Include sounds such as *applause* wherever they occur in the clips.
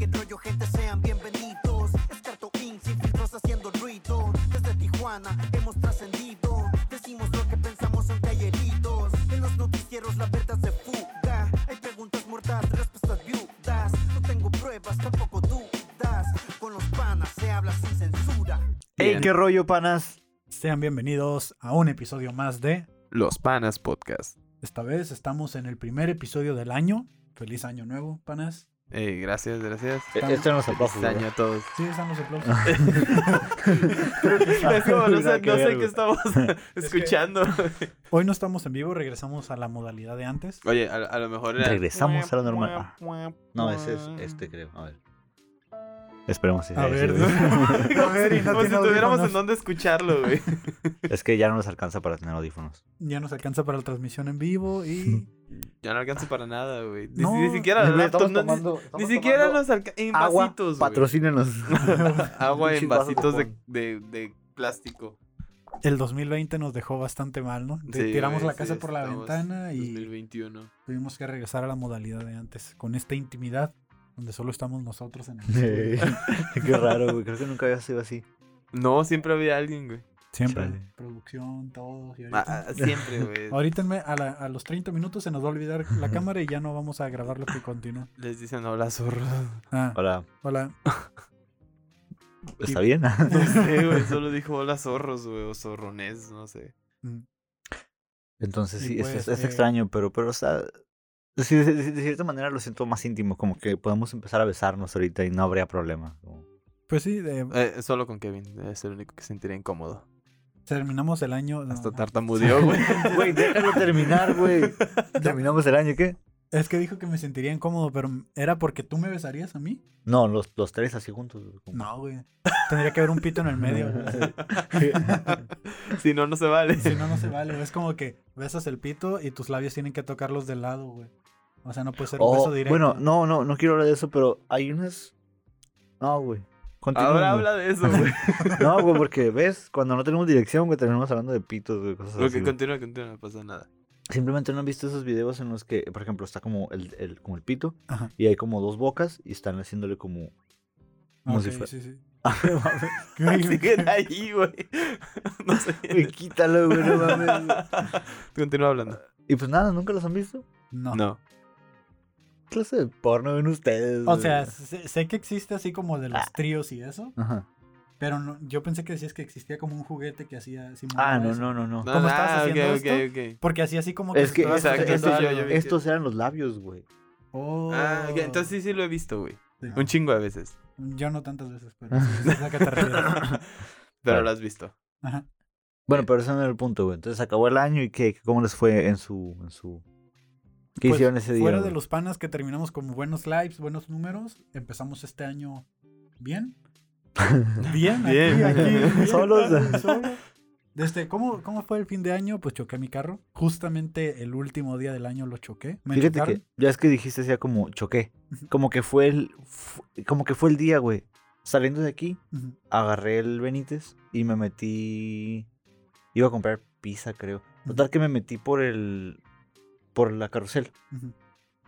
qué rollo, gente, sean bienvenidos. Escarto Inc. sin filtros haciendo ruido. Desde Tijuana hemos trascendido. Decimos lo que pensamos hay heridos. En los noticieros la verdad se fuga. Hay preguntas muertas, respuestas viudas. No tengo pruebas, tampoco dudas. Con los panas se habla sin censura. Hey, qué rollo, panas. Sean bienvenidos a un episodio más de. Los Panas Podcast. Esta vez estamos en el primer episodio del año. Feliz año nuevo, panas. Eh, gracias, gracias. Estamos- Este nos aplausos. Feliz año a todos. Sí, están los aplausos. *laughs* Es como, no *laughs* sé, no sé qué estamos *laughs* escuchando. Hoy no estamos en vivo, regresamos a la modalidad de antes. Oye, a, a lo mejor era... Regresamos a lo normal. Ah, No, ese es este, creo. A ver. Esperemos si A ver, ese, güey. A ver, y no Como si tuviéramos audífonos. en dónde escucharlo, güey. *laughs* Es que ya no nos alcanza para tener audífonos. Ya nos alcanza para la transmisión en vivo y. *laughs* Ya no alcanza para nada, güey. Ni, No, ni siquiera laptop, ni, ni siquiera nos alcanza... En Agua, vasitos, güey. patrocínenos. *laughs* Agua en vasitos de, de, de plástico. El 2020 nos dejó bastante mal, ¿no? Sí, Tiramos güey, la casa sí, por la ventana y 2021. tuvimos que regresar a la modalidad de antes. Con esta intimidad, donde solo estamos nosotros en el. *laughs* Qué raro, güey. Creo que nunca había sido así. No, siempre había alguien, güey. Siempre. Chale. Producción, todo. Y Ah, ahorita, ah, siempre, *laughs* güey. ahorita a, la- a los 30 minutos se nos va a olvidar la cámara y ya no vamos a grabar lo que continúa. Les dicen hola, zorros. Ah, Hola. hola. ¿Está bien? *laughs* No sé, güey. Solo dijo hola, zorros, güey. O zorrones, no sé. Mm. Entonces Y sí, es- pues, es, es eh, extraño, pero, pero, o sea, sí, de, de- de cierta manera lo siento más íntimo, como que podemos empezar a besarnos ahorita y no habría problema. como- Pues sí, de- Eh, solo con Kevin. Es el único que se sentiría incómodo. terminamos el año. no, Hasta tartamudeó, güey. *laughs* Güey, déjalo terminar, güey. *laughs* ¿Terminamos el año qué? Es que dijo que me sentiría incómodo, pero ¿era porque tú me besarías a mí? No, los, los tres así juntos. como- No, güey. Tendría que haber un pito en el medio. *laughs* si no, no se vale. Si no, no se vale. Es como que besas el pito y tus labios tienen que tocarlos del lado, güey. O sea, no puede ser un Oh, beso directo. bueno, no, no, no quiero hablar de eso, pero hay unas. No, güey. Continúa, Ahora habla de eso, güey. *laughs* No, güey, porque ves, cuando no tenemos dirección, güey, terminamos hablando de pitos, güey, cosas Ok, así. güey. continúa, continúa, no pasa nada. Simplemente no han visto esos videos en los que, por ejemplo, está como el, el, como el pito Ajá. y hay como dos bocas y están haciéndole como. como Ok, si fuera- sí, sí. *laughs* *laughs* Siguen ahí, güey. No sé. Güey, quítalo, güey, no mames. Continúa hablando. Y pues nada, ¿nunca los han visto? No. No. ¿Qué clase de porno ven ustedes? O sea, sé, sé que existe así como de los Ah. tríos y eso, Ajá. pero no- yo pensé que decías que existía como un juguete que hacía así. Ah, no, no, no, no. No, ¿Cómo no, estabas ah, haciendo ok, esto? ok, ok. Porque así así como que... Es que Exacto, sí, yo- yo que- estos eran los labios, güey. Oh. Ah, entonces sí, sí lo he visto, güey. Sí. Un chingo de veces. Yo no tantas veces, pero *laughs* sí, a qué te refieres. *laughs* Pero Vale. lo has visto. Ajá. Bueno, pero ese no era el punto, güey. Entonces acabó el año y qué, cómo les fue en su, en su. ¿Qué Pues, hicieron ese día? Fuera de los panas que terminamos con buenos lives, buenos números, empezamos este año bien. *laughs* Bien, aquí, Bien. aquí, bien, *laughs* Solos. solo. Desde, ¿cómo, ¿Cómo fue el fin de año? Pues choqué mi carro. Justamente el último día del año lo choqué. Me Fíjate chocaron. que ya es que dijiste decía como choqué. Como que fue el como que fue el día, güey. Saliendo de aquí, agarré el Benítez y me metí iba a comprar pizza, creo. Total que me metí por el por la carrusel.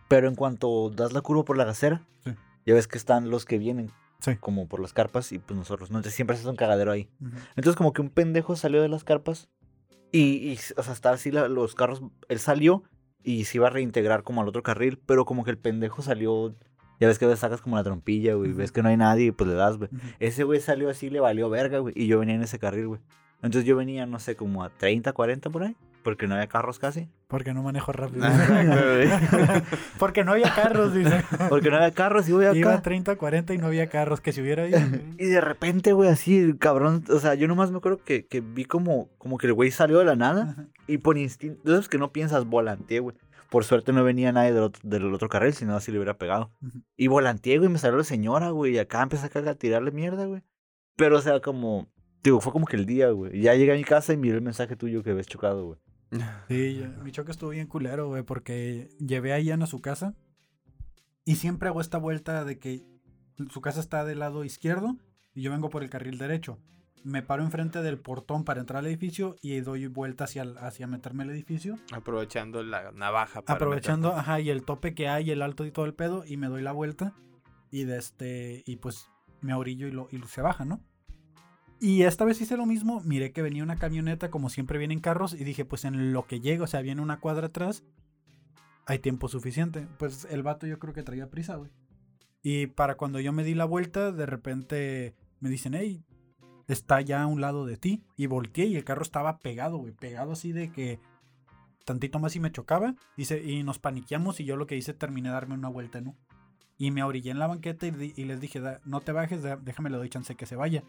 Pero en cuanto das la curva por la gacera, Sí. ya ves que están los que vienen Sí. como por las carpas y pues nosotros, ¿no? Entonces siempre se hace un cagadero ahí. Entonces como que un pendejo salió de las carpas y, y, o sea, estaba así la- los carros, él salió y se iba a reintegrar como al otro carril, pero como que el pendejo salió, ya ves que veces sacas como la trompilla, güey, Ujú. ves que no hay nadie y pues le das, güey. Ese güey salió así, le valió verga, güey, y yo venía en ese carril, güey. Entonces yo venía, no sé, como a 30, 40 por ahí, porque no había carros casi. Porque no manejo rápido. Güey. *laughs* Porque no había carros, dice. Porque no había carros y voy Iba a acá. 30, 40 y no había carros. Que si hubiera ido. Y de repente, güey, así, el cabrón, o sea, yo nomás me acuerdo que, que vi como, como que el güey salió de la nada. Ajá. Y por instinto, de esos que no piensas, volanteé, güey. Por suerte no venía nadie del otro, del otro carril, si no así le hubiera pegado. Ujú. Y volanteé, güey, y me salió la señora, güey. Y acá empecé acá a tirarle mierda, güey. Pero, o sea, como, digo, fue como que el día, güey. Ya llegué a mi casa y miré el mensaje tuyo que habías chocado, güey. *laughs* Sí, yo- mi choque estuvo bien culero, güey, porque llevé a Ian a su casa y siempre hago esta vuelta de que su casa está del lado izquierdo y yo vengo por el carril derecho. Me paro enfrente del portón para entrar al edificio y doy vuelta hacia, hacia meterme al edificio. Aprovechando la navaja. para aprovechando, ajá, y el tope que hay, el alto y todo el pedo, y me doy la vuelta. Y de este. Y pues me orillo y, lo, y se baja, ¿no? Y esta vez hice lo mismo. Miré que venía una camioneta, como siempre vienen carros. Y dije, pues en lo que llego, o sea, viene una cuadra atrás. Hay tiempo suficiente. Pues el vato yo creo que traía prisa, güey. Y para cuando yo me di la vuelta, de repente me dicen, hey, está ya a un lado de ti. Y volteé y el carro estaba pegado, güey. Pegado así de que tantito más y me chocaba. Se- y nos paniqueamos y yo lo que hice terminé darme una vuelta, ¿no? Y me orillé en la banqueta y, y les dije, "Da- no te bajes, déjame le doy chance que se vaya.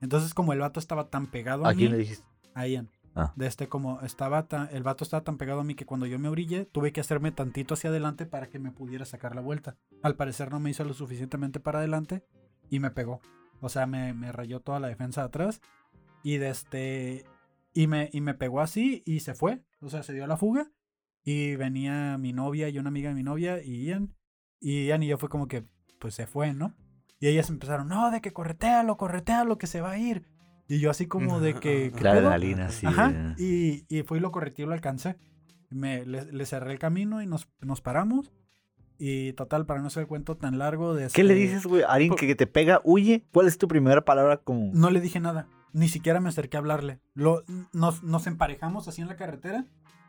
Entonces como el vato estaba tan pegado a, ¿A quién mí, le dijiste? a Ian. Ah. De este como estaba tan, el vato estaba tan pegado a mí que cuando yo me orillé tuve que hacerme tantito hacia adelante para que me pudiera sacar la vuelta. Al parecer no me hizo lo suficientemente para adelante y me pegó. O sea, me, me rayó toda la defensa de atrás y de este y me, y me pegó así y se fue. O sea, se dio la fuga y venía mi novia y una amiga de mi novia y Ian. Y Ian y yo fue como que pues se fue, ¿no? Y ellas empezaron, no, de que corretealo, corretealo, que se va a ir. Y yo así como de que... *laughs* ¿qué La adrenalina, sí. Ajá. Y, y fui y lo correteé y lo alcancé. Me, le, le cerré el camino y nos, nos paramos. Y total, para no hacer el cuento tan largo de... ¿Qué le este, dices, güey? A alguien por- que te pega, huye. ¿Cuál es tu primera palabra como...? No le dije nada. Ni siquiera me acerqué a hablarle. Lo, nos, nos emparejamos así en la carretera.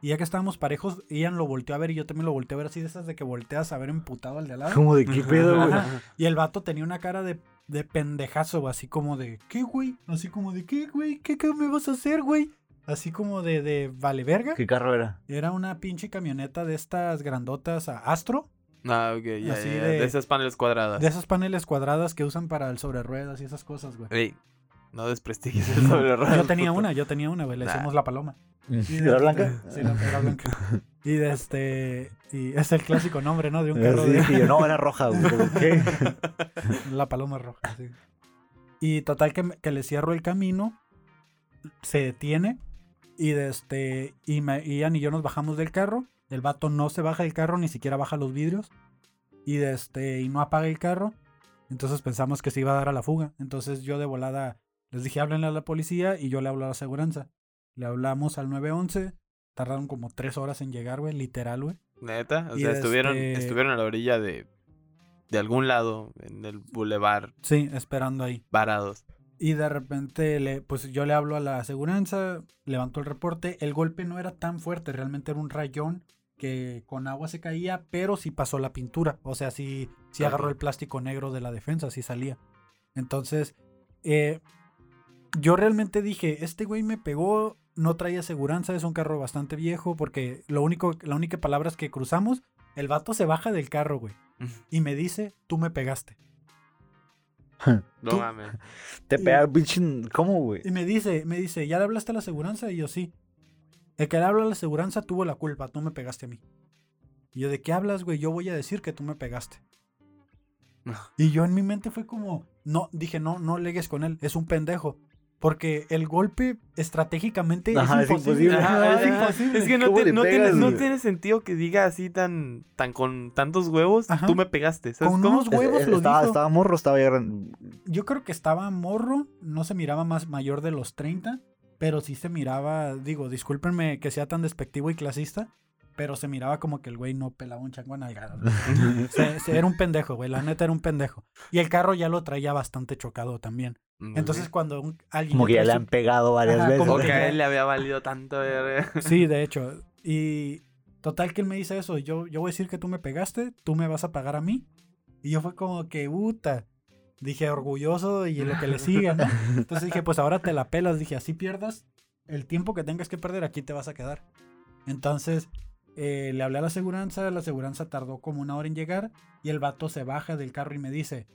Y ya que estábamos parejos, Ian lo volteó a ver y yo también lo volteé a ver así de esas de que volteas a ver emputado al de al lado. ¿Cómo de qué pedo, güey? Y el vato tenía una cara de, de pendejazo, güey, así como de, ¿qué, güey? Así como de, ¿qué, güey? ¿Qué, qué me vas a hacer, güey? Así como de, de, vale, verga. ¿Qué carro era? Era una pinche camioneta de estas grandotas a Astro, Ah, ok, ya, Así ya, de- de... esas paneles cuadradas. de esas paneles cuadradas que usan para el sobre ruedas y esas cosas, güey. Ey, no desprestigies el sobre *laughs* Yo tenía una, yo tenía una, güey, le Nah. decimos la paloma. *laughs* Y de ¿Era blanca? Sí, la era blanca. Y de este, y es el clásico nombre, ¿no? De un Sí, carro de... dije yo, no, era roja, güey. ¿Por ¿Qué? *laughs* La paloma roja, sí. Y total que, que le cierro el camino, se detiene y de este y me, Ian y yo nos bajamos del carro. El vato no se baja del carro, ni siquiera baja los vidrios. Y de este y no apaga el carro. Entonces pensamos que se iba a dar a la fuga. Entonces yo de volada les dije, háblenle a la policía y yo le hablo a la aseguranza. Le hablamos al 911. Tardaron como tres horas en llegar, güey, literal, güey. Neta, o Y sea, estuvieron, este- estuvieron a la orilla de, de algún lado, en el bulevar, Sí, esperando ahí. varados. Y de repente, le, pues yo le hablo a la aseguranza, levanto el reporte. El golpe no era tan fuerte, realmente era un rayón que con agua se caía, pero sí pasó la pintura. O sea, sí, sí agarró el plástico negro de la defensa, sí salía. Entonces, eh, yo realmente dije, este güey me pegó, no traía aseguranza, es un carro bastante viejo, porque lo único, la única palabra es que cruzamos, el vato se baja del carro, güey, *laughs* y me dice, tú me pegaste. *laughs* No mames. Te pega, pinche. ¿Cómo, güey? Y me dice, me dice, ¿ya le hablaste a la aseguranza? Y yo, sí. El que le habla a la aseguranza tuvo la culpa, tú me pegaste a mí. Y yo, ¿de qué hablas, güey? Yo voy a decir que tú me pegaste. *laughs* Y yo en mi mente fue como, no, dije, no, no legues con él, es un pendejo. Porque el golpe estratégicamente Ajá, es es imposible. Ajá, es imposible. Es que no, ¿Cómo te- no tiene, pegas, no güey? tiene sentido que diga así tan, tan con tantos huevos, Ajá. tú me pegaste. ¿Sabes Con cómo? unos huevos Es- lo estaba, dijo. estaba morro, estaba ya Yo creo que estaba morro, no se miraba más mayor de los 30, pero sí se miraba, digo, discúlpenme que sea tan despectivo y clasista, pero se miraba como que el güey no pelaba un chango a nalgadas. güey. *laughs* Se- se- era un pendejo, güey, la neta era un pendejo. Y el carro ya lo traía bastante chocado también. Mm, Entonces ok. cuando un- alguien... Como que ya le han pegado varias Ajá, veces. como que a él le había valido tanto. verga. Sí, de *laughs* hecho. Y total que él me dice eso, yo, yo voy a decir que tú me pegaste, tú me vas a pagar a mí. Y yo fue como que, puta. Dije, orgulloso y lo que le siga, ¿no? Entonces dije, pues ahora te la pelas. Dije, así pierdas el tiempo que tengas que perder, aquí te vas a quedar. Entonces eh, le hablé a la aseguranza, la aseguranza tardó como una hora en llegar y el vato se baja del carro y me dice,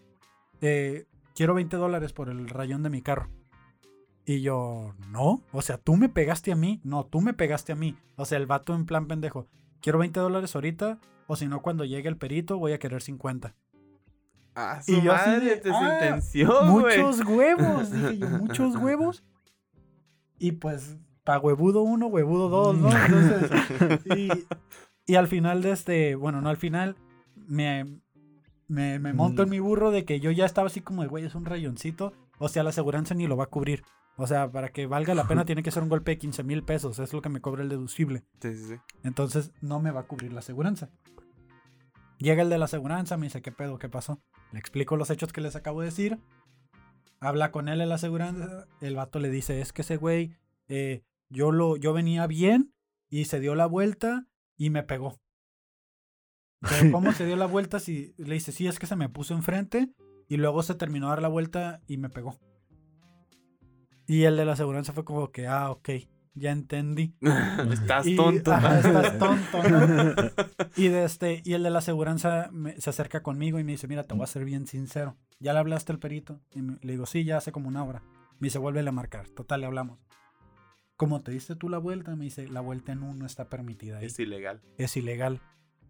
eh, quiero 20 dólares por el rayón de mi carro. Y yo, no, o sea, tú me pegaste a mí, no, tú me pegaste a mí. O sea, el vato en plan pendejo, quiero 20 dólares ahorita, o si no, cuando llegue el perito voy a querer 50. Ah, Y su yo así madre de, te ah, sentenció, muchos huevos, dije yo, *laughs* muchos huevos. Y pues, pa' huevudo uno, huevudo dos, ¿no? Entonces, *laughs* y, y al final de este, bueno, no al final, me, me, me monto en mi burro de que yo ya estaba así como de, güey, es un rayoncito. O sea, la aseguranza ni lo va a cubrir. O sea, para que valga la pena *laughs* tiene que ser un golpe de 15 mil pesos. Es lo que me cobra el deducible. Sí, sí, sí. Entonces no me va a cubrir la aseguranza. Llega el de la aseguranza, me dice, ¿qué pedo? ¿Qué pasó? Le explico los hechos que les acabo de decir. Habla con él en la aseguranza. El vato le dice, es que ese güey, eh, yo, lo, yo venía bien y se dio la vuelta y me pegó. Pero *laughs* ¿Cómo se dio la vuelta? Si le dice, sí, es que se me puso enfrente y luego se terminó a dar la vuelta y me pegó. Y el de la aseguranza fue como que, ah, ok, ya entendí. *laughs* Estás Y- tonto. ajá, estás tonto, ¿no? *laughs* y, de este, y el de la aseguranza me- se acerca conmigo y me dice, mira, te voy a ser bien sincero. ¿Ya le hablaste al perito? Y me- le digo, sí, ya hace como una hora. Me dice, vuelve a marcar. Total, le hablamos. ¿Cómo te diste tú la vuelta? Me dice, la vuelta en uno está permitida ahí. Es ilegal. Es ilegal.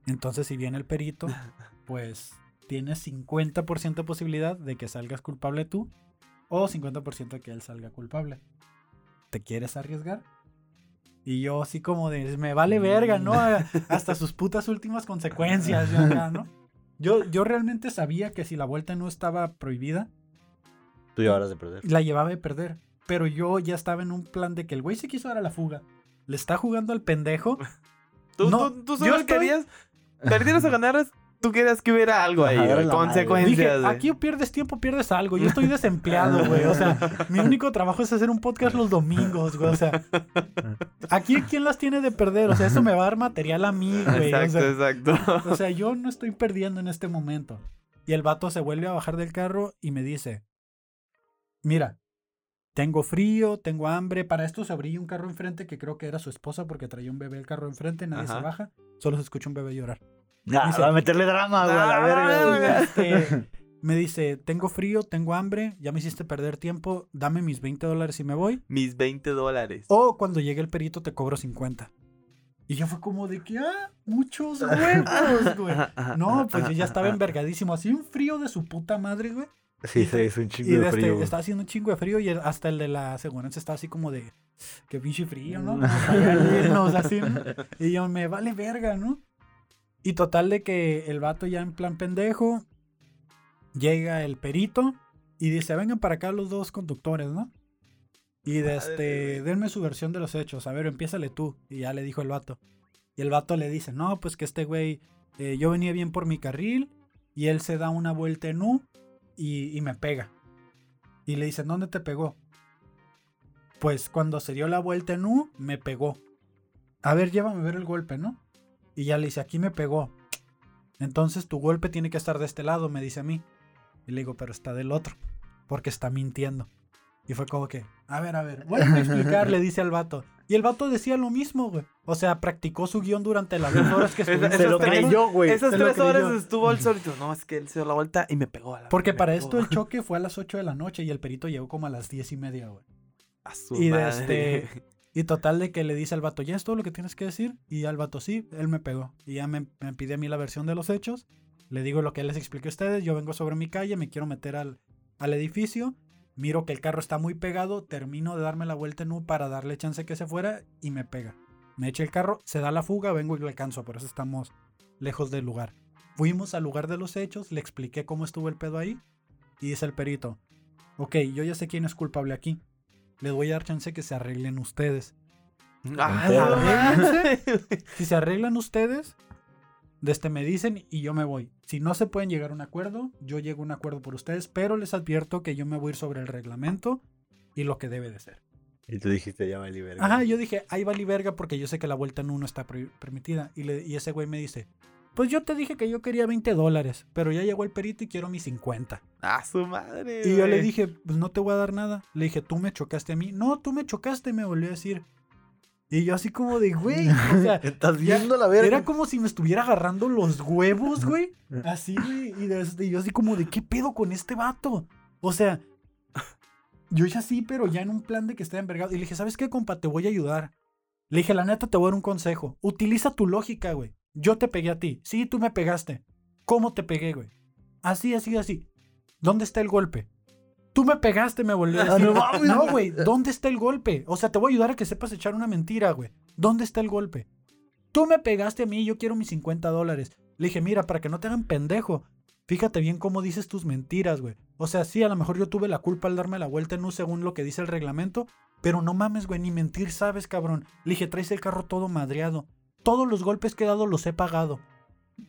Entonces, si viene el perito, *laughs* pues tienes 50% de posibilidad de que salgas culpable tú o 50% de que él salga culpable. ¿Te quieres arriesgar? Y yo así como de, me vale verga, ¿no? *laughs* Hasta sus putas últimas consecuencias, yo acá, ¿no? Yo, yo realmente sabía que si la vuelta no estaba prohibida, Tú llevarás de perder. la llevaba de perder. Pero yo ya estaba en un plan de que el güey se quiso dar a la fuga. Le está jugando al pendejo. *laughs* Tú, No, tú, tú yo solo estoy- querías. Perdieras o ganaras, tú querías que hubiera algo ahí, Ajá, consecuencias. Dije, aquí pierdes tiempo, pierdes algo. Yo estoy desempleado, *laughs* güey. O sea, mi único trabajo es hacer un podcast los domingos, güey. O sea, aquí quién las tiene de perder. O sea, eso me va a dar material a mí, güey. O Exacto, sea, exacto. o sea, yo no estoy perdiendo en este momento. Y el vato se vuelve a bajar del carro y me dice, mira, tengo frío, tengo hambre. Para esto se abría un carro enfrente que creo que era su esposa porque traía un bebé el carro enfrente, nadie Ajá. se baja, solo se escucha un bebé llorar. Ah, Dice- va a meterle drama, güey, a la verga. Este, *laughs* me dice, tengo frío, tengo hambre, ya me hiciste perder tiempo, dame mis 20 dólares y me voy. Mis 20 dólares. O cuando llegue el perito te cobro 50. Y yo fue como de que, ah, muchos *laughs* huevos, güey. No, pues yo ya estaba envergadísimo, así un frío de su puta madre, güey. Sí, se hizo un Y chingo de de este, frío. estaba haciendo un chingo de frío y el- hasta el de la aseguranza estaba así como de, qué pinche frío, *laughs* ¿no? Y yo, me vale verga, ¿no? Y total de que el vato ya en plan pendejo, llega el perito y dice, vengan para acá los dos conductores, ¿no? Y de este, denme su versión de los hechos, a ver, empiézale tú. Y ya le dijo el vato. Y el vato le dice, no, pues que este güey, eh, yo venía bien por mi carril y él se da una vuelta en U y, y me pega. Y le dicen, ¿dónde te pegó? Pues cuando se dio la vuelta en U, me pegó. A ver, llévame a ver el golpe, ¿no? Y ya le dice, aquí me pegó. Entonces tu golpe tiene que estar de este lado, me dice a mí. Y le digo, pero está del otro, porque está mintiendo. Y fue como que, a ver, a ver, vuelve a *laughs* explicar, le dice al vato. Y el vato decía lo mismo, güey. O sea, practicó su guion durante las dos horas que estuvimos. Se lo esas tres- creyó, güey. Esas se tres horas estuvo el solito. No, es que él se dio la vuelta y me pegó a la Porque para pegó. esto el *laughs* choque fue a las 8 de la noche y el perito llegó como a las 10 y media, güey. A su Y de este. *laughs* Y total de que le dice al vato, ¿ya es todo lo que tienes que decir? Y al vato, sí, él me pegó. Y ya me, me pide a mí la versión de los hechos. Le digo lo que les expliqué a ustedes. Yo vengo sobre mi calle, me quiero meter al, al edificio. Miro que el carro está muy pegado. Termino de darme la vuelta en U para darle chance que se fuera. Y me pega. Me echa el carro, se da la fuga, vengo y lo alcanzo. Por eso estamos lejos del lugar. Fuimos al lugar de los hechos, le expliqué cómo estuvo el pedo ahí. Y dice el perito, ok, yo ya sé quién es culpable aquí. Les voy a dar chance que se arreglen ustedes. Ah, la madre. *laughs* Si se arreglan ustedes, de este me dicen y yo me voy. Si no se pueden llegar a un acuerdo, yo llego a un acuerdo por ustedes, pero les advierto que yo me voy a ir sobre el reglamento y lo que debe de ser. Y tú dijiste, ya vale, verga. Ajá, yo dije, ahí vale verga porque yo sé que la vuelta en uno está permitida. Y, le- y ese güey me dice, pues yo te dije que yo quería 20 dólares, pero ya llegó el perito y quiero mis 50. A su madre. Y yo le dije, pues no te voy a dar nada. Le dije, tú me chocaste a mí. No, tú me chocaste, me volvió a decir. Y yo así como de, güey, o *laughs* sea, Estás viendo la verga. era como si me estuviera agarrando los huevos, güey. Así, güey. Y, de- y yo así como de, ¿qué pedo con este vato? O sea, yo ya sí, pero ya en un plan de que esté envergado. Y le dije, ¿sabes qué, compa? Te voy a ayudar. Le dije, la neta, te voy a dar un consejo. Utiliza tu lógica, güey. Yo te pegué a ti. Sí, tú me pegaste. ¿Cómo te pegué, güey? Así, así, así. ¿Dónde está el golpe? Tú me pegaste, me volvió a Ah, decir. no güey. ¿dónde está el golpe? O sea, te voy a ayudar a que sepas echar una mentira, güey. ¿Dónde está el golpe? Tú me pegaste a mí, yo quiero mis 50 dólares. Le dije, mira, para que no te hagan pendejo. Fíjate bien cómo dices tus mentiras, güey. O sea, sí, a lo mejor yo tuve la culpa al darme la vuelta en U según lo que dice el reglamento. Pero no mames, güey, ni mentir sabes, cabrón. Le dije, traes el carro todo madreado. Todos los golpes que he dado los he pagado.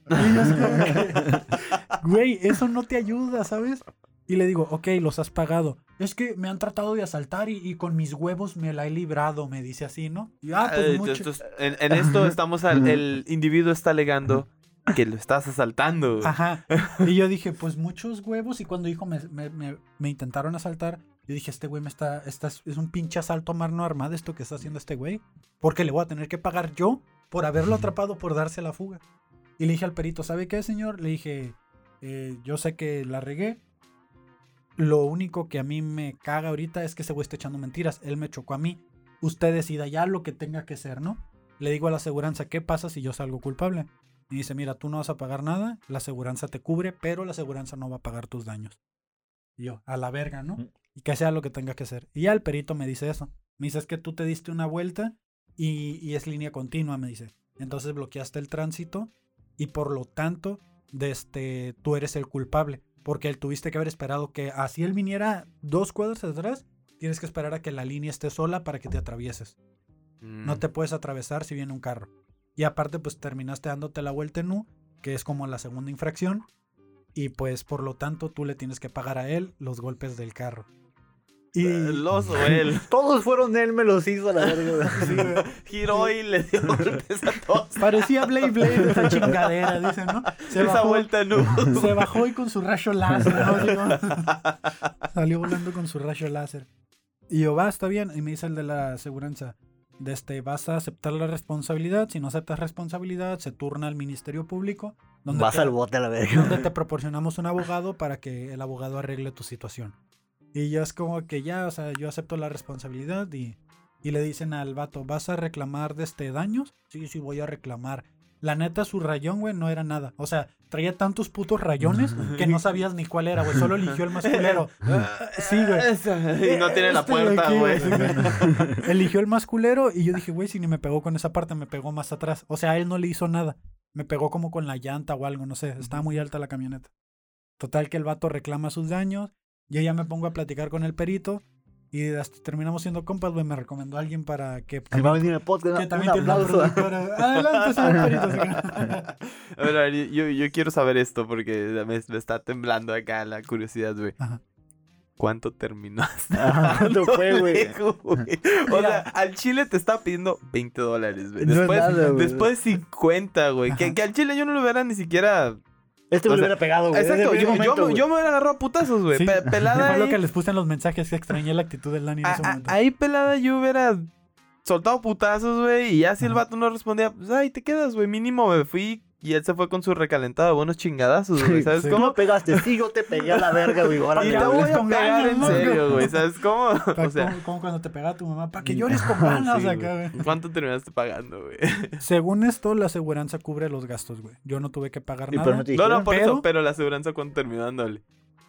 *laughs* Güey, eso no te ayuda, ¿sabes? Y le digo, ok, los has pagado. Es que me han tratado de asaltar y, y con mis huevos me la he librado, me dice así, ¿no? Y, ah, pues Eh, mucho. entonces, en, en esto estamos al- el individuo está alegando que lo estás asaltando. Ajá. *laughs* Y yo dije, pues muchos huevos. Y cuando dijo, me, me- me- me intentaron asaltar, yo dije, este güey me está, está- es un pinche asalto a mano armada esto que está haciendo este güey. Porque le voy a tener que pagar yo por haberlo atrapado por darse a la fuga. Y le dije al perito, ¿sabe qué, señor? Le dije, "Eh, yo sé que la regué. Lo único que a mí me caga ahorita es que ese güey está echando mentiras. Él me chocó a mí. Usted decida ya lo que tenga que ser, ¿no? Le digo a la aseguranza, ¿qué pasa si yo salgo culpable? Y dice, mira, tú no vas a pagar nada, la aseguranza te cubre, pero la aseguranza no va a pagar tus daños. Y yo, a la verga, ¿no? Y que sea lo que tenga que ser. Y ya el perito me dice eso. Me dice, es que tú te diste una vuelta y, y es línea continua, me dice. Entonces bloqueaste el tránsito y por lo tanto, de este, tú eres el culpable. Porque él tuviste que haber esperado que así él viniera dos cuadras atrás, tienes que esperar a que la línea esté sola para que te atravieses. Mm. No te puedes atravesar si viene un carro. Y aparte, pues terminaste dándote la vuelta en U, que es como la segunda infracción. Y pues por lo tanto, tú le tienes que pagar a él los golpes del carro. Y Los o él. *laughs* Todos fueron él, me los hizo a la verga. Sí. Giró y le dio golpes a todos. parecía Blade Blade esa chingadera, dicen, ¿no? Se Esa bajó, vuelta no. *laughs* se bajó y con su rayo láser, ¿no? *laughs* Salió volando con su rayo láser. Y yo, va, está bien. Y me dice el de la aseguranza, de este, vas a aceptar la responsabilidad. Si no aceptas responsabilidad, se turna al Ministerio Público. Donde Vas te- al bote a la donde verga. te proporcionamos un abogado para que el abogado arregle tu situación. Y ya es como que ya, o sea, yo acepto la responsabilidad y, y le dicen al vato, ¿vas a reclamar de este daños? Sí, sí, voy a reclamar. La neta, su rayón, güey, no era nada. O sea, traía tantos putos rayones que no sabías ni cuál era, güey. Solo eligió el más *laughs* culero. Sí, güey. Y no tiene la Este puerta, güey. *laughs* Eligió el más culero y yo dije, güey, si ni me pegó con esa parte, me pegó más atrás. O sea, a él no le hizo nada. Me pegó como con la llanta o algo, no sé. Estaba muy alta la camioneta. Total que el vato reclama sus daños. Yo ya me pongo a platicar con el perito. Y hasta terminamos siendo compas, güey. Me recomendó a alguien para que Si va a venir el podcast, que también tiene una aplauso. productora. Adelante, señor *laughs* perito. A ver, a ver, yo, yo quiero saber esto porque me, me está temblando acá la curiosidad, güey. Ajá. ¿Cuánto terminaste? Ajá, ¿Cuánto fue, güey? O sea, al chile te está pidiendo 20 dólares, güey. No es Después, güey. después 50, güey. Que, que al chile yo no lo hubiera ni siquiera. Este me O sea, hubiera pegado, güey. Exacto, yo, momento, güey. yo me hubiera agarrado a putazos, güey. Sí. Pe- pelada Fue lo que les puse en los mensajes que extrañé la actitud del Dani en ese a- a- momento. ahí pelada yo hubiera soltado putazos, güey. Y ya si el vato no respondía, pues ahí te quedas, güey. Mínimo me fui y él se fue con su recalentado de buenos chingadazos, güey. ¿Sabes sí. Cómo? pegaste, sí, yo te pegué a la verga, güey. Ahora Y me te voy a pegar ganas, en serio, güey. ¿Sabes cómo? *laughs* O sea, como, como cuando te pegaba tu mamá, para que llores con *laughs* ganas Sí, acá, güey. ¿cuánto terminaste pagando, güey? *laughs* Según esto, la aseguranza cubre los gastos, güey. Yo no tuve que pagar nada. pero no te No, por pero- eso, pero la aseguranza, ¿cuánto terminó dándole?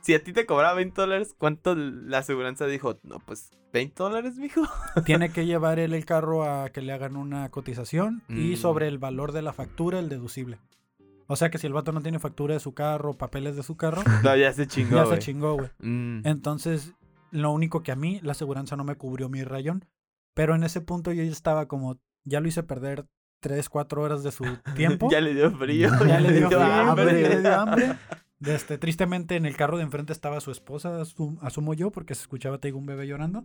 Si a ti te cobraba 20 dólares, ¿cuánto la aseguranza dijo? No, pues, ¿20 dólares, mijo? *laughs* Tiene que llevar él el carro a que le hagan una cotización y Mm. sobre el valor de la factura, el deducible. O sea que si el vato no tiene factura de su carro, papeles de su carro, *laughs* No, ya se chingó, ya se chingó, güey. Mm. Entonces, lo único que a mí, la aseguranza no me cubrió mi rayón. Pero en ese punto yo ya estaba como, ya lo hice perder 3, 4 horas de su *laughs* tiempo. ya le dio frío. ya le dio frío, hambre. ya le dio hambre. Este, tristemente en el carro de enfrente estaba su esposa, asum- asumo yo, porque se escuchaba te digo un bebé llorando.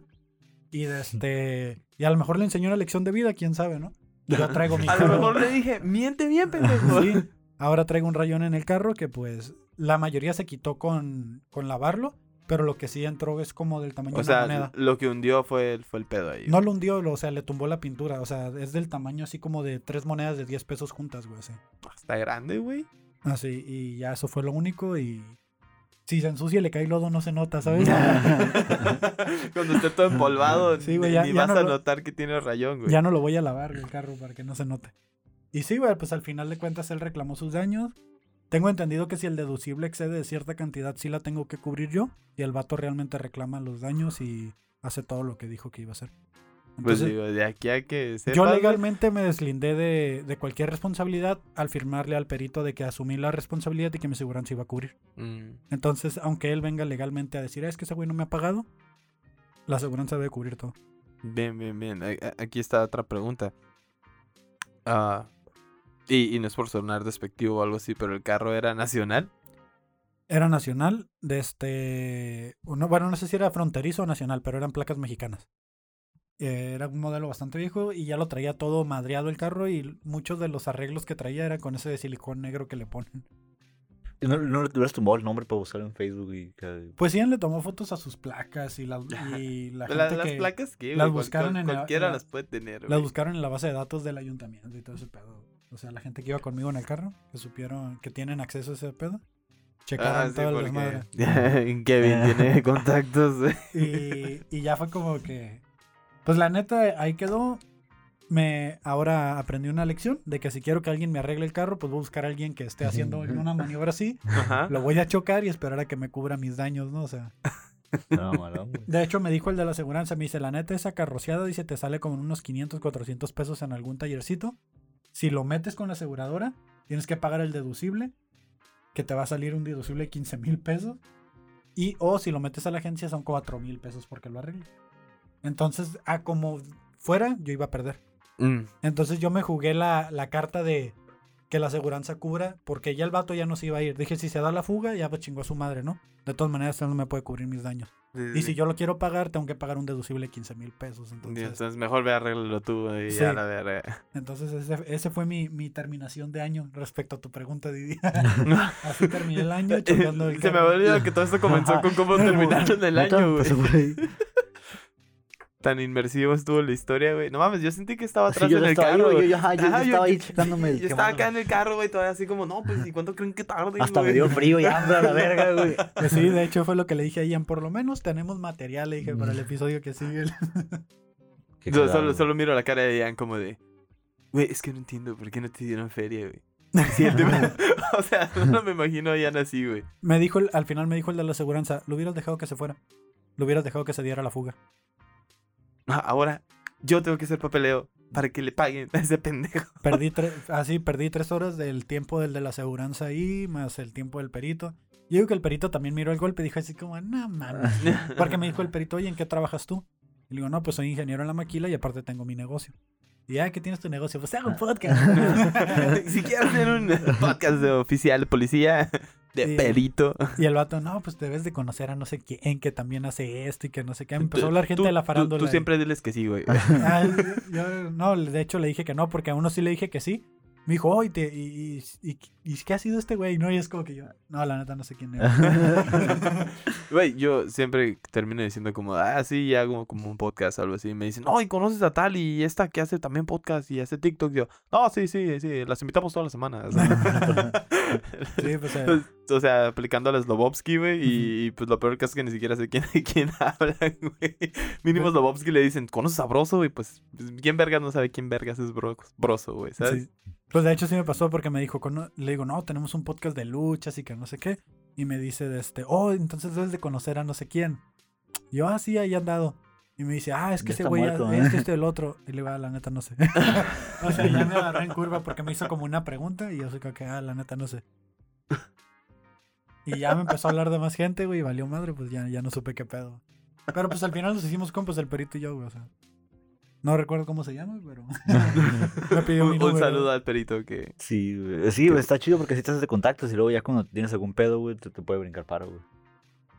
Y de este, y a lo mejor le enseñó una lección de vida, quién sabe, ¿no? *laughs* Yo traigo mi A lo carro. mejor le dije, miente bien, *laughs* pendejo. Sí, ahora traigo un rayón en el carro que pues la mayoría se quitó con, con lavarlo, pero lo que sí entró es como del tamaño O de una sea, moneda. lo que hundió fue el, fue el pedo ahí. No lo hundió, lo- o sea, le tumbó la pintura. O sea, es del tamaño así como de tres monedas de 10 pesos juntas, güey. Así. Está grande, güey. Así, y ya eso fue lo único. Y si se ensucia y le cae lodo, no se nota, ¿sabes? *laughs* Cuando esté todo empolvado, Sí, güey, ni- ya- ni ya vas no a lo- notar que tiene rayón, güey. ya no lo voy a lavar el carro para que no se note. Y sí, güey, pues al final de cuentas él reclamó sus daños. Tengo entendido que si el deducible excede de cierta cantidad, sí la tengo que cubrir yo. Y el vato realmente reclama los daños y hace todo lo que dijo que iba a hacer. Pues digo, de aquí a que sepas, Yo legalmente me deslindé de, de cualquier responsabilidad al firmarle al perito de que asumí la responsabilidad y que mi aseguranza iba a cubrir. mm, Entonces, aunque él venga legalmente a decir, "Ah, es que ese güey no me ha pagado, la aseguranza debe cubrir todo. Bien, bien, bien. Aquí está otra pregunta. Ah, Y, y no es por sonar despectivo o algo así, pero el carro era nacional. Era nacional, de este... no- bueno, no sé si era fronterizo o nacional, pero eran placas mexicanas. Eh, Era un modelo bastante viejo y ya lo traía todo madreado el carro y muchos de los arreglos que traía eran con ese de silicón negro que le ponen. ¿Y ¿No, no le hubieras tumbado el nombre para buscarlo en Facebook y que- Pues Ian le tomó fotos a sus placas y, la *laughs* La- gente las que placas que las buscaron cual- en cualquiera la- las puede tener. las güey. buscaron en la base de datos del ayuntamiento y todo ese pedo. O sea, la gente que iba conmigo en el carro, que supieron que tienen acceso a ese pedo, checaron Ah, sí, todo el. *laughs* Kevin tiene *laughs* contactos. y ya fue como que. Pues la neta, ahí quedó. Me ahora aprendí una lección de que si quiero que alguien me arregle el carro, pues voy a buscar a alguien que esté haciendo una maniobra así. Ajá. Lo voy a chocar y esperar a que me cubra mis daños, ¿no? O sea. No. De hecho, me dijo el de la aseguranza, me dice, la neta, esa carroceada, dice, te sale como unos 500, 400 pesos en algún tallercito. Si lo metes con la aseguradora, tienes que pagar el deducible, que te va a salir un deducible de 15 mil pesos. Y, o si lo metes a la agencia, son 4 mil pesos porque lo arreglas. Entonces, a como fuera, yo iba a perder. Mm. Entonces yo me jugué la, la carta de que la aseguranza cubra, porque ya el vato ya no se iba a ir. Dije, si se da la fuga, ya pues chingó a su madre, ¿no? De todas maneras, él no me puede cubrir mis daños. Sí, Y sí. si yo lo quiero pagar, tengo que pagar un deducible de 15 mil pesos. Y Entonces, Entonces mejor ve arréglalo tú y Sí. ya la verga. entonces ese, ese fue mi, mi terminación de año respecto a tu pregunta, Didi. *laughs* *laughs* Así terminé el año chocando el *laughs* Se me carro. había olvidado que todo esto comenzó con cómo terminaron el año, güey. Tan inmersivo estuvo la historia, güey. No mames, yo sentí que estaba Sí, atrás yo en el estaba, carro, yo, yo, güey. yo, ajá, yo- yo Ajá, estaba ahí checándome. *laughs* Yo estaba acá en el carro, güey, todavía así como, no, pues, ¿y cuánto creen que tarde, Hasta me dio frío ya, hombre, a la verga, *laughs* güey. Pues sí, de hecho fue lo que le dije a Ian. Por lo menos tenemos material, le dije, para Mm. el episodio que sigue. *laughs* Yo solo, miro la cara de Ian como de, güey, es que no entiendo por qué no te dieron feria, güey. O sea, no me imagino a Ian así, güey. Me dijo, el- al final me dijo el de la aseguranza, lo hubieras dejado que se fuera. Lo hubieras dejado que se diera la fuga. Ah, Ahora, yo tengo que hacer papeleo para que le paguen a ese pendejo. Perdí *laughs* tres, así, perdí tres horas del tiempo del de la aseguranza ahí, más el tiempo del perito. Yo digo que el perito también miró el golpe y dijo así como, no mames. *laughs* Porque me dijo el perito, oye, ¿en qué trabajas tú? Y le digo, no, pues soy ingeniero en la maquila y aparte tengo mi negocio. Y ya, ¿qué tienes tu negocio? Pues hago un *laughs* podcast. si quieres hacer un podcast de oficial de policía, de perito. y el vato, no, pues debes de conocer a no sé quién que también hace esto y que no sé qué. Empezó a hablar gente Tú- de la tú- farándula. Tú, y- siempre diles que sí, güey. Ah, *laughs* yo, no, de hecho le dije que no, porque a uno sí le dije que sí. Me dijo, oh, ¿y, te- y, y, y- y qué ha sido este güey? No, y es como que yo, no, la neta no sé quién es. *laughs* Güey, yo siempre termino diciendo como, ah, sí, ya hago como un podcast o algo así. Y me dicen, no, y conoces a tal y esta que hace también podcast y hace TikTok. Y yo, no, sí, sí, sí, las invitamos todas las semanas. *laughs* sí, pues eh, o sea, aplicando a la Slobovsky, güey. Y, y, pues lo peor que es que ni siquiera sé quién, *laughs* quién habla, güey. Mínimo Slobovsky le dicen, ¿conoces a Broso? Y pues, pues, ¿quién vergas no sabe quién vergas es Bro- Broso, güey? ¿Sabes? sí. Pues de hecho sí me pasó porque me dijo, cono- le digo, no, tenemos un podcast de luchas y que no sé qué. Y me dice, de este, oh, entonces debes de conocer a no sé quién. Y yo, ah, sí, ahí han dado. Y me dice, ah, es que Ya ese güey, muerto, es ¿eh? que este el otro. Y le digo, ah, la neta no sé. *laughs* *laughs* o sea, ya me agarré en curva porque me hizo como una pregunta y yo soy como que, ah, la neta no sé. Y ya me empezó a hablar de más gente, güey, y valió madre, pues ya, ya no supe qué pedo. Pero pues al final nos hicimos compas el perito y yo, güey, o sea. No recuerdo cómo se llama, pero *laughs* me pidió mi Un, un número. saludo al perito que... Sí, güey. Sí, güey, está chido porque si te haces de contactos y luego ya cuando tienes algún pedo, güey, te, te puede brincar paro, güey.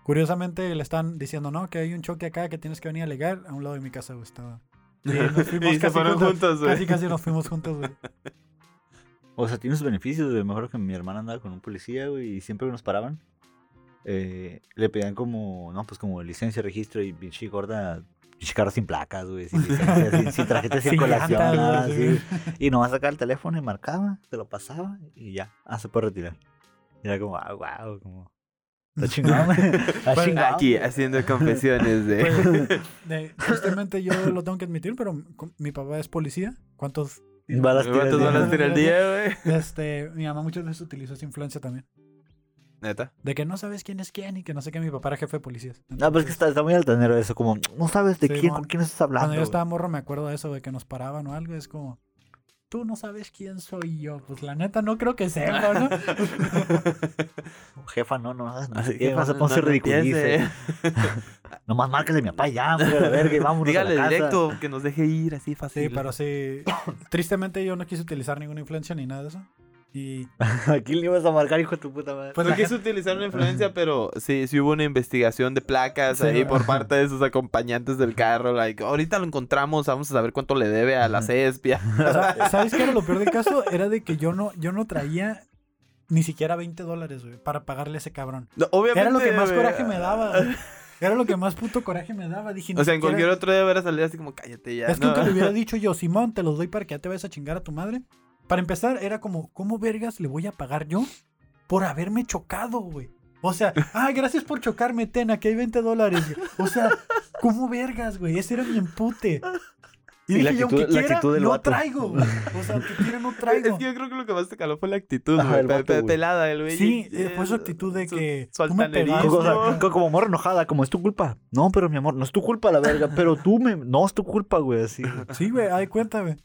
Curiosamente le están diciendo, no, que hay un choque acá que tienes que venir a alegar a un lado de mi casa, güey, estaba. *laughs* Y nos fuimos y se casi fueron juntos, juntos, güey. Casi, casi nos fuimos juntos, güey. *laughs* O sea, tiene sus beneficios, güey. Mejor que mi hermana andaba con un policía, güey, y siempre nos paraban, eh, le pedían como, no, pues como licencia, registro y pinche gorda, pinche carro sin placas, güey, sin licencia, sin, sin tarjeta de *laughs* Sin circulación, nada, así. Y nomás sacaba el teléfono y marcaba, te lo pasaba y ya, ah, se puede retirar. Y era como, ah, wow, como... Está *laughs* chingón, güey. Está Bueno, chingón, Aquí haciendo confesiones de... Pues, *laughs* de- tristemente yo lo tengo que admitir, pero mi papá es policía. ¿Cuántos? Balas tira el ¿Cuántos día. balas tira el día, güey? Este, mi mamá muchas veces utilizó esa influencia también. Neta. De que no sabes quién es quién y que no sé qué. Mi papá era jefe de policías. No, pero es que está, está muy altanero eso, como, no sabes de Sí, quién, mon. con quién estás hablando. Cuando yo estaba morro me acuerdo de eso, de que nos paraban o algo. Es como, tú no sabes quién soy yo. Pues la neta no creo que sepa, ¿no? *laughs* Jefa, no, no, no, Así que vas a no- ponerse ridiculice. *laughs* Nomás márcale a mi papá y ya, hombre, a verga, y vámonos a Dígale la casa. directo que nos deje ir así fácil. Sí, pero sí. *coughs* Tristemente yo no quise utilizar ninguna influencia ni nada de eso. Y *laughs* ¿A quién le ibas a marcar, hijo de tu puta madre? pues no la quise gente- utilizar una influencia, *laughs* pero sí, sí hubo una investigación de placas Sí. ahí por parte de sus acompañantes del carro. Like, ahorita lo encontramos, vamos a saber cuánto le debe a la CESPIA. *laughs* ¿Sabes qué era lo peor del caso? Era de que yo no, yo no traía ni siquiera 20 dólares, güey, para pagarle a ese cabrón. No, obviamente. Era lo que más coraje me daba. güey. Era lo que más puto coraje me daba. Dije, O sea, en siquiera- cualquier otro día hubiera salido así como, cállate ya. Es que ¿no? aunque le hubiera dicho yo, Simón, te los doy para que ya te vayas a chingar a tu madre. Para empezar, era como, ¿cómo vergas le voy a pagar yo por haberme chocado, güey? O sea, *laughs* ah, gracias por chocarme, ten, aquí hay 20 dólares. güey. O sea, ¿cómo vergas, güey? Ese era mi empute. Y, Y dije la yo, actitud- aunque la quiera, actitud del no vato. traigo. güey. O sea, aunque quiera, no *laughs* Es traigo. que yo creo que lo que más te caló fue la actitud, güey. güey. pelada, el güey. Sí, eh, eh, fue su actitud de su- que su tú me pegaste. O *laughs* sea, como morro enojada, como es tu culpa. No, pero mi amor, no es tu culpa la verga, pero tú me... No es tu culpa, güey, así. güey. Sí, güey, ay, cuéntame.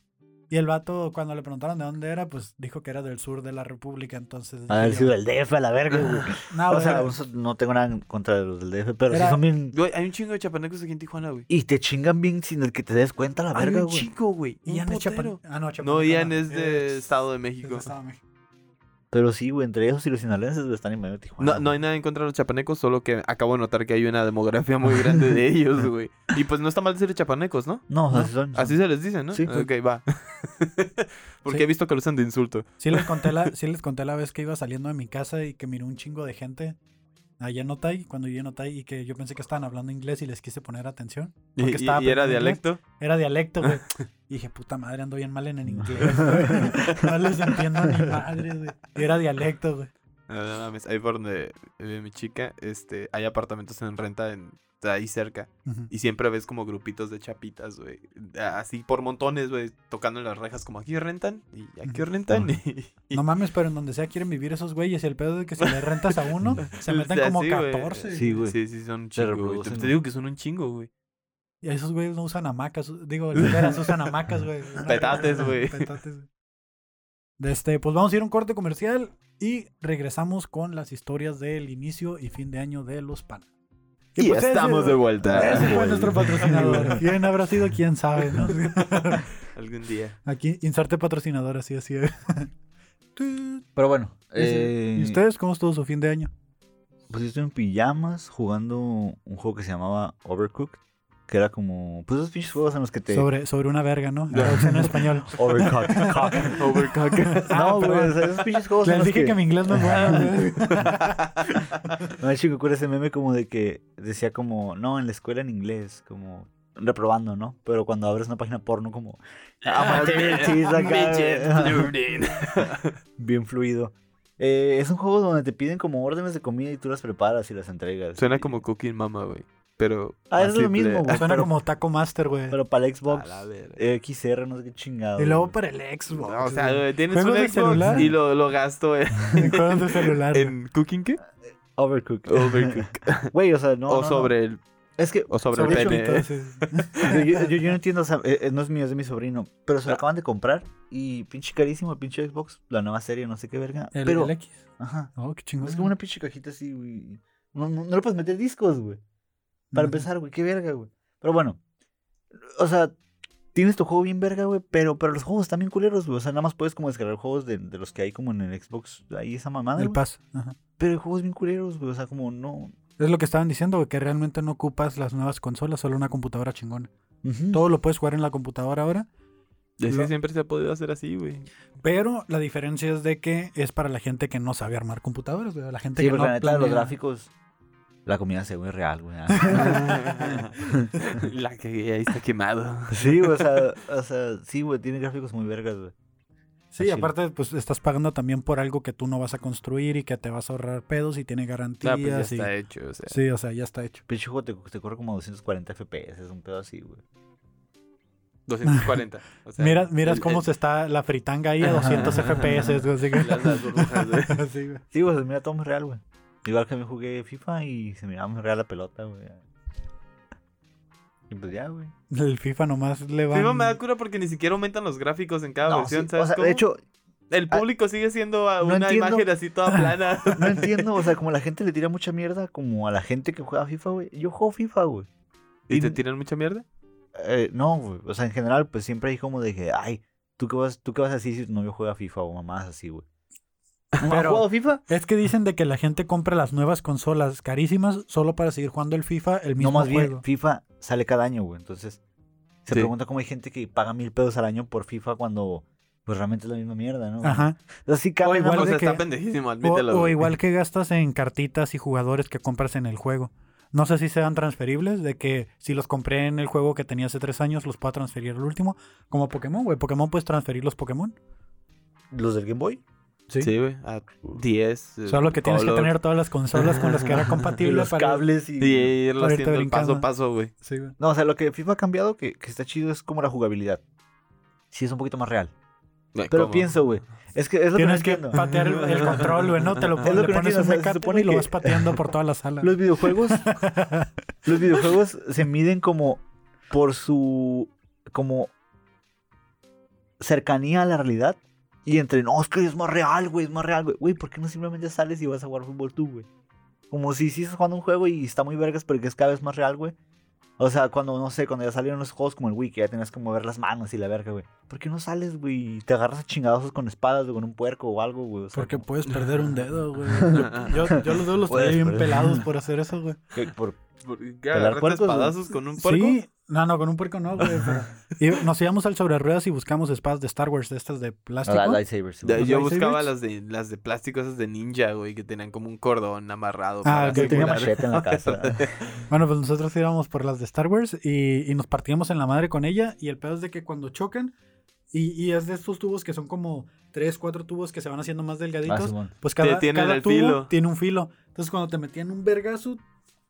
Y el vato, cuando le preguntaron de dónde era, pues dijo que era del sur de la República, entonces... A dije sido del DF a la verga, güey. *laughs* No, o sea, no tengo nada en contra de los del DF, pero Era- sí son bien... Güey, hay un chingo de chapanecos aquí en Tijuana, güey. Y te chingan bien sin el que te des cuenta la Hay verga, un güey. chico, güey. Un Ian es. Chapan- Ah, no, No, Chapaneco Ian no, es de es- Estado de es México. de Estado de México. Pero sí, güey, entre ellos y los sinaloenses están en medio de Tijuana. No, no hay nada en contra de los chapanecos, solo que acabo de notar que hay una demografía muy grande de *laughs* ellos, güey. Y pues no está mal decir chapanecos, ¿no? No, ¿no? así son. Así se les dice, ¿no? Sí. Ok, va. *laughs* Porque Sí. he visto que lo usan de insulto. Sí les, conté la, *laughs* sí les conté la vez que iba saliendo de mi casa y que miré un chingo de gente allá en Otay, cuando yo en Otay, y que yo pensé que estaban hablando inglés y les quise poner atención. Y, Porque y- estaba y era inglés. dialecto. Era dialecto, güey. *laughs* Y dije, puta madre, ando bien mal en el *laughs* inglés, güey. No les entiendo ni madre, güey. Y era dialecto, güey. No, no mames, ahí por donde vive mi chica, este, hay apartamentos en renta en, ahí cerca. Y siempre ves como grupitos de chapitas, güey. Así por montones, güey, tocando en las rejas, como aquí rentan y aquí rentan. Y, *laughs* y- No mames, pero en donde sea quieren vivir esos güeyes. Y el pedo de que si le rentas a uno, *laughs* se O meten sea, como sí, güey. 14. Sí, güey. Sí, sí, son un chingo. Te, digo que son un chingo, güey. Y esos güeyes no usan hamacas. Digo, literas *laughs* usan hamacas, güey. Petates, güey. Petates, güey. Este, pues vamos a ir a un corte comercial y regresamos con las historias del inicio y fin de año de los pan. Y pues ese- estamos de vuelta. Ese fue nuestro patrocinador. *laughs* ¿Quién habrá sido? ¿Quién sabe? ¿no? *laughs* Algún día. Aquí, inserte patrocinador, así, así. *laughs* Pero bueno, ¿Y eh, ustedes cómo estuvo su fin de año? pues yo estoy en pijamas jugando un juego que se llamaba Overcooked, que era como, pues esos pinches juegos en los que te... Sobre, sobre una verga, ¿no? Traducción en *laughs* español. Cock. Overcock. *laughs* no, Ah, güey, perdón. o sea, esos pinches juegos en Les los dije que... que mi inglés no es bueno. güey. *laughs* No, el chico cura ese meme como de que decía como, no, en la escuela en inglés, como reprobando, ¿no? Pero cuando abres una página porno como... Ah, güey. learning. Bien fluido. Eh, es un juego donde te piden como órdenes de comida y tú las preparas y las entregas. Suena Y- como Cooking Mama, güey. Pero. Ah, es lo mismo, güey. Suena *laughs* pero- como Taco Master, güey. Pero para el Xbox, A la verga. XR, no sé qué chingado. Y luego para el Xbox. No, o sea, güey. tienes ¿Juegos un de Xbox celular? y lo, lo gasto en, *laughs* Juegos de celular. *laughs* en Cooking qué? Overcooked. Overcook. Güey, o sea, no. o no, no. sobre el. Es que O sobre, Sobre el pene. yo, yo- no entiendo, o sea, eh, eh, no es mío, es de mi sobrino. Pero Ah. se lo acaban de comprar y pinche carísimo el pinche Xbox, la nueva serie, no sé qué verga. El, pero, el X. ajá. Oh, qué chingón. Es como una pinche cajita así, güey. No, no, no le puedes meter discos, güey. Para empezar, güey, qué verga, güey. Pero bueno, o sea, tienes tu juego bien verga, güey, pero, pero los juegos están bien culeros, güey. O sea, nada más puedes como descargar juegos de, de los que hay como en el Xbox, ahí esa mamada, El. Pass. Ajá. Pero hay juegos bien culeros, güey. O sea, como no... Es lo que estaban diciendo, güey, que realmente no ocupas las nuevas consolas, solo una computadora chingona. Todo lo puedes jugar en la computadora ahora, Y así Lo- siempre se ha podido hacer así, güey. pero la diferencia es de que es para la gente que no sabe armar computadoras, güey. La gente Sí, que no la neta, los planea- gráficos... La comida se ve real, güey. Ah. *laughs* La que ahí está quemado. sí, güey, o sea, o sea, sí, güey, tiene gráficos muy vergas, güey. Sí, aparte, pues estás pagando también por algo que tú no vas a construir y que te vas a ahorrar pedos y tiene garantías. Ah, pues ya y- está hecho, o sea. Sí, o sea, ya está hecho. Pinche juego te, te corre como 240 FPS, es un pedo así, güey. 240. O sea, Mira, miras el- cómo el- se está la fritanga ahí a 200 FPS. güey, así que- Las, las burbujas, güey. *laughs* Sí, güey. Sí, güey, se mira todo muy real, güey. Igual que me jugué FIFA y se miraba muy real la pelota, güey. Y pues ya, güey. El FIFA nomás le va. FIFA me da cura porque ni siquiera aumentan los gráficos en cada No, versión, sí, ¿sabes o sea, cómo? de hecho, El Ah, público sigue siendo no una imagen así toda *laughs* plana. No entiendo, o sea, como la gente le tira mucha mierda como a la gente que juega FIFA, güey. Yo juego FIFA, güey. ¿Y te tiran mucha mierda? Eh, no, güey. O sea, en general, pues siempre hay como de que, ay, ¿tú qué vas, tú qué vas a decir si tu novio juega FIFA o mamás así, güey? ¿No has Pero- jugado FIFA? Es que dicen de que la gente compra las nuevas consolas carísimas solo para seguir jugando el FIFA, el mismo No, más bien, juego. FIFA sale cada año, güey. Entonces, se Sí. pregunta cómo hay gente que paga mil pesos al año por FIFA cuando, pues realmente es la misma mierda, ¿no? Ajá. Así cabe, O igual O sea, que- está pendejísimo, O, admítelo. o igual *laughs* que gastas en cartitas y jugadores que compras en el juego. No sé si sean transferibles, de que si los compré en el juego que tenía hace tres años, los puedo transferir al último. Como Pokémon, güey. Pokémon puedes transferir los Pokémon. ¿Los del Game Boy? Sí. Sí, güey. A 10. eh, Solo que tienes que tener todas las consolas con las que era Y *laughs* compatible los para... cables y... Y haciendo paso brincando. a paso, güey. Sí, güey. No, o sea, lo que FIFA ha cambiado, que, que está chido, es como la jugabilidad. Sí, es un poquito más real. Pero ¿cómo? pienso, güey. Es que es lo Tienes que entiendo. patear el, el control, güey, ¿no? Te lo, *laughs* Es pones, lo le pones un se y lo vas pateando por toda la sala. Los videojuegos, *laughs* los videojuegos se miden como por su como cercanía a la realidad y entre no, es que es más real, güey, es más real, güey. Güey, ¿por qué no simplemente sales y vas a jugar fútbol tú, güey? Como si sí estás jugando un juego y está muy vergas, pero que es cada vez más real, güey. O sea, cuando, no sé, cuando ya salieron los juegos como el Wii, que ya tenías que mover las manos y la verga, güey. ¿Por qué no sales, güey? y Te agarras a chingadazos con espadas o con un puerco o algo, güey. O sea, Porque como- puedes perder un dedo, güey. Yo, *laughs* yo, yo los dedos los traía bien perder. pelados por hacer eso, güey. por- ¿Por qué espadazos con un puerco? Sí, no, no, con un puerco no, güey. pero- *laughs* y nos íbamos al sobre ruedas y buscamos espadas de Star Wars, de estas de plástico. Ah, lightsabers. Yo ¿Los buscaba las de las de plástico, esas de ninja, güey, que tenían como un cordón amarrado. Ah, para Yo tenía machete en la *laughs* casa. Bueno, pues nosotros íbamos por las de Star Wars y, y nos partíamos en la madre con ella. Y el pedo es de que cuando chocan, y, y es de estos tubos que son como tres, cuatro tubos que se van haciendo más Ah, delgaditos. Simón. pues cada, cada tubo filo. tiene un filo. Entonces cuando te metían un vergazo,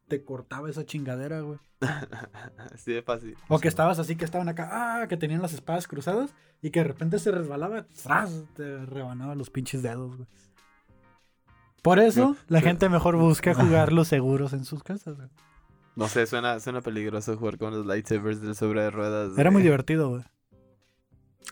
te cortaba esa chingadera, güey. *laughs* Así de fácil. O que estabas así, que estaban acá, ah, que tenían las espadas cruzadas y que de repente se resbalaba, ¡zras! te rebanaba los pinches dedos, güey. Por eso, No, la gente mejor busca *laughs* jugar los seguros en sus casas, güey. No sé, suena, suena peligroso jugar con los lightsabers del sobre de ruedas. Era muy divertido, güey.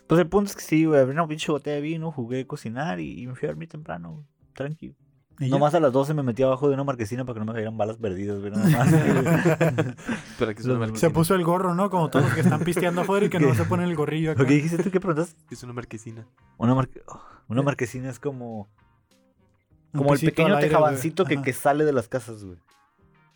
Pues el punto es que sí, güey. Abrí una pinche botella de vino, jugué a cocinar y, y me fui a dormir temprano, güey. Tranquilo. Nomás a las 12 me metí abajo de una marquesina para que no me cayeran balas perdidas, güey. nada más. Espera, *laughs* que es una Los- marquesina. Se puso el gorro, ¿no? Como todos los que están pisteando afuera y que *laughs* no se ponen el gorrillo acá. ¿Lo que dijiste tú? ¿Qué preguntas? Es una marquesina. Una, marque- oh, una marquesina es como, como el pequeño aire, tejabancito que, que sale de las casas, güey.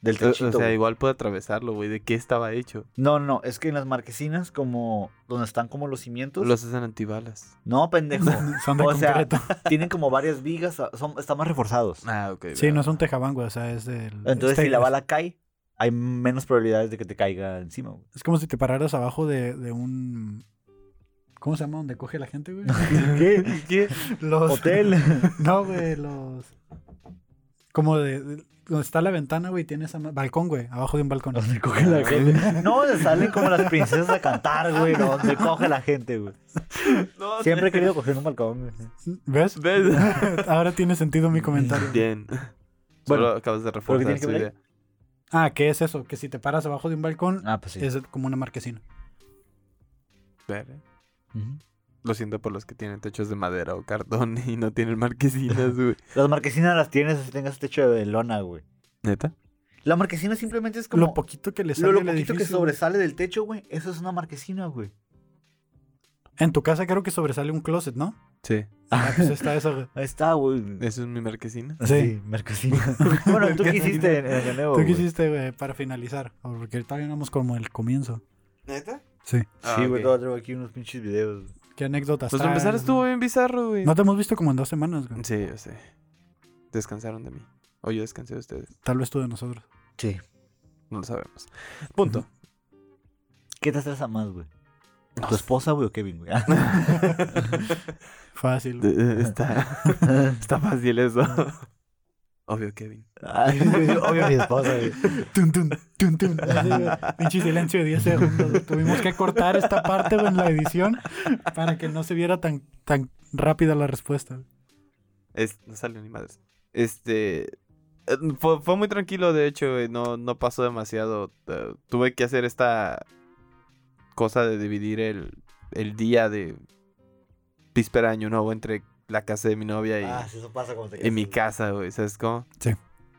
Del O, o techito. sea, güey. igual puede atravesarlo, güey. ¿De qué estaba hecho? No, no, es que en las marquesinas, como donde están como los cimientos. Los hacen antibalas. No, pendejo. *laughs* Son de o sea, concreto. tienen como varias vigas, son, están más reforzados. Ah, ok. Sí, no es un tejabán, güey. O sea, es del. Entonces, si stainless. la bala cae, hay menos probabilidades de que te caiga encima, güey. Es como si te pararas abajo de, de un. ¿Cómo se llama? Donde coge la gente, güey. *laughs* ¿Qué? ¿Qué? Los. Hotel. *laughs* No, güey, los. Como de. de- donde está la ventana, güey, tiene esa. Balcón, güey, abajo de un balcón. Donde coge la gente. *laughs* No, salen como las princesas a cantar, güey. Donde coge la gente, güey. *laughs* No, Siempre he querido coger un balcón, güey. ¿Ves? ¿Ves? *laughs* Ahora tiene sentido mi comentario. Bien. Bueno, Solo acabas de reforzar su idea. Ah, ¿qué es eso? Que si te paras abajo de un balcón, Ah, pues sí. es como una marquesina. Ver, eh. Ujú. Lo siento por los que tienen techos de madera o cartón y no tienen marquesinas, güey. *laughs* Las marquesinas las tienes si tengas techo de lona, güey. ¿Neta? La marquesina simplemente es como. Lo poquito que le lo, sale lo poquito que sobresale del techo, güey. Eso es una marquesina, güey. En tu casa creo que sobresale un closet, ¿no? Sí. Ah, pues está eso, güey. *laughs* Ahí está, güey. ¿Eso es mi marquesina? Sí. marquesina. *laughs* bueno, ¿tú qué hiciste en, Nuevo, ¿Tú qué güey? hiciste, güey, para finalizar? Porque todavía no vamos como el comienzo. ¿Neta? Sí. Sí, güey, todavía traigo aquí unos pinches videos. ¿Qué anécdotas Pues para empezar estuvo bien bizarro, güey. No te hemos visto como en dos semanas, güey. Sí, yo sé. Descansaron de mí. O yo descansé de ustedes. Tal vez tú de nosotros. Sí. No lo sabemos. Punto. ¿Qué te estresa más, güey? ¿Tu esposa, güey, o Kevin, güey? *laughs* Fácil. De- está, *laughs* está fácil eso. *laughs* Obvio, Kevin. Ay, *laughs* obvio mi esposa. *laughs* Tun, tun, tun, tun. *laughs* Pinche silencio de 10 segundos. Tuvimos que cortar esta parte en la edición para que no se viera tan, tan rápida la respuesta. Es, no salió ni madres. Este. eh, Fue, fue muy tranquilo, de hecho, no, no pasó demasiado. Eh, tuve que hacer esta cosa de dividir el, el día de víspera año nuevo entre la casa de mi novia y, Ah, eso pasa cuando te en mi casa, güey, ¿sabes cómo? Sí.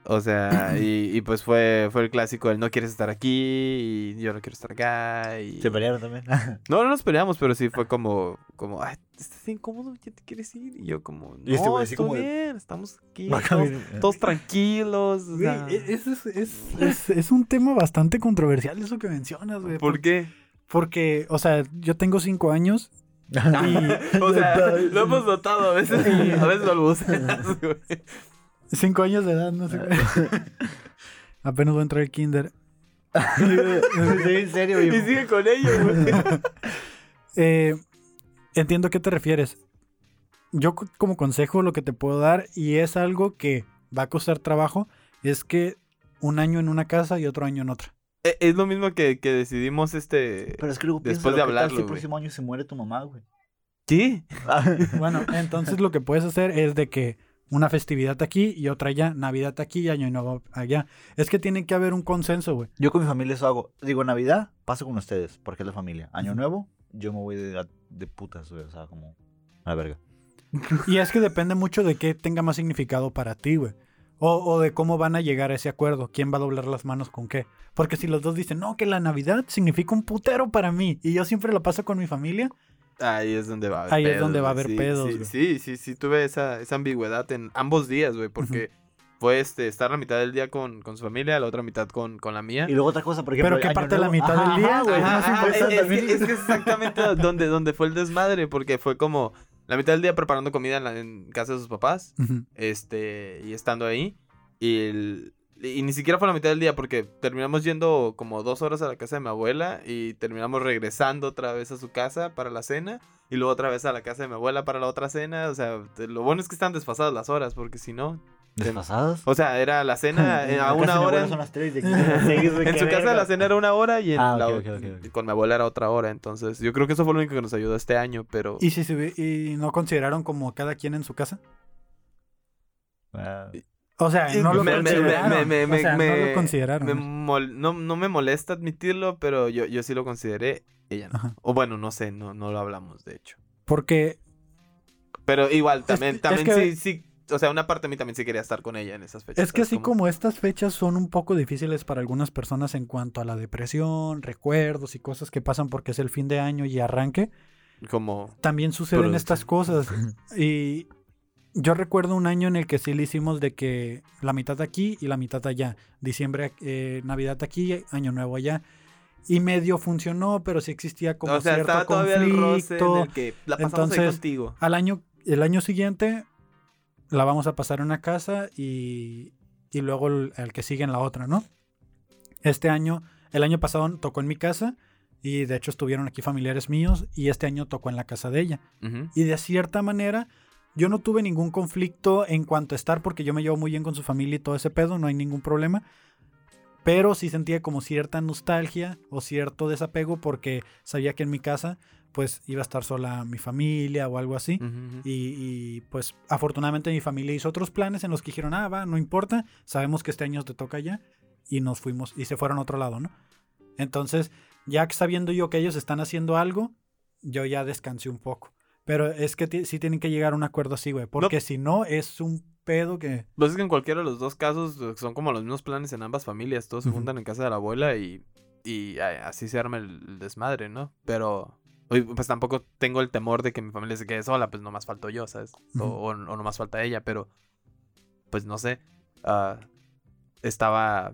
O sea, y, y pues fue, fue el clásico, el no quieres estar aquí y yo no quiero estar acá. Y... Se pelearon también. *laughs* No, no nos peleamos, pero sí fue como, como, ay, estás incómodo, ya te quieres ir. Y yo como, no, este güey así estoy como de- bien, estamos aquí, *laughs* todos, tranquilos. o sea, es, es, es- es un tema bastante controversial eso que mencionas, güey. ¿Por qué? Porque, o sea, yo tengo cinco años y... *laughs* O sea, lo hemos notado a veces, a veces balbuceas, *laughs* güey. Cinco años de edad, no sé. *laughs* Apenas voy a entrar al kinder. sí, en serio, Y sigue con ellos, güey. Eh, entiendo a qué te refieres. Yo co- como consejo lo que te puedo dar, y es algo que va a costar trabajo, es que un año en una casa y otro año en otra. E- Es lo mismo que, que decidimos este... Pero es que luego Después de ¿qué tal hablarlo, si el próximo año se muere tu mamá, güey. ¿Qué? *laughs* *laughs* Bueno, entonces lo que puedes hacer es de que una festividad aquí y otra allá, Navidad aquí y Año Nuevo allá. Es que tiene que haber un consenso, güey. Yo con mi familia eso hago. Digo, Navidad, paso con ustedes, porque es la familia. Año Nuevo, yo me voy de, de putas, güey. O sea, como a la verga. Y es que depende mucho de qué tenga más significado para ti, güey. O, o de cómo van a llegar a ese acuerdo. ¿Quién va a doblar las manos con qué? Porque si los dos dicen, no, que la Navidad significa un putero para mí y yo siempre lo paso con mi familia, Ahí es donde va a haber Ahí es donde va a haber Sí, pedos, Sí, sí, sí, sí, tuve esa, esa ambigüedad en ambos días, güey, porque fue este, estar la mitad del día con, con su familia, la otra mitad con, con la mía. Y luego otra cosa, por ejemplo. Pero ¿qué parte de la mitad del día, güey? Es, es que es exactamente *laughs* donde, donde fue el desmadre, porque fue como la mitad del día preparando comida en, la- en casa de sus papás, este, y estando ahí, y, el- y ni siquiera fue la mitad del día, porque terminamos yendo como dos horas a la casa de mi abuela, y terminamos regresando otra vez a su casa para la cena, y luego otra vez a la casa de mi abuela para la otra cena, o sea, lo bueno es que están desfasadas las horas, porque si no, *laughs* ¿Desfasadas? o sea, era la cena *laughs* En a una hora. Son las de *laughs* En su casa la cena era una hora y en Ah, la ok, o- ok, ok, ok. con mi abuela era otra hora. Entonces, yo creo que eso fue lo único que nos ayudó este año, pero... ¿Y si se ve- y no consideraron como cada quien en su casa? Ah, O sea, no lo consideraron. no me- lo consideraron. me mol- no, no me molesta admitirlo, pero yo, yo sí lo consideré. Ella no. Ajá. O bueno, no sé, no, no lo hablamos, de hecho. Porque Pero igual, también, es también que- sí, sí... O sea, una parte de mí también sí quería estar con ella en esas fechas. es que ¿sabes así como estas fechas son un poco difíciles para algunas personas en cuanto a la depresión, recuerdos y cosas que pasan porque es el fin de año y arranque, Como... también suceden Pero- estas cosas. *laughs* Y yo recuerdo un año en el que sí le hicimos de que la mitad aquí y la mitad allá. Diciembre, eh, Navidad aquí, Año Nuevo allá. Y medio funcionó, pero sí existía como o sea, cierto estaba todavía el roce en conflicto. el que la pasamos ahí Entonces, contigo. Al año, el año siguiente la vamos a pasar en una casa y, y luego el, el que sigue en la otra, ¿no? Este año, el año pasado tocó en mi casa y de hecho estuvieron aquí familiares míos y este año tocó en la casa de ella. Y de cierta manera, yo no tuve ningún conflicto en cuanto a estar porque yo me llevo muy bien con su familia y todo ese pedo, no hay ningún problema. Pero sí sentía como cierta nostalgia o cierto desapego porque sabía que en mi casa pues iba a estar sola mi familia o algo así. Y, y, pues afortunadamente mi familia hizo otros planes en los que dijeron, ah, va, no importa, sabemos que este año te toca ya. Y nos fuimos y se fueron a otro lado, ¿no? Entonces, ya que sabiendo yo que ellos están haciendo algo, yo ya descansé un poco. Pero es que sí tienen que llegar a un acuerdo así, güey. Porque si no, es un pedo que... Pues es que en cualquiera de los dos casos eh, son como los mismos planes en ambas familias. Todos se juntan en casa de la abuela y, y así se arma el, desmadre, ¿no? Pero pues tampoco tengo el temor de que mi familia se quede sola, pues nomás falto yo, ¿sabes? O, o, o nomás falta ella, pero pues no sé. ah, estaba...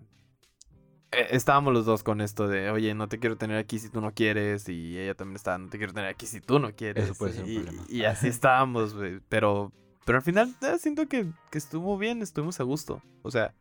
eh, Estábamos los dos con esto de, oye, no te quiero tener aquí si tú no quieres. Y ella también estaba, no te quiero tener aquí si tú no quieres. puede ser un y, problema. y así estábamos, güey. Pero pero al final eh, siento que, que estuvo bien, estuvimos a gusto. O sea,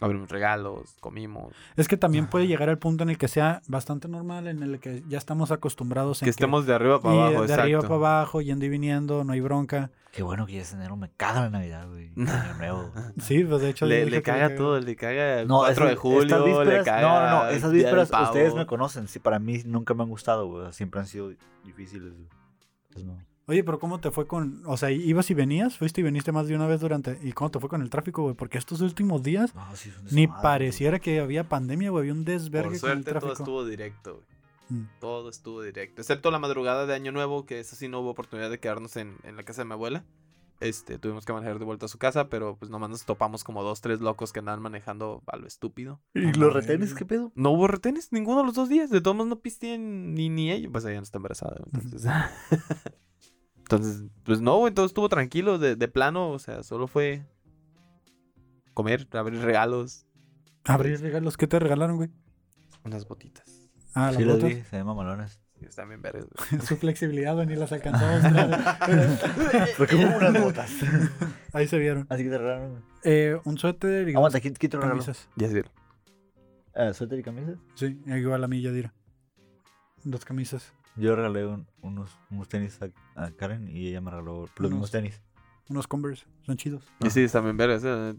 abrimos regalos, comimos. Es que también puede llegar al punto en el que sea bastante normal, en el que ya estamos acostumbrados en Que estemos de arriba para y abajo, de exacto. arriba para abajo, yendo y viniendo, no hay bronca. Qué bueno que ya es enero, me caga la Navidad, güey. *laughs* Año nuevo. Sí, pues de hecho... Le, le que caga todo, le caga el No, 4 de julio, estas le vísperas, caga no, no, no, esas vísperas ustedes me conocen, sí, para mí nunca me han gustado, güey, siempre han sido difíciles, güey. Entonces, no. Oye, pero ¿cómo te fue con...? O sea, ¿ibas y venías? ¿Fuiste y viniste más de una vez durante...? ¿Y cómo te fue con el tráfico, güey? Porque estos últimos días No, sí, es un ni pareciera que había pandemia, güey. Había un Por desvergue con el suerte todo estuvo directo, güey. Mm. Todo estuvo directo. Excepto la madrugada de Año Nuevo, que esa sí no hubo oportunidad de quedarnos en, en la casa de mi abuela. Este, tuvimos que manejar de vuelta a su casa, pero pues nomás nos topamos como dos, tres locos que andaban manejando a lo estúpido. ¿Y No los retenes qué pedo? No hubo retenes ninguno de los dos días. De todos modos no pisteen ni, ni ellos. Pues ella no está embarazada. Entonces, *laughs* entonces pues no, güey. Todo estuvo tranquilo. De, de plano, o sea, solo fue comer, abrir regalos, Abrir regalos. ¿Qué te regalaron, güey? unas botitas. Ah, Sí las botas. vi, se ven mamalonas. Y están bien verdes, güey. *laughs* Su flexibilidad, güey, ni las alcanzamos. Fue *laughs* como unas botas. *laughs* Ahí se vieron. Así que te regalaron. güey. Eh, un suéter y Aguanta, ¿quién quién te dos regaló? camisas. Ya es decir, Ah, ¿Suéter y camisas? Sí, igual a mí, Yadira. Dos camisas. Yo regalé un- unos, unos tenis a, a Karen y ella me regaló los Unos- mismos tenis. Unos Converse. Son chidos. Y sí, están bien verdes. eh,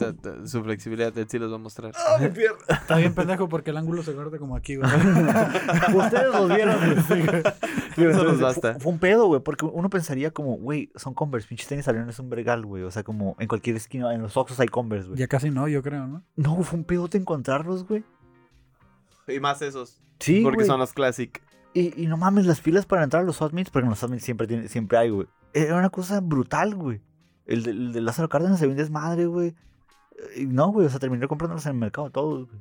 Su flexibilidad, él sí los va a mostrar. *laughs* Está bien pendejo porque el ángulo se guarda como aquí, güey. *laughs* Ustedes los vieron, güey. Sí, *laughs* Eso nos fue- basta. Fue, un pedo, güey, porque uno pensaría como, güey, son Converse, pinches tenis salieron es un vergal, güey. O sea, como en cualquier esquina, en los Oxxos hay Converse, güey. ya casi no, yo creo, ¿no? No, fue un pedote encontrarlos, güey. Y más esos. Sí, porque son los classic. Y, y no mames, las filas para entrar a los Hot Meets, porque en los Hot Meets siempre, tiene, siempre hay, güey. Era una cosa brutal, güey. El de, el de Lázaro Cárdenas se vio un desmadre, güey. Y no, güey, o sea, terminé comprándolos en el mercado todos, güey.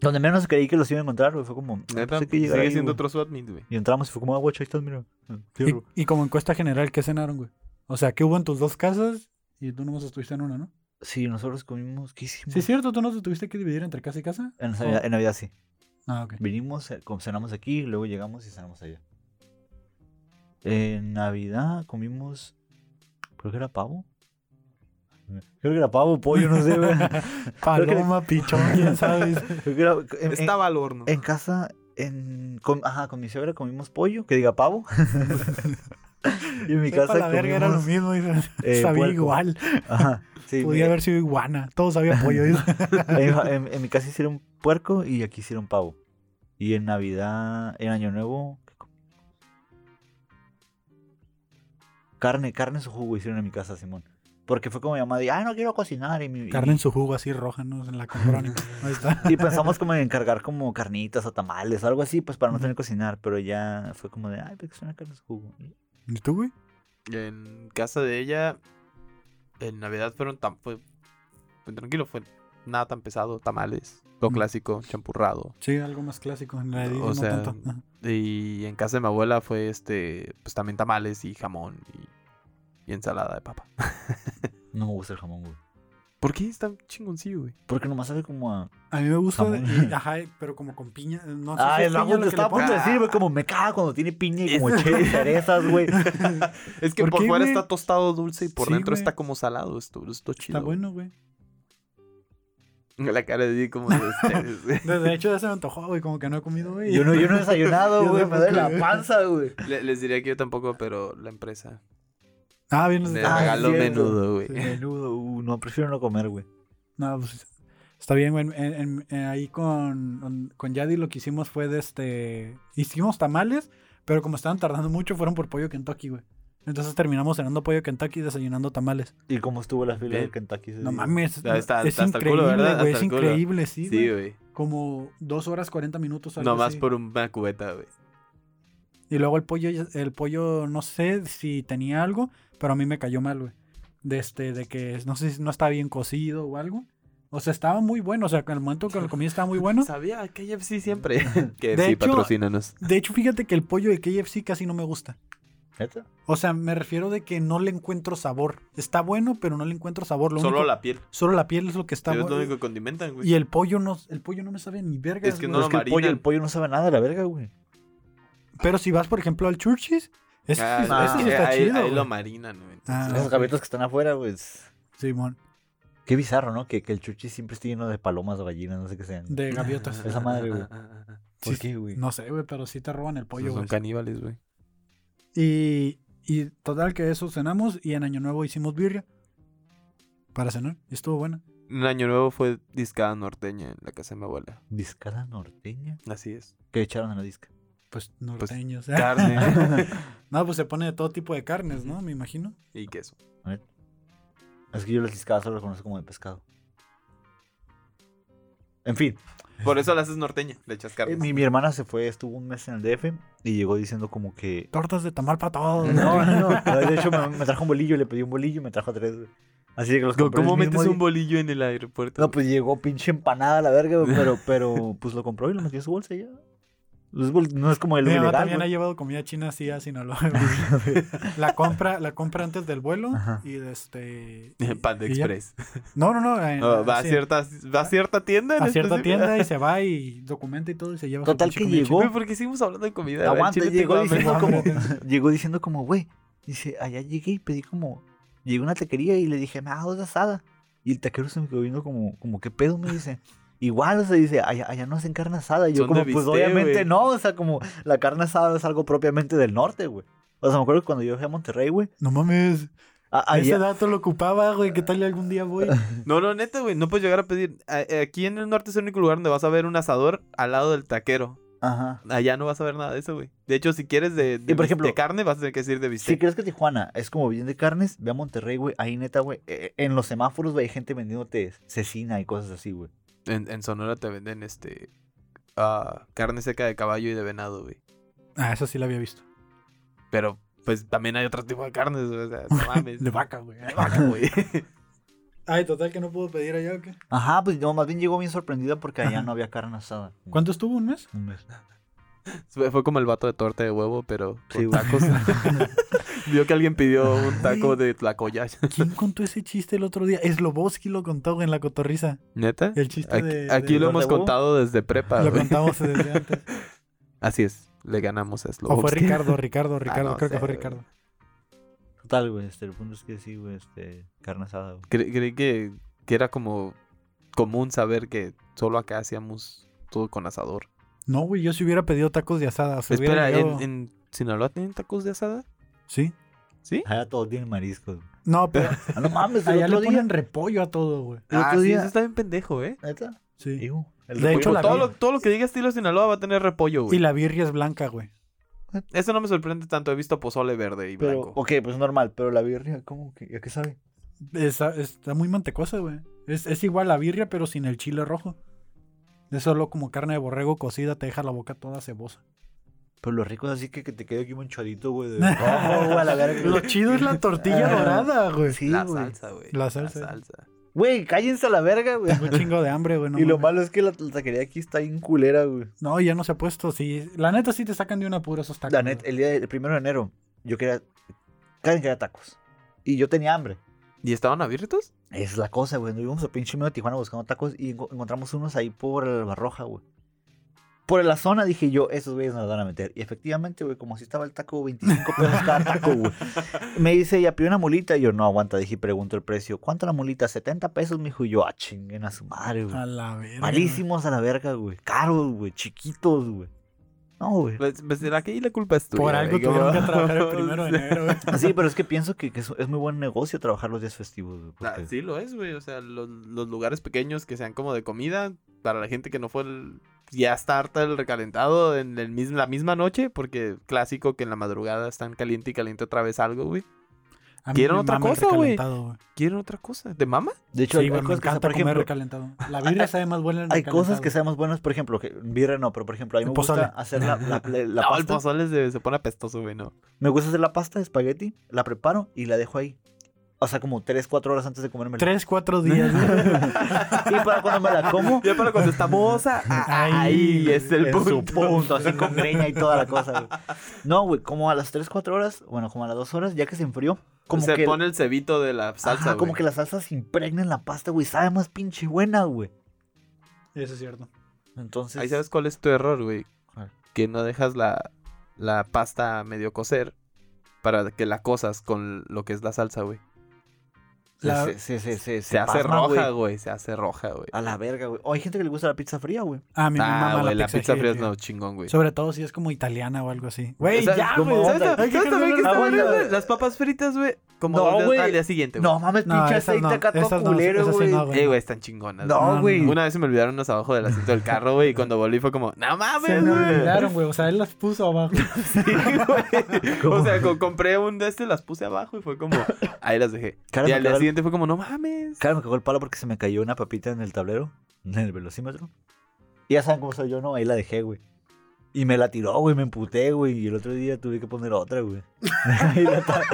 Donde menos creí que los iba a encontrar, güey, fue como... Neta, sigue ahí, siendo güey. otro SWAT güey. Y entramos y fue como, ah, güey, ahí estás, mira. Ah, Y, y como encuesta general, ¿qué cenaron, güey? O sea, ¿qué hubo en tus dos casas? Y tú nomás estuviste en una, ¿no? Sí, nosotros comimos, ¿qué hicimos? Sí, es cierto, tú no te tuviste que dividir entre casa y casa. En en Navidad sí. Ah. Vinimos, eh, cenamos aquí, luego llegamos y cenamos allá. En Navidad comimos, creo que era pavo. Creo que era pavo, pollo, no sé. *laughs* Paloma, pichón, *laughs* quién era- en- Estaba al horno. en casa, en, con, ajá, con mi suegra comimos pollo, que diga pavo. *laughs* y en mi Sepa casa la verga era lo mismo. dice, eh, *laughs* sabía puerco. igual. ajá, sí, Podía mi- haber sido iguana. Todos sabían pollo. dice. *laughs* en, en- en mi casa hicieron puerco y aquí hicieron pavo. Y en Navidad, en Año Nuevo, carne, carne en su jugo hicieron en mi casa, Simón. Porque fue como mi mamá, de, ay, no quiero cocinar. Y, mi- Carne y- en su jugo así roja, ¿no? En la comprón. Ahí está. *laughs* y pensamos como en encargar como carnitas o tamales o algo así, pues para no tener que cocinar. Pero ya fue como de, ay, pues que suena carne en su jugo. Y- ¿Y tú, güey? En casa de ella, en Navidad fueron tan. Fue, fue tranquilo, fue nada tan pesado. Tamales, lo Mm. clásico, champurrado. Sí, algo más clásico. En la de O no sea, tanto. Y en casa de mi abuela fue este. Pues también tamales y jamón y, y ensalada de papa. *laughs* No me gusta el jamón, güey. ¿Por qué es tan chingoncillo, güey? Porque nomás sabe como a... A mí me gusta, Jamón. y- *laughs* ajá, pero como con piña. No sé Ah, si es lo piña lo estaba a punto de decir, güey, como me caga cuando tiene piña y como *laughs* che y cerezas, güey. *laughs* Es que ¿Por por, qué, fuera güey? está tostado dulce y por Sí, dentro güey. está como salado. Esto, esto chido. Está bueno, güey. La cara de como de ustedes, güey. De hecho, ya se me antojó, güey. Como que no he comido, güey. Yo no, yo no he desayunado, güey, me duele la panza, güey. Le- Les diría que yo tampoco, pero la empresa Ah, bien. me ah, regaló cierto. menudo, güey. *laughs* Menudo, uh, no, prefiero no comer, güey. No, pues está bien, güey. En- en- en- ahí con, con, Yadi lo que hicimos fue de este. Hicimos tamales, pero como estaban tardando mucho, fueron por pollo Kentucky, güey. Entonces terminamos cenando pollo Kentucky y desayunando tamales. ¿Y cómo estuvo la fila del Kentucky? ese No día? mames, Ya está- es está hasta el increíble, culo, ¿verdad? güey. Es Hasta el culo. increíble, sí, Sí, güey. güey. Como dos horas 40 minutos. algo Nomás así. por una cubeta, güey. Y luego el pollo, el pollo, no sé si tenía algo, pero a mí me cayó mal, güey. De este, de que no sé si no estaba bien cocido o algo. O sea, estaba muy bueno. O sea, al momento que lo comí estaba muy bueno. *laughs* Sabía KFC siempre. *laughs* que *laughs* De sí, hecho- patrocínanos. De hecho, fíjate que el pollo de KFC casi no me gusta. ¿Neta? O sea, me refiero de que no le encuentro sabor. Está bueno, pero no le encuentro sabor. Lo Solo único- la piel. solo la piel es lo que está es lo bueno. único que condimentan, güey. Y el pollo no, el pollo no me sabe ni verga. Es que no es que el pollo, el pollo no sabe nada de la verga, güey. Pero si vas, por ejemplo, al Churchis, ese, Ah, está ahí, chido. ahí lo marinan, güey. Ah, Esos gavetos que están afuera, pues... Simón, Qué bizarro, ¿no? Que, que el chuchi siempre esté lleno de palomas o gallinas, no sé qué sean. de gaviotas. Esa madre, güey. ¿Por Sí, qué, güey? No sé, güey, pero sí te roban el pollo, Son güey. caníbales, güey. Y, y total que eso cenamos y en Año Nuevo hicimos birria para cenar. Y estuvo buena. Un año nuevo fue discada norteña en la casa de mi abuela. ¿Discada norteña? Así es. ¿Qué echaron en la disca? Pues norteños. *laughs* Carne *laughs* no, pues se pone de todo tipo de carnes, ¿no? Me imagino. y queso. Es que yo las discadas solo las conozco como de pescado. En fin, Por eso la haces norteña, le echas eh, carne. mi, mi hermana se fue, estuvo un mes en el DF y llegó diciendo como que... Tortas de tamal para todos. No, no, no. De hecho, me, me trajo un bolillo, le pedí un bolillo y me trajo tres. güey. Así que los ¿Cómo, compré cómo metes día. un bolillo en el aeropuerto? No, pues llegó pinche empanada a la verga, güey, pero, pero pues lo compró y lo metió en su bolsa y ya. No es como el Mi mamá ilegal, también ha güey. llevado comida china así a Sinaloa. *laughs* *laughs* la compra, la compra antes del vuelo Ajá. y de este. *laughs* Pan de y ya. Express. No, no, no. en- No, va, a cierta, va a cierta tienda. en a cierta tienda y se va y documenta y todo y se lleva Total que llegó. Güey, ¿por qué seguimos hablando de comida? Chile llegó diciendo como, llegó diciendo como, güey, dice, allá llegué y pedí como, llegué a una taquería y le dije, me hago asada. Y el taquero se me quedó viendo como, como, ¿qué pedo? Me dice, igual, o sea, dice, allá, allá no hacen carne asada. Y yo Son como, de pues bistec, obviamente no, o sea, como, la carne asada es algo propiamente del norte, güey. O sea, me acuerdo que cuando yo fui a Monterrey, güey, No mames. a- Ese dato lo ocupaba, güey. ¿Qué tal y algún día voy? *laughs* No, no, neta, güey. No puedes llegar a pedir. Aquí en el norte es el único lugar donde vas a ver un asador al lado del taquero. ajá. Allá no vas a ver nada de eso, güey. De hecho, si quieres de, de, Y, por bis- ejemplo, de carne, vas a tener que decir de Si bistec. crees que Tijuana es como bien de carnes, ve a Monterrey, güey. Ahí neta, güey. eh, en los semáforos, güey, hay gente vendiéndote cecina y cosas así, güey. En, en Sonora te venden este. ah, carne seca de caballo y de venado, güey. Ah, eso sí lo había visto. Pero, pues también hay otro tipo de carnes. O sea, no *laughs* mames. De vaca, güey. De vaca, güey. *laughs* Ay, total que no puedo pedir allá o qué. Ajá, pues no, más bien llegó bien sorprendida porque allá Ajá. no había carne asada. ¿Cuánto estuvo un mes? Un mes. *laughs* Fue como el vato de torta de huevo, pero Sí, tacos. *laughs* *laughs* Vio que alguien pidió un taco de tlacoya. ¿Quién contó ese chiste el otro día? Sloboski lo contó en la cotorriza. ¿Neta? El chiste Aquí, de. aquí de- lo ¿Torta hemos de huevo? contado desde prepa, Lo contamos desde antes. Así es, le ganamos a O Slobodsky. fue Ricardo, Ricardo, Ricardo. no creo que fue. Ricardo. Total, güey. Este, el punto es que sí, güey. Este, carne asada, güey. Cre- creí que, que era como común saber que solo acá hacíamos todo con asador. No, güey, yo si hubiera pedido tacos de asada. se hubiera Espera, ¿en, en Sinaloa tienen tacos de asada? Sí. ¿Sí? Allá todos tienen mariscos. güey. No, pero *laughs* Ah, no mames, allá le día. ponen repollo a todo, güey. Ah, sí, día- eso está bien pendejo, ¿eh? ¿Neta? Sí. Iu, el De hecho, la todo, lo, todo lo que diga estilo Sinaloa va a tener repollo, Y güey. la birria es blanca, güey. Eso no me sorprende tanto. He visto pozole verde y Pero, blanco. ok, pues normal, pero la birria, ¿cómo que? ¿A qué sabe? Está, está muy mantecosa, güey. Es, es igual la birria, pero sin el chile rojo. Es solo como carne de borrego cocida, te deja la boca toda cebosa. Pero lo rico es así que, que te quede aquí manchadito, güey. De... *laughs* rojo, güey, a la verga. Lo chido es la *laughs* tortilla dorada, güey. Sí, la güey. salsa, güey. La salsa. salsa. Güey, cállense a la verga, güey. Tengo un chingo de hambre, güey. No, *laughs* y lo malo es que la, la taquería aquí está bien culera, güey. no, ya no se ha puesto. Sí, la neta sí te sacan de una pura esos tacos. La neta, el día del primero de enero, yo quería. Quien quería tacos. Y yo tenía hambre. ¿Y estaban abiertos? Es la cosa, güey. Nos íbamos a pinche medio de Tijuana buscando tacos y enco- encontramos unos ahí por el Barroja, güey. Por la zona dije yo, esos güeyes nos van a meter. Y efectivamente, güey, como si estaba el taco, 25 pesos cada taco, güey. *laughs* Me dice, ya pidió una mulita. Y yo, no, aguanta. Dije, pregunto el precio. ¿Cuánto la mulita? 70 pesos, mijo. Y yo, ah, chinguen a su madre, güey. A la verga. Malísimos a la verga, güey. Caros, güey. Chiquitos, güey. No, güey. Pues, pues aquí la culpa es tuya. Por algo güey, tuvieron que trabajar el primero de *laughs* enero, güey. *laughs* Sí, pero es que pienso que, que es, es muy buen negocio trabajar los días festivos, güey. Ah, porque- sí lo es, güey. O sea, los, los lugares pequeños que sean como de comida, para la gente que no fue el... Ya está harta el recalentado en el mis- la misma noche, porque clásico que en la madrugada están caliente y caliente otra vez algo, güey. A mí ¿Quieren me otra cosa, güey? ¿Quieren otra cosa? ¿De mama? De hecho, Sí, hay, cosas que, por ejemplo, recalentado. La birria sabe más buena en hay cosas que sean más buenas, por ejemplo, que birria no, pero por ejemplo, a mí El me gusta pozole. hacer la, la, la- la *laughs* no, el pasta. pozole se, se pone apestoso, güey, no. Me gusta hacer la pasta de espagueti, la preparo y la dejo ahí. O sea, como 3, 4 horas antes de comerme. Tres, cuatro días, *laughs* güey. y para cuando me la como, Ya para cuando está moza, *laughs* Ahí, ahí es el punto. su punto, así con greña y toda la cosa. güey. No, güey, como a las 3, 4 horas, bueno, como a las 2 horas, ya que se enfrió, como se que... pone el cebito de la salsa, Ajá, como que la salsa se impregna en la pasta, güey. Sabe más pinche buena, güey. Eso es cierto. Entonces... Ahí sabes cuál es tu error, güey. Que no dejas la, la pasta medio cocer para que la cosas con lo que es la salsa, güey. Se, La- se, se, se, se, Se hace pasma, roja, güey. Se hace roja, güey. A la verga, güey. O hay gente que le gusta la pizza fría, güey. A mí me Ah, mama güey, la pizza aquí, fría es lo chingón, güey. Sobre todo si es como italiana o algo así. Güey, ¿Sabes ya, güey. ¿sabes? Hay que ¿Sabes también que? Las papas fritas, güey. Como No, al día- güey. al día siguiente, güey. No mames, No, pinche aceite no, acá todo no, culero, güey. no. Eh, güey, están chingonas. No, No, güey. no. Una vez se me olvidaron unas abajo del asiento del carro, güey. Y cuando volví fue como, no Se mames, me güey. olvidaron, güey. O sea, él las puso abajo. *laughs* Sí, güey. *laughs* ¿Cómo? O sea, co- compré un de este, las puse abajo y fue como, ahí las dejé. Y me al siguiente fue como, no mames. Cara, me cagó el palo porque se me cayó una papita en el tablero. en el velocímetro. Y ya saben cómo soy yo, ¿no? Ahí la dejé, güey. Y me la tiró, güey, me emputé, güey. Y el otro día tuve que poner otra, güey. *laughs* Ahí la, tra-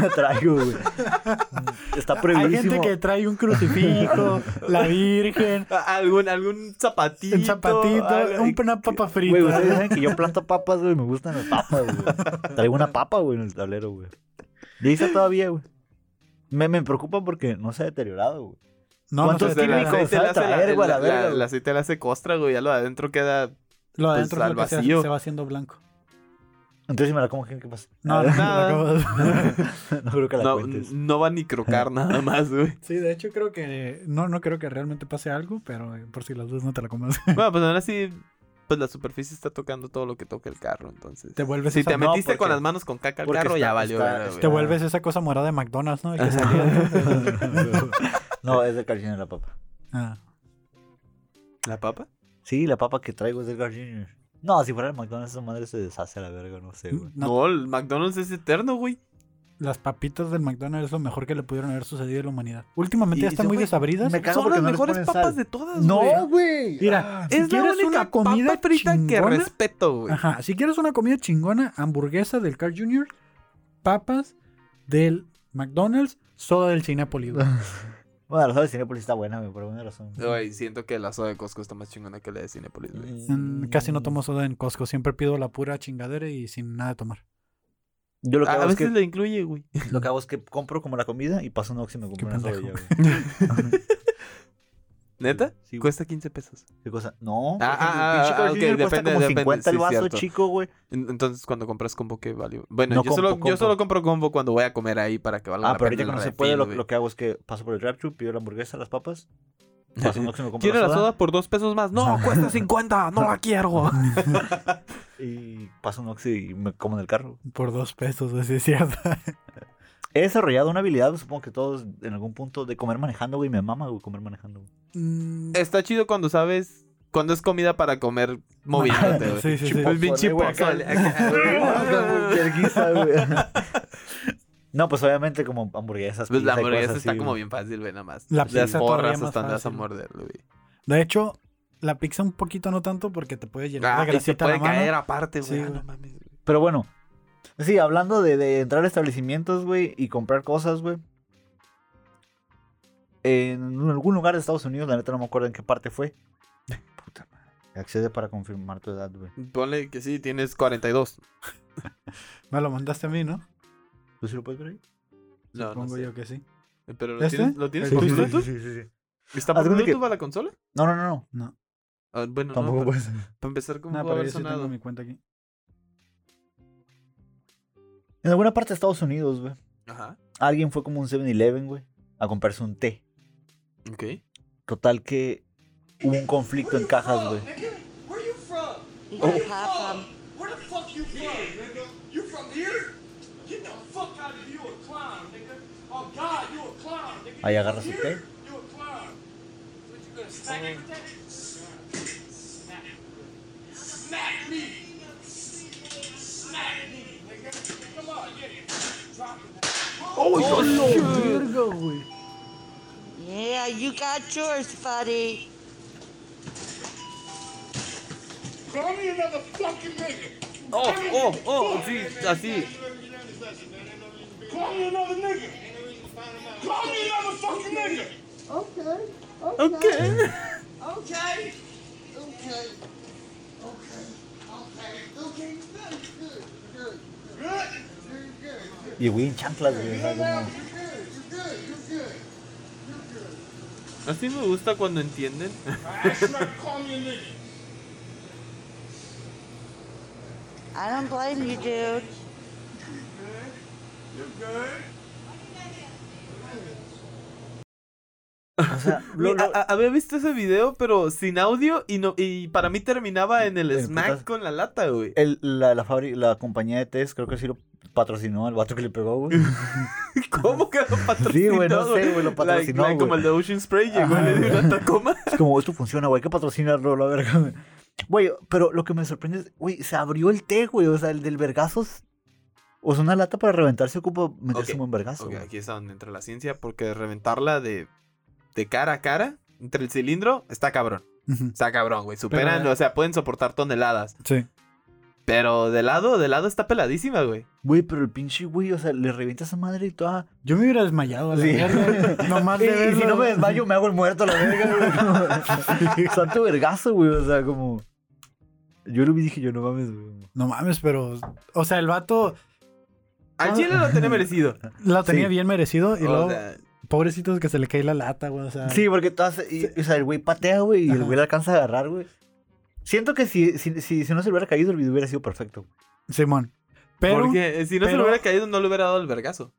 la traigo, güey. Está Hay prohibidísimo. gente que trae un crucifijo, la Virgen, A- *laughs* Algún, algún zapatito. un zapatito, algo- un- una papa frita. Güey, ustedes saben que yo planto papas, güey. Me gustan las papas, güey. Traigo una papa, güey, en el tablero, güey. Y ahí está todavía, güey. Me, me preocupa porque no se ha deteriorado, güey. no, no ¿cuántos Pues el químicos aceite sabe le hace la- traer, güey, a la la- verga, la- güey? el aceite le hace costra, güey. Ya lo de adentro queda. Lo pues, adentro es al lo que se, hace- vacío. se va haciendo blanco. Entonces, si me la como, ¿qué pasa? No, *laughs* no, no, Nada. no, no creo que la No, cuentes. no va ni crocar *laughs* nada más, güey. Sí, de hecho creo que no, no creo que realmente pase algo, pero eh, por si las dudas no te la comas. Bueno, pues aún así, pues la superficie está tocando todo lo que toca el carro, entonces. Te vuelves Si esa- te no, metiste con las manos con caca al porque carro, ya está- valió. está- te vuelves esa cosa morada de McDonald's, ¿no? El que salía. *laughs* no, es de Carl la papa. Ah, ¿La papa? Sí, la papa que traigo es del Carl Jr. No, si fuera el McDonald's, esa madre se deshace a la verga, no sé, güey. no, No, el McDonald's es eterno, güey. Las papitas del McDonald's es lo mejor que le pudieron haber sucedido a la humanidad. Últimamente Y- ya están muy desabridas. me Son las no mejores papas sal. de todas, güey. No, güey. Mira, si Es la quieres única una comida papa frita que chingona, respeto, güey. Ajá, si quieres una comida chingona, hamburguesa del Carl Jr., papas del McDonald's, soda del Cinépolis. güey. *laughs* Bueno, la soda de Cinépolis está buena, güey, por alguna razón. Güey, siento que la soda de Costco está más chingona que la de Cinepolis, güey. Mm, Casi no tomo soda en Costco, siempre pido la pura chingadera y sin nada de tomar. Yo lo que, A, hago a es veces que, le incluye, güey. lo que hago es que compro como la comida y paso un Oxxo y me compro una soda pendejo. ya, güey. *laughs* ¿Neta? Sí, güey. Cuesta 15 pesos. ¿Qué cosa? No. Ah, ah, ah, Carl ok, Jr. cuesta depende, como depende, 50 el vaso cierto. chico, güey. En- Entonces, cuando compras combo, ¿qué valió? Bueno, No yo, solo, compro, yo solo compro. combo cuando voy a comer ahí para que valga Ah, la pero pena ahorita que no se puede, lo, que hago es que paso por el drive-thru, pido la hamburguesa, las papas, paso un Oxxo y me compro ¿Quiere la la soda, por dos pesos más? No, cuesta 50, no la quiero. *laughs* y paso un Oxxo y me como en el carro. Por dos pesos, así es cierto. He desarrollado una habilidad, supongo que todos en algún punto, de comer manejando, güey. Me mama, güey, comer manejando. güey. Mm, Está chido cuando sabes, cuando es comida para comer moviéndote, *laughs* güey. Sí, sí, sí. Pues bien Chipozole, *laughs* No, pues obviamente como hamburguesas. Pues la y hamburguesa cosas está así, como bien fácil, güey, nada más. La Las porras andas a fácil. morder, güey. De hecho, la pizza un poquito no tanto porque te puede llenar Ah, de y se grasita puede la mano. caer aparte, güey. Sí, Ah, no mames. Pero bueno, sí, hablando de, de entrar a establecimientos, güey, y comprar cosas, güey. En algún lugar de Estados Unidos, la neta no me acuerdo en qué parte fue. Puta madre. Accede para confirmar tu edad, güey. Ponle que sí, tienes 42. *laughs* Me lo mandaste a mí, ¿no? ¿Tú sí lo puedes ver ahí? No, no Supongo sé. yo que sí. ¿Pero lo ¿Este? tienes, ¿lo tienes Sí, por sí, sí, Bluetooth? sí, sí, sí. ¿Está por que- Bluetooth a la consola? No, no, no, no. No. Ah, bueno, Tampoco no, para, puedes. para empezar, ¿cómo No, pero haber yo sí tengo sonado? mi cuenta aquí. En alguna parte de Estados Unidos, güey. Ajá, Alguien fue como un 7-Eleven, güey, a comprarse un té. ok. Total que hubo un conflicto en cajas, güey. Where Smack. Smack me. Smack me, nigga. Come on, yeah. Yeah, you got yours, buddy. Call me another fucking nigga. Oh, oh, oh, sí, así. Call me another nigga. Call me another fucking nigga. Okay. Okay. Okay. Okay. Okay. Good. Good. Yeah, good. in chanclas, good. Así me gusta cuando entienden. I don't blame you, dude. You're good. You're good. O sea, *laughs* lo- Güey, lo- a- a- había visto ese video, pero sin audio y no y para mí terminaba en el smack putas. con la lata, güey. el- la, la, compañía de test creo que sí lo patrocinó al vato que le pegó, güey. *laughs* ¿Cómo que lo patrocinó? Sí, güey, no sé, güey, lo patrocinó, like como el de Ocean Spray llegó y le dio una tacoma. *laughs* Es como, esto funciona, güey, hay que patrocinarlo, la verga, güey. Güey, pero lo que me sorprende es, güey, se abrió el té, güey, o sea, el del vergazos. O sea, una lata para reventarse ocupa meterse Ok, un buen vergazo, aquí es donde entra la ciencia, porque reventarla de, de cara a cara entre el cilindro, está cabrón. Está cabrón, güey. Superan, Pero- o sea, pueden soportar toneladas. Sí. Pero de lado, de lado está peladísima, güey. Güey, pero el pinche güey, o sea, le revienta esa madre y toda. Yo me hubiera desmayado a la Sí. verga. Nomás Y, *laughs* de y si verlo. no me desmayo, me hago el muerto a la verga, güey. *laughs* Santo vergazo, güey. O sea, como. Yo lo vi y dije, yo no mames, güey. No mames, pero. O sea, el vato Al chile lo tenía merecido. lo tenía Sí. bien merecido y O luego, sea, pobrecitos que se le cae la lata, güey. O sea, Sí, porque todas. y- o sea, el güey patea, güey, y el güey le alcanza a agarrar, güey. Siento que si, si, si, si no se le hubiera caído, el video hubiera sido perfecto. Simón. Pero. porque si no se le hubiera caído, no le hubiera dado el vergazo.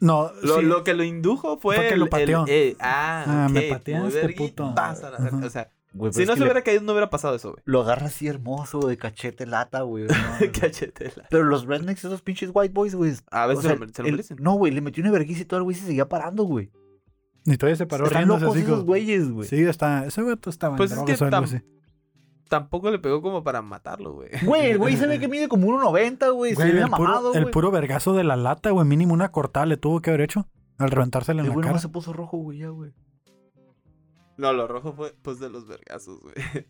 No, Lo, sí. lo que lo indujo fue. Fue que el- lo el- pateó. eh, ah, Ah, me ok, pateaste, puto. pasa la verga. Ajá. O sea, Güey, si no se le- hubiera caído, no hubiera pasado eso, güey. Lo agarra así hermoso, de cachete, lata, güey. no *laughs* mames. Cachetela. Pero los rednecks, esos pinches white boys, güey. A o veces sea, se lo- se lo el- merecen. No, güey, le metió una vergüenza y todo el güey se seguía parando, güey. Ni todavía se paró Están riéndose locos así esos güeyes, güey. Sí, está. Ese vato estaba en Pues es que algo así. Tampoco le pegó como para matarlo, güey. Güey, el güey *laughs* se ve que mide como 1.90, güey. Se Güey, ve el, puro, mamado, el güey. puro vergazo de la lata, güey. Mínimo una cortada le tuvo que haber hecho al reventársela en El la güey cara. nomás se puso rojo, güey, ya, güey. No, lo rojo fue pues de los vergazos, güey. *laughs*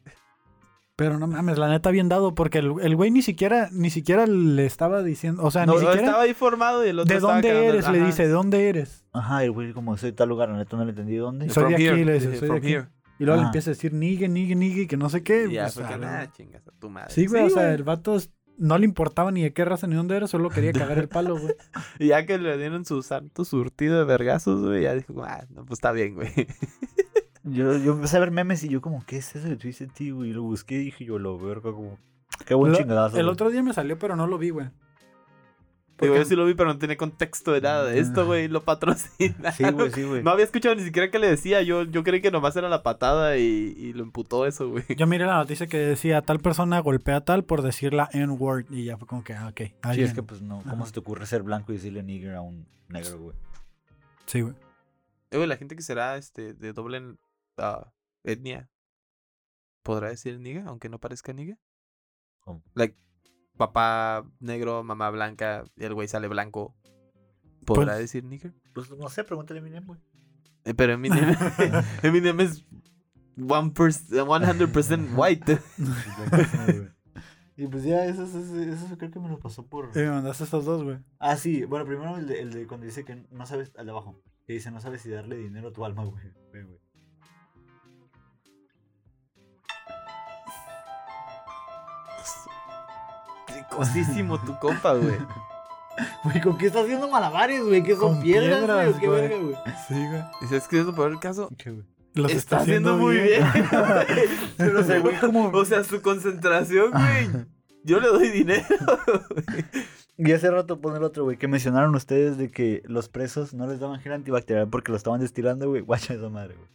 Pero no mames, la neta bien dado, porque el, el güey ni siquiera, ni siquiera le estaba diciendo, o sea, No, ni siquiera. estaba ahí formado y el otro ¿De estaba dónde eres? Le dice, ¿de dónde eres? Ajá, el güey como soy de tal lugar, la neta no le entendí dónde. Soy de aquí, here, le dice, soy de aquí. here. Y luego le empieza a decir, nigue, nigue, nigue, que no sé qué. Y ya pues, nada, chingas a tu madre. Sí, güey, o sea, güey. el vato no le importaba ni de qué raza ni dónde era, solo quería *laughs* cagar el palo, güey. Y ya que le dieron su santo surtido de vergazos, güey, ya dijo, ah, no, pues está bien, güey. Yo, yo empecé a ver memes y yo como, ¿qué es eso de Twisted Tea, güey? Y lo busqué y dije yo, lo verga, como... Qué buen Lo- chingadazo, El güey. otro día me salió, pero no lo vi, güey. Digo, yo sí lo vi, pero no tenía contexto de nada de esto, güey. Lo patrocina. Sí, güey, sí, güey. No había escuchado ni siquiera qué le decía. Yo, yo creí que nomás era la patada y, y lo emputó eso, güey. Yo miré la noticia que decía, tal persona golpea a tal por decir la N-word. Y ya fue como que, ah, ok. Sí, es que pues no, ¿cómo Ajá. se te ocurre ser blanco y decirle nigger a un negro, güey? Sí, güey. Eh, güey, la gente que será este, de doble ah, etnia, ¿podrá decir niga, aunque no parezca niga? ¿Cómo? Like, papá negro, mamá blanca, y el güey sale blanco. ¿Podrá Pues- decir nigger? Pues no sé, pregúntale a Eminem, güey. Eh, pero Eminem, *laughs* *laughs* Eminem es one pers- 100% white. *laughs* y pues ya, eso, eso, eso creo que me lo pasó por... Y me mandaste estos dos, güey. Ah, sí, bueno, primero el de, el de cuando dice que no sabes, al de abajo, que dice no sabes si darle dinero a tu alma, güey. Ricosísimo tu compa, güey. *laughs* Güey, ¿con qué está haciendo malabares, güey? ¿Qué son Con piedras, piedras, güey? ¿Qué güey. verga, güey? Sí, güey. Y sabes que es lo peor del caso. ¿Qué, güey? Los está, haciendo muy bien. *laughs* Pero, o sea, güey, como... o sea, su concentración, güey. *laughs* Yo le doy dinero. Y hace rato pone el otro, güey, que mencionaron ustedes de que los presos no les daban gel antibacterial porque lo estaban destilando, güey. Guacha esa madre, güey.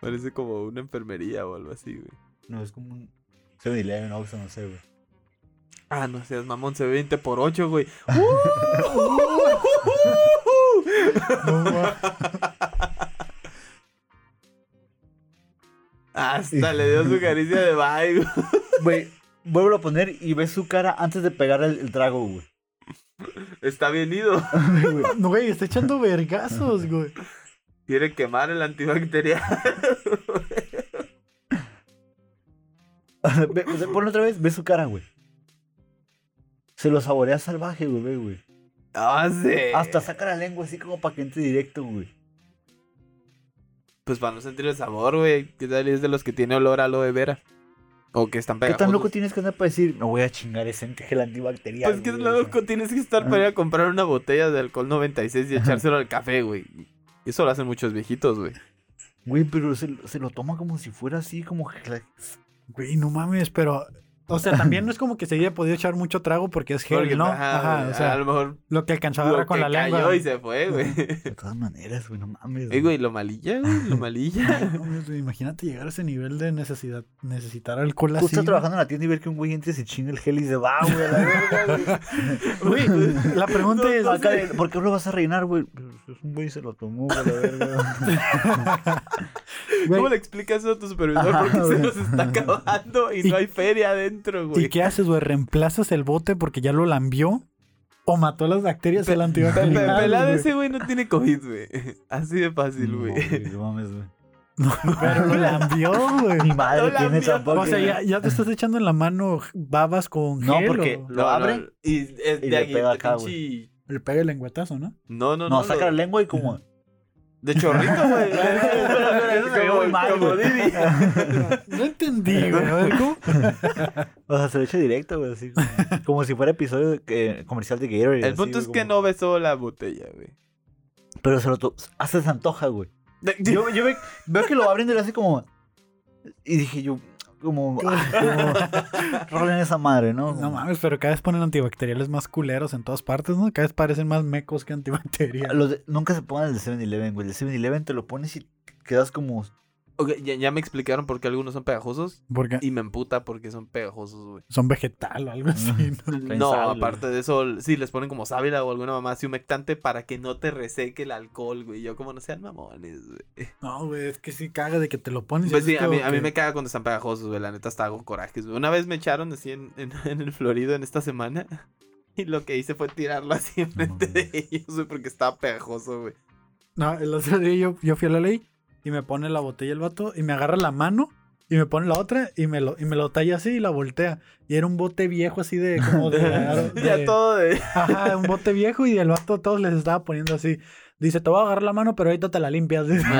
Parece como una enfermería o algo así, güey. No, es como un... 7-Eleven, Oxxo, no sé, güey. Ah, no seas mamón, se ve 20 por 8, güey. *laughs* *laughs* Hasta le dio su caricia de bye, güey. Güey, vuelvo a poner y ves su cara antes de pegar el, el trago, güey. Está bien ido. *laughs* No, güey, está echando vergazos, güey. Quiere quemar el antibacterial. *laughs* ponlo otra vez, ve su cara, güey. Se lo saborea salvaje, güey, güey. Ah, sí. Hasta saca la lengua así como para que entre directo, güey. Pues para no sentir el sabor, güey. ¿Qué tal? Es de los que tiene olor a aloe vera. O que están ¿Qué pegajosos. tan loco tienes que andar para decir, me voy a chingar ese gel antibacterial? Pues que güey"? loco, tienes que estar para ir a comprar una botella de alcohol 96 y echárselo al café, güey. Eso lo hacen muchos viejitos, güey. Güey, pero se, se lo toma como si fuera así, como... Güey, no mames, pero. O sea, también no es como que se haya podido echar mucho trago porque es gel, Porque, ¿no? ajá, Ajá, güey, o sea, a lo mejor lo que alcanzó a agarrar lo con que la lengua. cayó y se fue, güey. De todas maneras, güey, no mames. Ey, güey, lo malilla, güey, lo malilla. *laughs* No mames, güey, Imagínate llegar a ese nivel de necesidad, necesitar alcohol Tú así. estás trabajando en la tienda y ver que un güey entre y se chinga el gel y se va, güey, a la verga, güey. Güey, la pregunta es. Acá ¿Por qué no lo vas a rellenar, güey? Pues, es un güey se lo tomó, güey, a la verga. *laughs* güey, ¿Cómo le explicas eso a tu supervisor? Ajá, Porque se güey. nos está acabando y, Y- no hay feria adentro, güey. ¿Y qué haces, güey? ¿Reemplazas el bote porque ya lo lambió? O mató las bacterias el Pe- antibacterial. Pelado güey. ese güey no tiene COVID, güey. Así de fácil, No, güey. güey, no mames, güey. *laughs* Pero lo lambió, güey. Mi madre No tiene tampoco. O sea, ya, ya te estás echando en la mano babas con No, gel porque- o- Lo abre y, es y de le aquí, pega acá, pinche- le pega el lengüetazo, ¿no? No, no, No, no. saca la lengua y como. De chorrito, güey. *laughs* Eso se ve muy mal, Como güey. Didi. No entendí, güey. *laughs* O sea, se lo echa directo, güey. Así, como, como si fuera episodio comercial de Gatorade. El así, punto es que como- no besó la botella, güey. Pero se lo. to- Hasta se antoja, güey. Yo, yo ve- veo que lo abren y le hace como. Y dije yo. Como. ah, como *laughs* rolen esa madre, ¿no? No mames, pero cada vez ponen antibacteriales más culeros en todas partes, ¿no? Cada vez parecen más mecos que antibacteriales. Los de- nunca se pongan el de 7-Eleven, güey. El de 7-Eleven te lo pones y quedas como. Ok, ya, ya me explicaron por qué algunos son pegajosos. Porque Y me emputa porque son pegajosos, güey. son vegetal o algo así, ¿no? Aparte de eso, sí, les ponen como sábila o alguna mamá así humectante para que no te reseque el alcohol, güey. Yo como no sean mamones, güey. No, güey, es que sí caga de que te lo pones. y Pues sí, a mí, como a mí que- me caga cuando están pegajosos, güey. La neta hasta hago corajes, güey. Una vez me echaron así en, en, *laughs* en el Florido en esta semana. Y lo que hice fue tirarlo así enfrente de ellos, güey, porque estaba pegajoso, güey. No, el otro día yo, yo fui a la ley y me pone la botella el vato y me agarra la mano y me pone la otra y me lo, y me lo talla así y la voltea. Y era un bote viejo así de como *laughs* de... Ya de- todo de. Ajá, un bote viejo y el vato a todos les estaba poniendo así. Dice, te voy a agarrar la mano, pero ahorita te la limpias. dice. *laughs*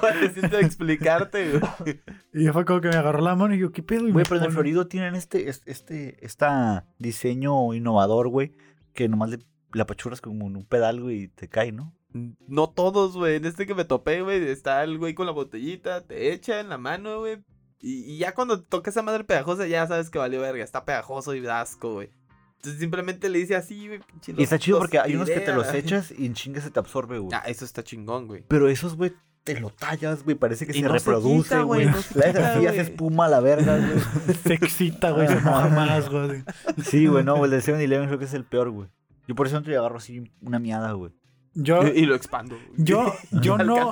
Para decirte explicarte, güey. y fue como que me agarró la mano y yo, ¿qué pedo? Güey, pero en el Florido tienen este, este, este esta diseño innovador, güey. Que nomás le, le apachurras como en un pedal, güey, y te cae, ¿no? No todos, güey. En este que me topé, güey, está el güey con la botellita, te echa en la mano, güey. Y, y ya cuando toca esa madre pegajosa, ya sabes que valió verga. Está pegajoso y asco, güey. Entonces simplemente le dice así, güey. Y está chido porque hay unos que te los echas y en chinga se te absorbe, güey. Ah, eso está chingón, güey. Pero esos, güey, te lo tallas, güey. Parece que Y se no reproduce, güey, no se La quita, neta sí hace espuma a la verga, güey. *laughs* Se excita, güey, se más, güey. Sí, güey, no, güey, el de 7-Eleven creo que es el peor, güey. Yo por eso no te agarro así una miada, güey. Yo, Y, y lo expando. güey. yo, *laughs* yo no,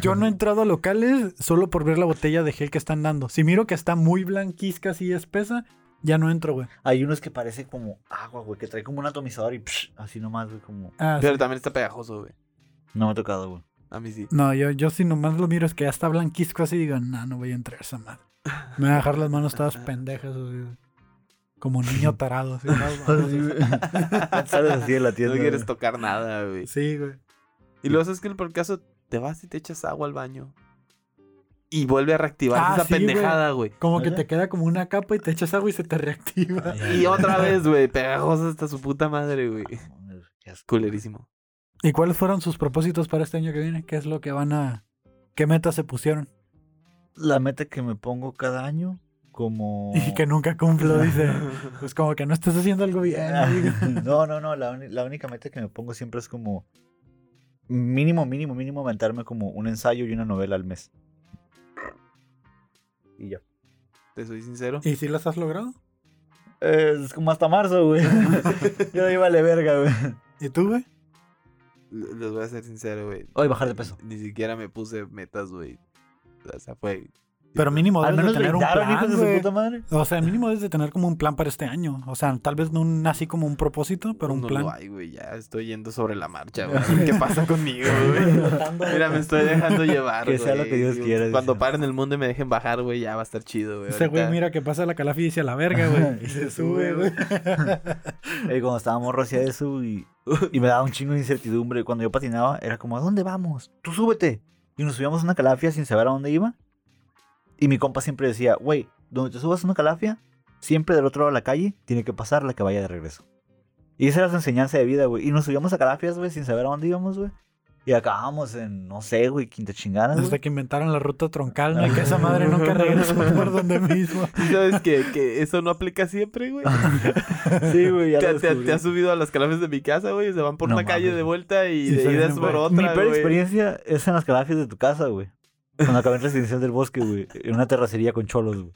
yo no he entrado a locales solo por ver la botella de gel que están dando. Si miro que está muy blanquizca así espesa, ya no entro, güey. Hay unos que parece como agua, güey, que trae como un atomizador y psh, así nomás, güey, como... Ah, Pero sí. también está pegajoso, güey. No me ha tocado, güey. A mí sí. No, yo, yo si nomás lo miro es que ya está blanquizco así digo, no, no voy a entrar a esa madre. Me voy a dejar las manos todas pendejas, así, como niño tarado. Así, *laughs* Así, güey. *laughs* Sales así de la No tienda. quieres güey. tocar nada, güey. Sí, güey. Y luego sabes que por caso te vas y te echas agua al baño. Y vuelve a reactivar Ah, esa sí, pendejada, güey. Como que te queda como una capa y te echas agua y se te reactiva. Y otra vez, güey, pegajosa hasta su puta madre, güey. Qué asco. Culerísimo. ¿Y cuáles fueron sus propósitos para este año que viene? ¿Qué es lo que van a... ¿Qué metas se pusieron? La meta que me pongo cada año, como... Y que nunca cumplo, *laughs* dice. Pues como que no estás haciendo algo bien. amigo. *laughs* no, no, no, la, la única meta que me pongo siempre es como... Mínimo, mínimo, mínimo aventarme como un ensayo y una novela al mes. Y ya. Te soy sincero. ¿Y si las has logrado? Eh, es como hasta marzo, güey. *laughs* Yo ahí vale verga, güey. ¿Y tú, güey? L- Les voy a ser sincero, güey. Hoy bajar de peso. Ni siquiera me puse metas, güey. O sea, fue. Pero mínimo Al debes de menos tener un hijos plan, de su güey. puta madre. O sea, mínimo debes de tener como un plan para este año. O sea, tal vez no un, así como un propósito, pero un no plan. lo hay, güey. Ya estoy yendo sobre la marcha, *laughs* güey. ¿Qué pasa conmigo, *laughs* güey? Mira, me estoy dejando *laughs* llevar, Que sea lo güey. que Dios quiera, Cuando dice. paren el mundo y me dejen bajar, güey, ya va a estar chido, güey. Ese güey mira que pasa la calafia y dice a la verga, güey. Y se sube, güey. Eh, cuando estábamos hacía eso y, y me daba un chingo de incertidumbre. Cuando yo patinaba, era como, ¿a dónde vamos? Tú súbete. Y nos subíamos a una calafia sin saber a dónde iba. Y mi compa siempre decía, güey, donde te subas a una calafia, siempre del otro lado de la calle tiene que pasar la que vaya de regreso. Y esa era su enseñanza de vida, güey. Y nos subíamos a calafias, güey, sin saber a dónde íbamos, güey. Y acabamos en, no sé, güey, quinta chingada. güey. Hasta que inventaron la ruta troncal, ¿no? Y que esa madre *laughs* nunca regresó *laughs* por donde mismo. ¿Y sabes que, que eso no aplica siempre, güey? *laughs* Sí, güey, ya ¿Te, lo te- te has subido a las calafes de mi casa, güey? Se van por No una calle de vuelta y Y de se ida es vienen por otra, Mi peor experiencia es en las calafias de tu casa, güey. Cuando acabé en residencial del bosque, güey. En una terracería con cholos, güey.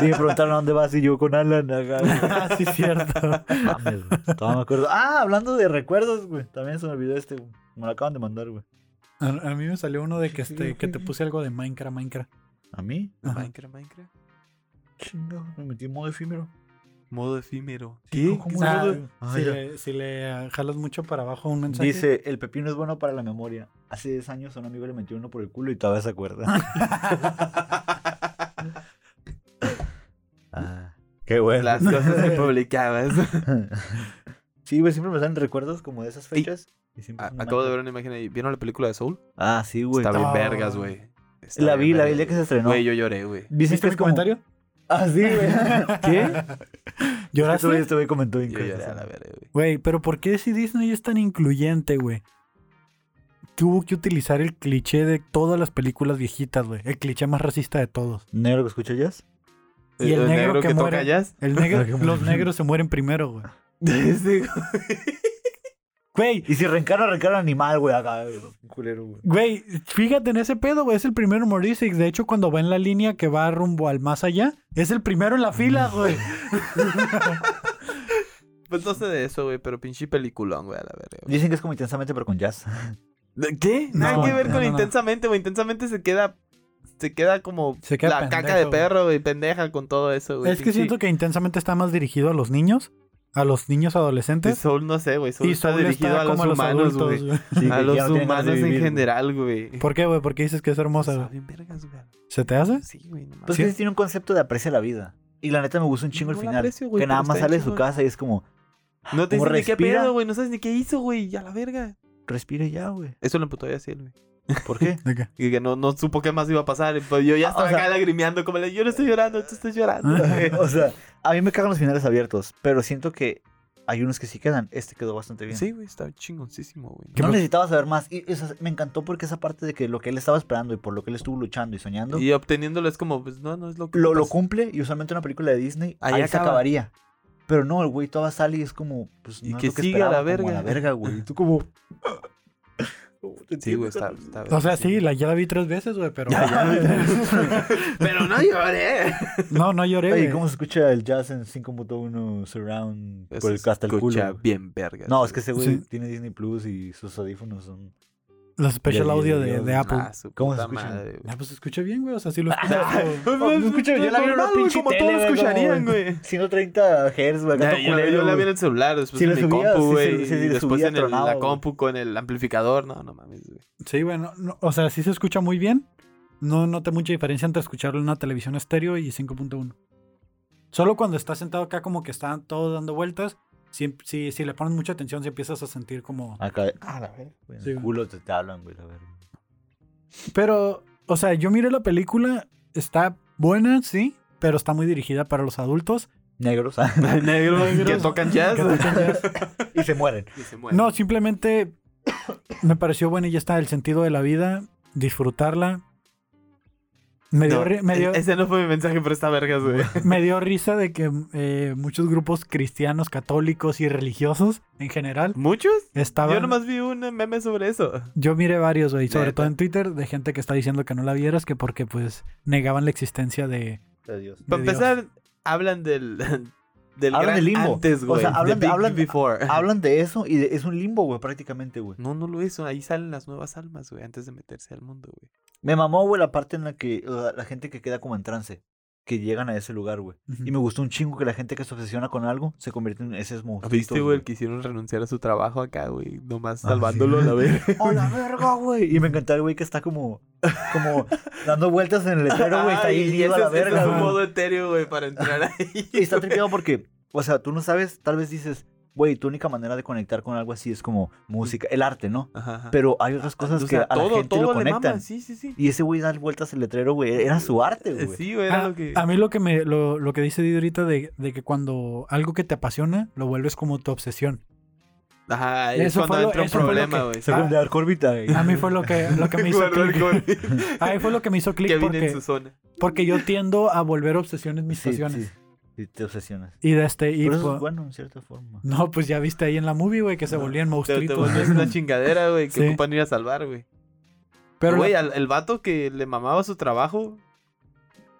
Y me preguntaron a dónde vas y yo con Alan. acá, güey. *laughs* Ah, sí, cierto. Mames, güey. Todavía me acuerdo. Ah, hablando de recuerdos, güey. También se me olvidó este, güey. Me lo acaban de mandar, güey. A, a mí me salió uno de que, este, que te puse algo de Minecraft, Minecraft. ¿A mí? Ajá. Minecraft, Minecraft. Chingo, me metí en modo efímero. Modo efímero. Sí, ¿Qué? ¿cómo ¿Qué es Ah, modo- Ah, si, ya. le, si le ah, jalas mucho para abajo un mensaje. Dice, el pepino es bueno para la memoria. Hace 10 años a un amigo le metió uno por el culo y todavía se acuerda. *laughs* ah, qué bueno. Las cosas que publicabas. sí, güey, siempre me salen recuerdos como de esas fechas. y siempre A- son una Acabo de ver una imagen ahí. ¿Vieron la película de Soul? Ah, sí, güey. Está bien Ah. vergas, güey. La vi, la vi el día que se estrenó. Güey, yo lloré, güey. ¿Viste que es como- comentario? Ah, sí, güey. *laughs* ¿Qué? ¿Lloraste? Este güey- Este comentó Yo increíble. lloré a la verga, güey. Güey, pero ¿por qué si Disney es tan incluyente, güey? Tuvo que utilizar el cliché de todas las películas viejitas, güey. El cliché más racista de todos. ¿Negro que escucha jazz? Y el negro que toca muere. jazz. El negro, *laughs* los negros se mueren primero, güey. *laughs* Ese, güey. Güey, Y si reencarna, reencarna animal, güey, acá. culero, güey. güey, fíjate en ese pedo, güey. Es el primero en morirse. De hecho, cuando va en la línea que va rumbo al más allá, es el primero en la fila, güey. *laughs* Pues no sé de eso, güey, pero pinche peliculón, güey, a la verga. güey. Dicen que es como intensamente, pero con jazz. ¿De ¿Qué? No, Nada que ver no, con no, no. intensamente, güey. Intensamente se queda. Se queda como Se queda la caca de perro, güey, pendeja con todo eso, güey. Es que siento que intensamente está más dirigido a los niños, a los niños adolescentes. Soul, no sé, güey. Soul Y está dirigido está a los como a los humanos, adultos, güey. Sí, A los no humanos en vivir, general, güey. ¿Por qué, güey? ¿Por qué dices que es hermosa? Está güey? ¿Se te hace? Sí, güey, no. Pues ¿Sí? que sí tiene un concepto de aprecia la vida. Y la neta me gusta un chingo el No final. aprecio, que nada más sale de su casa y es como, No te dices ni qué pedo, güey. No sabes ni qué hizo, güey. Ya la verga. Respire ya, güey. Eso lo emputó ya así, güey. ¿Por qué? *laughs* ¿De qué? Y que no, no supo qué más iba a pasar. y Pues yo ya Ah, o estaba sea- acá lagrimeando, como le yo no estoy llorando, tú estás llorando. *laughs* o sea, a mí me cagan los finales abiertos, pero siento que hay unos que sí quedan. Este quedó bastante bien. Sí, güey, está chingoncísimo, güey. No necesitaba saber más. Y o sea, me encantó porque esa parte de que lo que él estaba esperando y por lo que él estuvo luchando y soñando, Y obteniéndolo es como, pues no, no es lo que. lo, lo cumple y usualmente una película de Disney Ahí ahí, se acaba. acabaría. Pero no, el güey todavía sale y es como, pues Y no es que lo siga a la esperaba, como verga. a la verga, güey. Y tú como... Sí, güey, está, está O sea, sí, la, ya la vi tres veces, güey, pero... *laughs* Pero no lloré. No, no lloré, Oye, güey. ¿cómo se escucha el jazz en 5.1 surround por el, hasta el culo? bien verga. No, es que ese güey Sí. tiene Disney Plus y sus audífonos son... Los special audio de, Apple. Ah, ¿Cómo se escucha? madre. Ah, pues se escucha bien, güey. O sea, sí lo *laughs* escucho. Pues, no escucho, yo la vi en una pinche como todos escucharían, güey. *laughs* 130 Hz, güey. yo, culero, yo la vi en el celular, después Si en mi subía, compu, güey. y después subía en el- tronado, la compu con el amplificador. No, no mames, güey. Sí, güey. no- no, o sea, sí se escucha muy bien. No noté mucha diferencia entre escucharlo en una televisión estéreo y 5.1. Solo cuando estás sentado acá como que están todos dando vueltas, si, si, si le pones mucha atención, si empiezas a sentir como... Acá, ah, la verga, güey. Sí, culo te, te hablan, güey, la verga. Pero, o sea, yo miré la película, está buena, sí, pero está muy dirigida para los adultos. Negros, ah, *laughs* Negros que Negros. tocan jazz. Que tocan jazz. y se mueren. Y se mueren. No, simplemente me pareció buena y ya está. El sentido de la vida, disfrutarla. Me dio, No, ri- me dio- Ese no fue mi mensaje, pero está vergas, güey. *laughs* me dio risa de que eh, muchos grupos cristianos, católicos y religiosos en general ¿Muchos? estaban... Yo nomás vi un meme sobre eso. Yo miré varios, güey, sobre todo en Twitter, de gente que está diciendo que no la vieras, que porque pues negaban la existencia de... Adiós. Para de empezar, hablan del. Del Hablan gran del limbo. antes, O sea, hablan de de- Big hablan- Before. *laughs* Hablan de eso y de- es un limbo, güey, prácticamente, güey. No, no lo hizo. Ahí salen las nuevas almas, güey, antes de meterse al mundo, güey. Me mamó, güey, la parte en la que la gente que queda como en trance, que llegan a ese lugar, güey. Y me gustó un chingo que la gente que se obsesiona con algo se convierte en esos monstruos. ¿Viste, güey, el que hicieron renunciar a su trabajo acá, güey? Nomás Ah, salvándolo a sí. la vez. ¡Oh, la verga, güey! Y me encantó el güey que está como, como dando vueltas en el letrero, güey. Está ahí y ido a ese la verga, es un modo etéreo, güey, para entrar ahí. Y está *laughs* tripeado porque, o sea, tú no sabes, tal vez dices, güey, tu única manera de conectar con algo así es como música, el arte, ¿no? Ajá, ajá. Pero hay otras cosas O que a la gente lo le mama, conectan. Sí, sí, sí. Y ese güey da vueltas el letrero, güey, era su arte, güey. Sí, güey, era Ah, lo que. A mí lo que me lo, lo que dice Didi ahorita de, de que cuando algo que te apasiona lo vuelves como tu obsesión. Ajá, es Eso cuando fue lo- entra un problema, que- güey. Se de dar órbita, güey. A mí fue lo que, lo que me *laughs* hizo Guardar clic. con- *laughs* Ahí fue lo que me hizo clic Kevin en porque, su zona. porque yo tiendo a volver obsesiones mis Sí, pasiones. sí, sí, te obsesionas. Y de este, y Pero eso pues- es bueno, en cierta forma. no, pues ya viste ahí en la movie, güey, que se volvían Te, te monstruitos. vuelves una *laughs* chingadera, güey, que Sí. ocupan ir a salvar, güey. Pero güey, la- el vato que le mamaba su trabajo.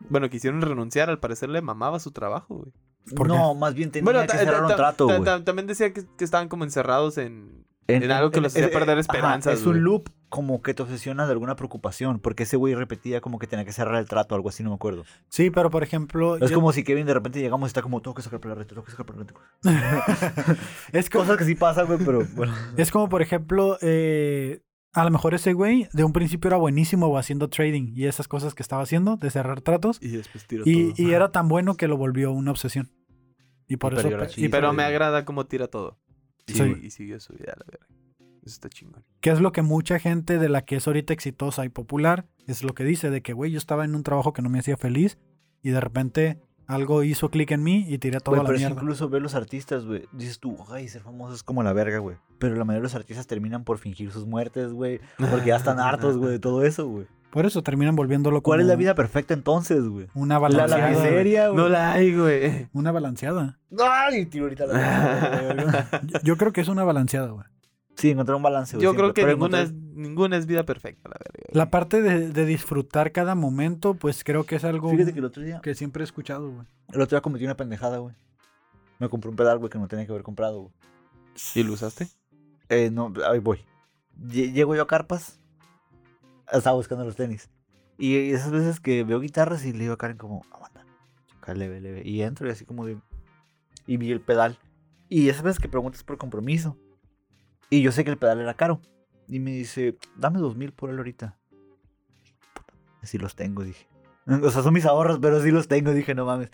Bueno, quisieron renunciar, al parecer le mamaba su trabajo, güey. ¿Por no, más bien tenía Bueno, que cerrar un trato, güey. también decía que, que estaban como encerrados en, en algo que los hacía perder ajá, esperanzas, es un loop como que te obsesiona de alguna preocupación, porque ese güey repetía como que tenía que cerrar el trato, algo así, no me acuerdo. Sí, pero por ejemplo. Es yo- como si Kevin de repente llegamos y está como, tengo que sacar por la red, tengo que sacar por la red. es, como, Cosas que sí pasan, güey, pero bueno. es como, por ejemplo, eh, a lo mejor ese güey de un principio era buenísimo haciendo trading y esas cosas que estaba haciendo, de cerrar tratos. Y después tiro Y, todo. y era tan bueno que lo volvió una obsesión. Y por Y eso. pe- y. Pero per- me agrada cómo tira todo. Y, Sí. y siguió su vida, la verga. Eso está chingón. que es lo que mucha gente de la que es ahorita exitosa y popular es lo que dice de que, güey, yo estaba en un trabajo que no me hacía feliz y de repente algo hizo clic en mí y tiré toda Güey, la pero es mierda. incluso ver los artistas, güey. Dices tú, ay, ser famoso es como la verga, güey. Pero la mayoría de los artistas terminan por fingir sus muertes, güey. Porque ya están hartos, güey, de todo eso, güey. Por eso terminan volviéndolo como ¿Cuál es la vida perfecta entonces, güey? una La, balanceada. la miseria, güey. No la hay, güey. Una balanceada. Ay, tiro ahorita la *laughs* Yo, yo creo que es una balanceada, güey. Sí, encontrar un balance. Yo siempre, creo que pero ninguna encontrar- es, ninguna es vida perfecta, la verga. La parte de, de disfrutar cada momento, pues creo que es algo Fíjate que el otro día, que siempre he escuchado, güey. el otro día cometí una pendejada, güey. Me compré un pedal, güey, que no tenía que haber comprado, güey. ¿Y lo usaste? Eh, no, ahí voy. Lle- Llego yo a Carpas. Estaba buscando los tenis. Y esas veces que veo guitarras y le digo a Karen como, aguanta. Acá leve, leve. Y entro y así como de... Y vi el pedal. Y esas veces que preguntas por compromiso. Y yo sé que el pedal era caro. Y me dice, dame dos mil por él ahorita. Puta, sí los tengo, dije. *laughs* O sea, son mis ahorros, pero sí los tengo. Dije, no mames.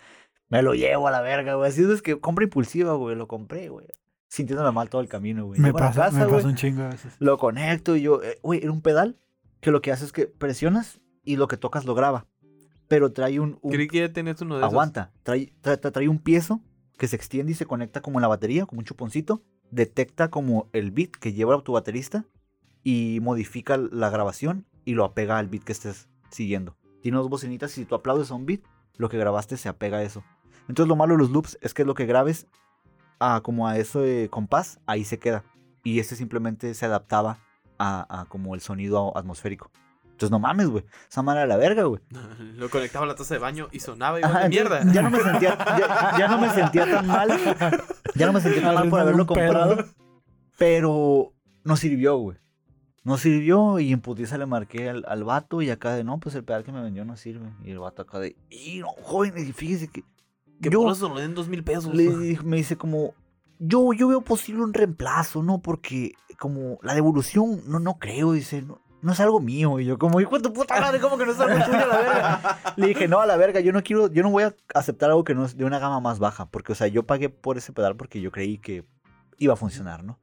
Me lo llevo a la verga, güey. Así es que compra impulsiva, güey. Lo compré, güey. Sintiéndome mal todo el camino, güey. Me pasa, casa, me pasa un chingo a veces. Lo conecto y yo, eh, güey, era un pedal que lo que hace es que presionas y lo que tocas lo graba. Pero trae un. un- Creí que ya tenías uno de esos. aguanta. Trae, trae, trae- trae un piezo que se extiende y se conecta como en la batería, como un chuponcito. Detecta como el beat que lleva tu baterista y modifica la grabación y lo apega al beat que estés siguiendo. Tiene dos bocinitas y si tú aplaudes a un beat, lo que grabaste se apega a eso. Entonces lo malo de los loops es que lo que grabes a, como a ese compás, ahí se queda. Y este simplemente se adaptaba a, a como el sonido atmosférico. Entonces no mames, güey. Esa mala la verga, güey. *laughs* Lo conectaba a la taza de baño y sonaba Ajá, entonces, mierda. Ya no me sentía, ya, ya no me sentía tan *laughs* mal. Ya no me sentía *laughs* tan mal por haberlo comprado. Pero no sirvió, güey. No sirvió y en putiza le marqué al, al vato y acá de, no, pues el pedal que me vendió no sirve. Y el vato acá de, y no, joven, fíjese que Que yo por eso lo den dos mil pesos. le *laughs* me dice como, yo, yo veo posible un reemplazo, ¿no? Porque como la devolución, no, no creo, dice, no, no es algo mío. Y yo como, hijo de tu puta madre, como que no es algo tuyo a la verga. Le dije, no, a la verga, yo no quiero, yo no voy a aceptar algo que no es de una gama más baja. Porque, o sea, yo pagué por ese pedal porque yo creí que iba a funcionar, ¿no?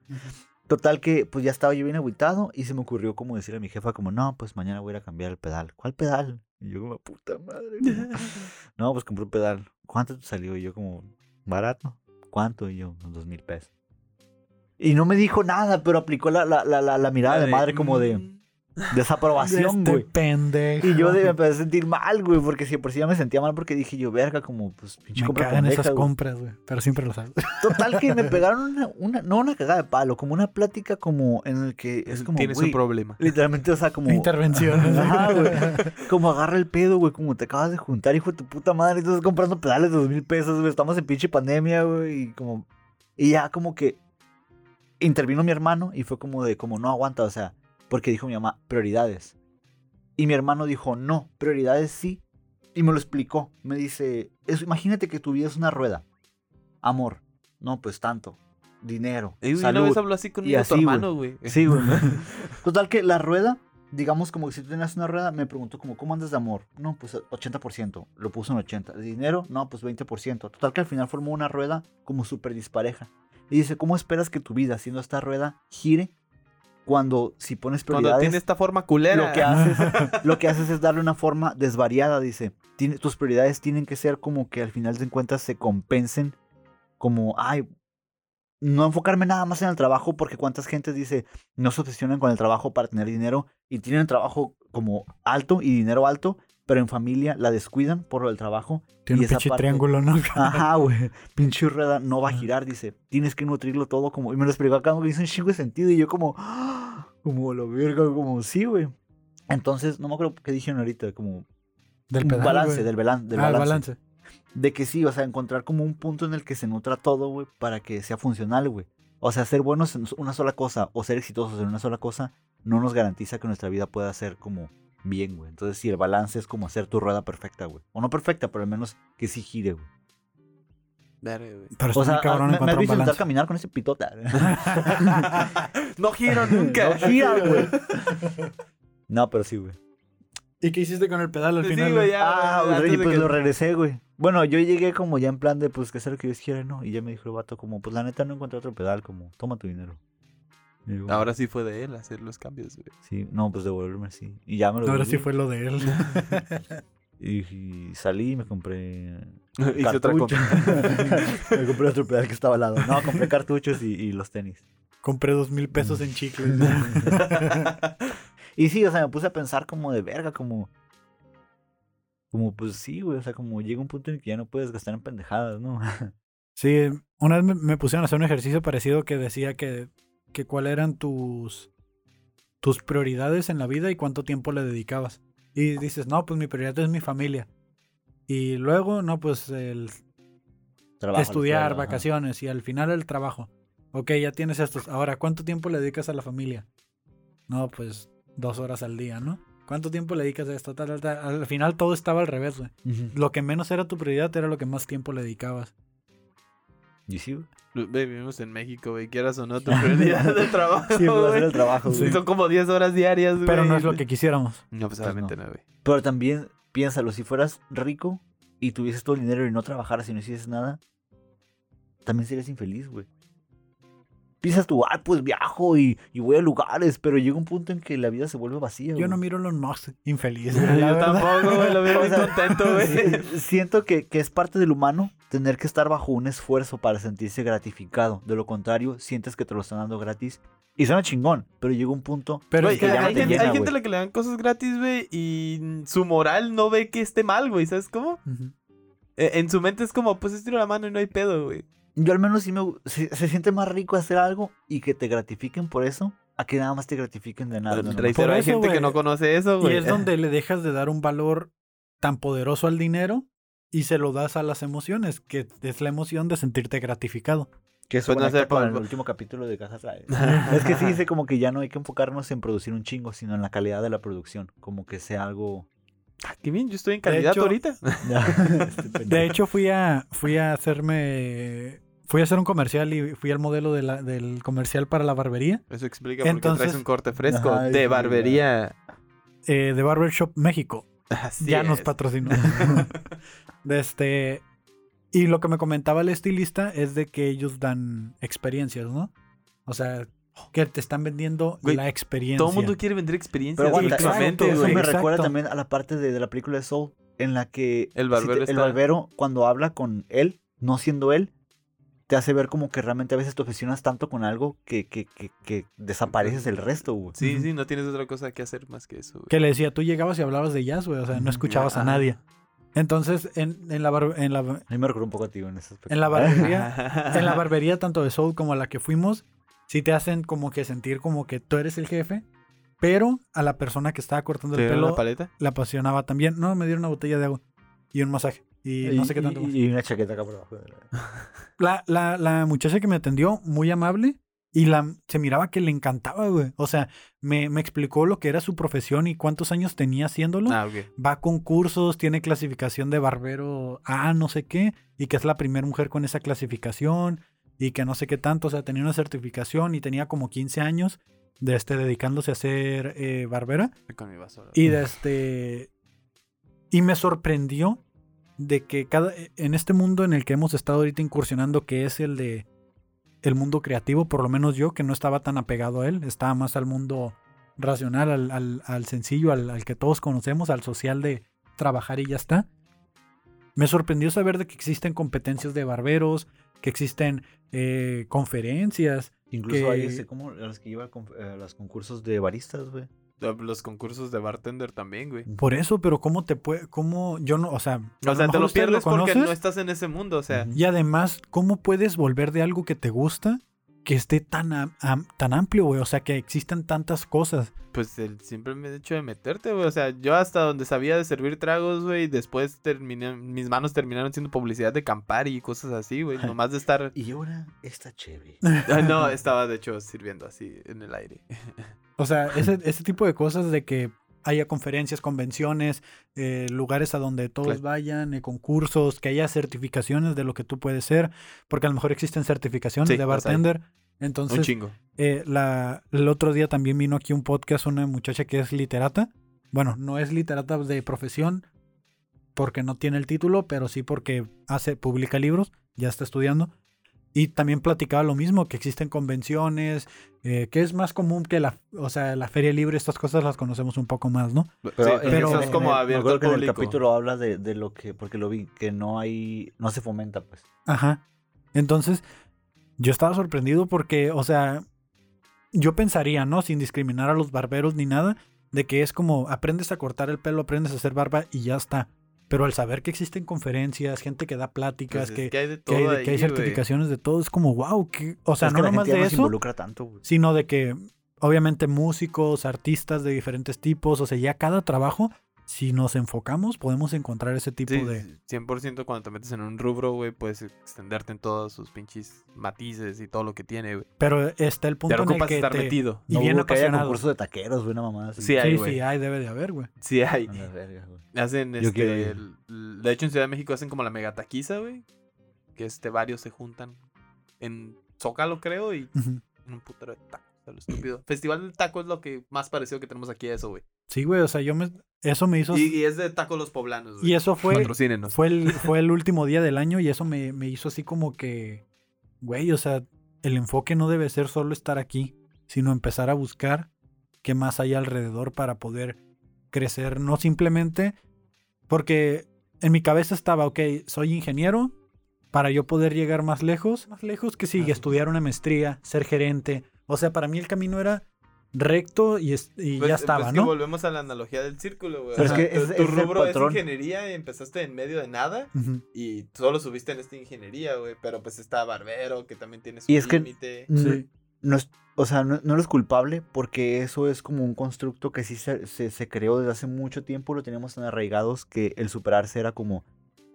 Total que, pues ya estaba yo bien agüitado y se me ocurrió como decirle a mi jefa como, no, pues mañana voy a ir a cambiar el pedal. ¿Cuál pedal? Y yo como, puta madre. como, *laughs* no, pues compré un pedal. ¿Cuánto te salió? Y yo como, barato. ¿Cuánto? Y yo, unos dos mil pesos. Y no me dijo nada, pero aplicó la, la, la, la, la mirada de madre como de mm, desaprobación, este güey. pendejo. Y yo me empecé a sentir mal, güey, porque si de por sí ya me sentía mal porque dije yo, verga, como, pues, pinche Me compra cagan pendeja, esas güey". compras, güey. Pero siempre lo sabes. *laughs* Total que me *laughs* pegaron una, una, no una cagada de palo, como una plática como en el que es como, Tienes un problema. literalmente, o sea, como... Intervención. Ajá, güey. *laughs* Como agarra el pedo, güey. Como te acabas de juntar, hijo de tu puta madre. Y tú estás comprando pedales de dos mil pesos, güey. Estamos en pinche pandemia, güey. Y como. Y ya como que. Intervino mi hermano y fue como de, como no aguanta, o sea. Porque dijo mi mamá, prioridades. Y mi hermano dijo, no, prioridades sí. Y me lo explicó. Me dice, eso, imagínate que tu vida es una rueda. Amor. No, pues tanto. Dinero. Güey, salud. una vez habló así con Y tu así, güey. hermano, güey. Sí, güey. *laughs* Total que la rueda, digamos como que si tú tenías una rueda, me preguntó como, ¿cómo andas de amor? No, pues 80%. Lo puso en 80. ¿De dinero? No, pues 20%. Total que al final formó una rueda como súper dispareja. Y dice, ¿cómo esperas que tu vida, siendo esta rueda, gire cuando si pones Cuando prioridades? tiene esta forma culera. lo que haces, *laughs* lo que haces es darle una forma desvariada, dice. Tiene- tus prioridades tienen que ser como que al final de cuentas se compensen como, ay, no enfocarme nada más en el trabajo porque cuántas gentes dice, no se obsesionan con el trabajo para tener dinero y tienen trabajo como alto y dinero alto, pero en familia la descuidan por el trabajo. Tiene y un esa pinche parte- triángulo, ¿no? *laughs* Ajá, *laughs* güey. Pinche rueda no va a girar, dice. Tienes que nutrirlo todo como. Y me lo explicó acá, me hizo un chingo de sentido. Y yo, como. ¡ah! *gasps* Como la verga, como sí, güey. Entonces, no me acuerdo qué dijeron ahorita, como. Del pedal, balance, del, del ah, balance. De que sí, o sea, encontrar como un punto en el que se nutra todo, güey, para que sea funcional, güey. O sea, ser buenos en una sola cosa o ser exitosos en una sola cosa no nos garantiza que nuestra vida pueda ser como bien, güey. Entonces, si el balance es como hacer tu rueda perfecta, güey. O no perfecta, pero al menos que sí gire, güey. Verga, güey. Pero O sea, cabrón me, me has visto intentar caminar con ese pitota. *laughs* No giro nunca. No gira, *laughs* güey. No, pero sí, güey. ¿Y qué hiciste con el pedal al Sí, final? güey? ya. Ah, güey, y pues que- lo regresé, güey. Bueno, yo llegué como ya en plan de, pues, que sea lo que Dios quiera, ¿no? Y ya me dijo el vato como, pues, la neta no encontré otro pedal, como, toma tu dinero. Digo, Ahora sí fue de él hacer los cambios, güey. Sí, no, pues devolverme, sí. Y ya me lo Ahora sí fue lo de él. *laughs* Y, y salí y me compré. *laughs* Hice otra cartuchos. *laughs* me compré otro pedal que estaba al lado. No, compré cartuchos y, y los tenis. Compré dos mil pesos en chicles. Y sí, o sea, me puse a pensar como de verga, como. Como, pues sí, güey. O sea, como llega un punto en el que ya no puedes gastar en pendejadas, ¿no? Sí, una vez me, me pusieron a hacer un ejercicio parecido que decía que, que cuáles eran tus, tus prioridades en la vida y cuánto tiempo le dedicabas. Y dices, no, pues mi prioridad es mi familia. Y luego, no, pues el Trabajo, estudiar, ajá. vacaciones y al final el trabajo. Ok, ya tienes estos. Ahora, ¿cuánto tiempo le dedicas a la familia? No, pues dos horas al día, ¿no? ¿Cuánto tiempo le dedicas a esto? Tal, tal, tal? Al final todo estaba al revés, güey. Lo que menos era tu prioridad era lo que más tiempo le dedicabas. Y sí, güey. Vivimos en México, güey. Quieras o no, tu *laughs* prioridad de trabajo. Sí, pues hacer güey. el trabajo, Sí, güey. Son como 10 horas diarias, güey. Pero no es lo que quisiéramos. No, pues obviamente no, güey. Pero también, piénsalo, si fueras rico y tuvieses todo el dinero y no trabajaras y no hicieses nada, también serías infeliz, güey. Piensas tú, ah, pues viajo y, y voy a lugares, pero llega un punto en que la vida se vuelve vacía, Yo no miro a Elon Musk infeliz. *laughs* Yo verdad. tampoco, güey. Lo veo *laughs* sea, contento, güey. Siento que, que es parte del humano tener que estar bajo un esfuerzo para sentirse gratificado. De lo contrario, sientes que te lo están dando gratis. Y suena chingón, pero llega un punto Pero es que no hay, te gente, llena, hay gente a la que le dan cosas gratis, güey, y su moral no ve que esté mal, güey, ¿sabes cómo? Ujú. Eh, En su mente es como, pues estiro la mano y no hay pedo, güey. Yo al menos sí me... Se, se siente más rico hacer algo y que te gratifiquen por eso a que nada más te gratifiquen de nada. Reitero, Por hay eso, gente que güey. no conoce eso, Y güey. es donde le dejas de dar un valor tan poderoso al dinero y se lo das a las emociones, que es la emoción de sentirte gratificado. Que eso Pues no sé, con el último capítulo de Cajas Trae. *laughs* es que sí dice como que ya no hay que enfocarnos en producir un chingo, sino en la calidad de la producción. Como que sea algo... Ah, qué bien, yo estoy en hecho- ahorita. *laughs* De hecho, fui a, fui a hacerme... Fui a hacer un comercial y fui al modelo de la- del comercial para la barbería Eso explica por qué traes un corte fresco Ajá, de sí, barbería. eh, de Barbershop México. Así ya nos patrocinó. *laughs* de este, y lo que me comentaba el estilista es de que ellos dan experiencias, ¿no? O sea, que te están vendiendo Güey, la experiencia. Todo el mundo quiere vender experiencias Pero exacto, últimamente, eso güey. me Exacto. recuerda también a la parte de, de la película de Soul, en la que El si barbero te- el está- barbero, cuando habla con él, no siendo él, te hace ver como que realmente a veces te obsesionas tanto con algo que, que, que, que desapareces el resto, güey. Sí, sí, no tienes otra cosa que hacer más que eso, güey. Que le decía, tú llegabas y hablabas de jazz, güey, o sea, no escuchabas a nadie. Entonces, en, en la, bar- en, la, A mí me recuerda un poco a ti en ese aspecto. en la barbería, *laughs* en la barbería tanto de Soul como a la que fuimos, sí te hacen como que sentir como que tú eres el jefe, pero a la persona que estaba cortando ¿Te el pelo la paleta? apasionaba también. No, me dieron una botella de agua y un masaje. Y, no sé qué tanto más. Y, y una chaqueta acá por abajo. de la- La, la, la muchacha que me atendió, muy amable, y la, se miraba que le encantaba, güey. O sea, me, me explicó lo que era su profesión y cuántos años tenía haciéndolo. Ah, ok. Va a concursos, tiene clasificación de barbero A, no sé qué, y que es la primera mujer con esa clasificación, y que no sé qué tanto, o sea, tenía una certificación y tenía como 15 años de este, dedicándose a ser eh, barbera. Con mi vaso. Y de este. Y me sorprendió de que cada. En este mundo en el que hemos estado ahorita incursionando, que es el de. El mundo creativo, por lo menos yo, que no estaba tan apegado a él, estaba más al mundo racional, al, al- al sencillo, al, al que todos conocemos, al social de trabajar y ya está. Me sorprendió saber de que existen competencias de barberos, que existen eh, conferencias. Incluso Que- hay ese, como los que llevan a los concursos de baristas, güey. Los concursos de bartender también, güey. Por eso, pero ¿cómo te puede.? ¿Cómo.? Yo no. O sea. O sea, te lo pierdes porque no estás en ese mundo, o sea. Y además, ¿cómo puedes volver de algo que te gusta, que esté tan, am- am- tan amplio, güey. O sea, que existen tantas cosas. Pues el simple hecho de meterte, güey. O sea, yo hasta donde sabía de servir tragos, güey, después terminé, mis manos terminaron siendo publicidad de Campari y cosas así, güey. *laughs* Nomás de estar... Y ahora está chévere. *laughs* Ah, no, *laughs* estaba de hecho sirviendo así en el aire. O sea, ese, ese tipo de cosas de que haya conferencias, convenciones, eh, lugares a donde todos Claro. vayan, eh, concursos, que haya certificaciones de lo que tú puedes ser, porque a lo mejor existen certificaciones Sí, de bartender. Un Entonces, chingo. eh, la, el otro día también vino aquí un podcast una muchacha que es literata. Bueno, no es literata de profesión porque no tiene el título, pero sí porque hace, publica libros, ya está estudiando. Y también platicaba lo mismo, que existen convenciones, eh, que es más común que la, o sea, la feria libre, estas cosas las conocemos un poco más, ¿no? Pero, porque pero- eso es como abierto al que en el público. capítulo habla de, de lo que, porque lo vi, que no hay, no se fomenta, pues. Ajá. Entonces, yo estaba sorprendido porque, o sea, yo pensaría, ¿no? Sin discriminar a los barberos ni nada, de que es como aprendes a cortar el pelo, aprendes a hacer barba y ya está. Pero al saber que existen conferencias, gente que da pláticas, Pues es que, que hay de que todo hay, de- ahí, que hay güey. certificaciones de todo, es como, wow, que, o sea, es no nomás de no eso, involucra tanto, güey. sino de que, obviamente, músicos, artistas de diferentes tipos, o sea, ya cada trabajo, si nos enfocamos, podemos encontrar ese tipo Sí, de... 100% cuando te metes en un rubro, güey, puedes extenderte en todos sus pinches matices y todo lo que tiene, güey. Pero está el Te punto en el que estar te... metido. Y no bien hubo que haya apasionado. concurso de taqueros, güey, una mamada así. Sí, hay, Sí, hay, debe de haber, güey. Sí hay. Verga. Hacen Yo este. el- de hecho, en Ciudad de México hacen como la megataquiza, güey. Que este, varios se juntan en Zócalo, creo, y Ujú. en un putero de tacos. A lo estúpido. Festival del taco es lo que más parecido que tenemos aquí a eso, güey. Sí, güey, o sea, yo me... Eso me hizo... Y, y es de tacos los poblanos, güey. Y eso fue, fue, el, *laughs* fue el último día del año y eso me, me hizo así como que, güey, o sea, el enfoque no debe ser solo estar aquí, sino empezar a buscar qué más hay alrededor para poder crecer, no simplemente porque en mi cabeza estaba, ok, soy ingeniero, para yo poder llegar más lejos, más lejos que sigue, Ah. estudiar una maestría, ser gerente, o sea, para mí el camino era recto y, es- y Pues- ya estaba, pues que ¿no? volvemos a la analogía del círculo, güey. Pero es sea, que tu, es el rubro es ingeniería y empezaste en medio de nada. Y solo subiste en esta ingeniería, güey. Pero pues está Barbero, que también tiene su Y es que- límite. No- Sí. no es, o sea, no, no eres culpable porque eso es como un constructo que sí se, se, se creó desde hace mucho tiempo, lo teníamos tan arraigados que el superarse era como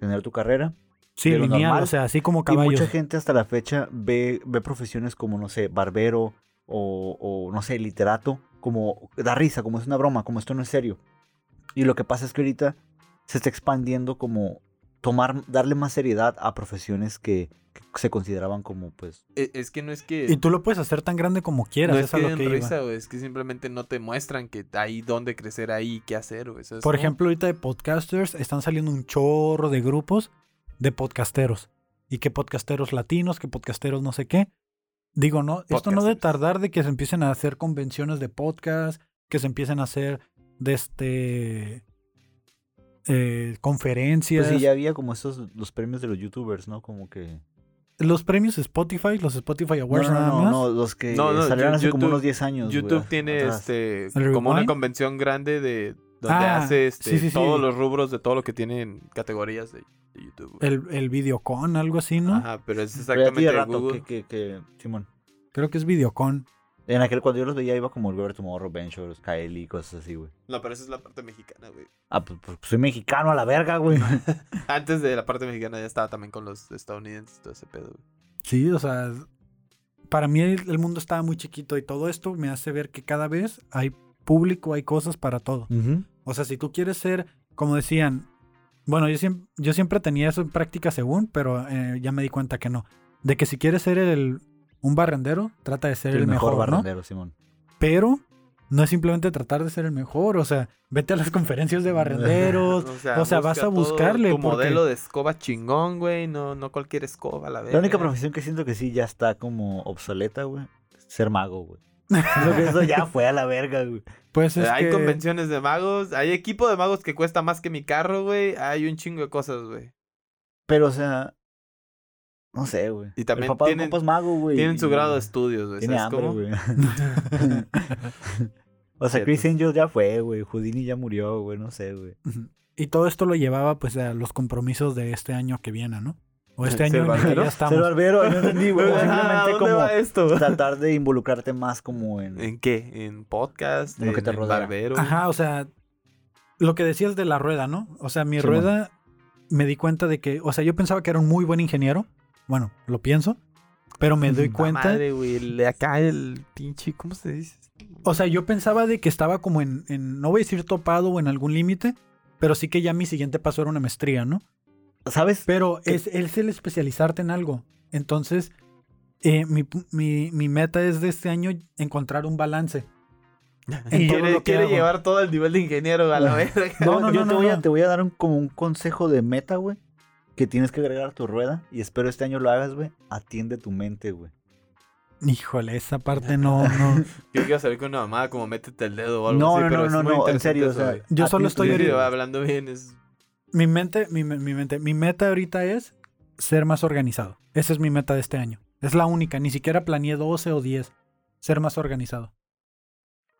tener tu carrera. Sí, lineal, normal. o sea, así como Y caballos. mucha gente hasta la fecha ve, ve profesiones como, no sé, barbero o, o, no sé, literato, como da risa, como es una broma, como esto no es serio. Y lo que pasa es que ahorita se está expandiendo como tomar, darle más seriedad a profesiones que, que se consideraban como, pues, E- Es que no es que. Y tú lo puedes hacer tan grande como quieras, no es que lo que iba. risa. Es que simplemente no te muestran que hay dónde crecer ahí, qué hacer. ¿sabes Por ejemplo, ahorita de podcasters están saliendo un chorro de grupos de podcasteros. Y que podcasteros latinos, que podcasteros no sé qué. Digo, no, esto no de tardar de que se empiecen a hacer convenciones de podcast, que se empiecen a hacer de este eh, conferencias. pues sí, ya había como estos, los premios de los youtubers, ¿no? Como que... Los premios Spotify, los Spotify Awards no, nada no, más. no, los que No, no, salieron hace como unos 10 años. YouTube tiene atrás. este ¿El como una convención grande de donde Ah, hace este sí, sí, sí. todos los rubros de todo lo que tienen categorías de, de YouTube. El, el Videocon, algo así, ¿no? Ajá, pero es exactamente de rato Google. que, que, que, Simón. Creo que es Videocon. En aquel cuando yo los veía iba como el Weber Tomorrow, Ben Shores, Kylie y cosas así, güey. No, pero esa es la parte mexicana, güey. Ah, pues, pues, soy mexicano a la verga, güey. *laughs* Antes de la parte mexicana ya estaba también con los estadounidenses y todo ese pedo, güey. Sí, o sea, para mí el el mundo estaba muy chiquito y todo esto me hace ver que cada vez hay público, hay cosas para todo. O sea, si tú quieres ser, como decían, bueno, yo siempre, yo siempre tenía eso en práctica según, pero eh, ya me di cuenta que no. De que si quieres ser el, un barrendero, trata de ser el, el mejor mejor, ¿no? barrendero, Simón. Pero no es simplemente tratar de ser el mejor, o sea, vete a las *laughs* conferencias de barrenderos. *laughs* o sea, vas a buscarle. Tu porque- modelo de escoba chingón, güey. No, no cualquier escoba, la verdad. La única profesión que siento que sí ya está como obsoleta, güey. Ser mago, güey. Que eso ya fue a la verga, güey. Pues es hay que- convenciones de magos, hay equipo de magos que cuesta más que mi carro, güey. Hay un chingo de cosas, güey. Pero, o sea, no sé, güey. Y también El papá tienen- de mago, güey. Tienen su grado de estudios, güey. Tiene ¿sabes hambre, cómo? güey. *laughs* o sea. Chris Angel ya fue, güey. Houdini ya murió, güey. No sé, güey. Y todo esto lo llevaba pues a los compromisos de este año que viene, ¿no? O este ¿Ser año en el que barbero? ya Ser estamos. barbero, no *laughs* entendí, güey. Ah, Simplemente ¿dónde como va esto? *laughs* tratar de involucrarte más como en... ¿En qué? ¿En podcast? En lo que te ¿En rodea. barbero? Ajá, o sea, lo que decías de la rueda, ¿no? O sea, mi Sí, rueda me di cuenta de que, o sea, yo pensaba que era un muy buen ingeniero. Bueno, lo pienso. Pero me doy *laughs* La cuenta. madre, güey. Le acá el pinche... ¿Cómo se dice? O sea, yo pensaba de que estaba como en, en- no voy a decir topado o en algún límite, pero sí que ya mi siguiente paso era una maestría, ¿no? ¿Sabes? Pero es, es el especializarte en algo. Entonces, eh, mi, mi- mi meta es de este año encontrar un balance. *laughs* En todo quiere lo que quiere hago. llevar todo el nivel de ingeniero a la verga. *laughs* No, no, yo no, te, no, voy a, no. te voy a dar un, como un consejo de meta, güey. Que tienes que agregar a tu rueda. Y espero este año lo hagas, güey. Atiende tu mente, güey. Híjole, esa parte no, no. *laughs* Yo quiero salir con una mamada como métete el dedo o algo No, así, no, pero no, es no, muy no, en serio, o eso, sea. Yo solo estoy ahorita- hablando bien es... Mi mente, mi, mi mente, mi meta ahorita es ser más organizado. Esa es mi meta de este año. Es la única. Ni siquiera planeé 12 o 10. Ser más organizado.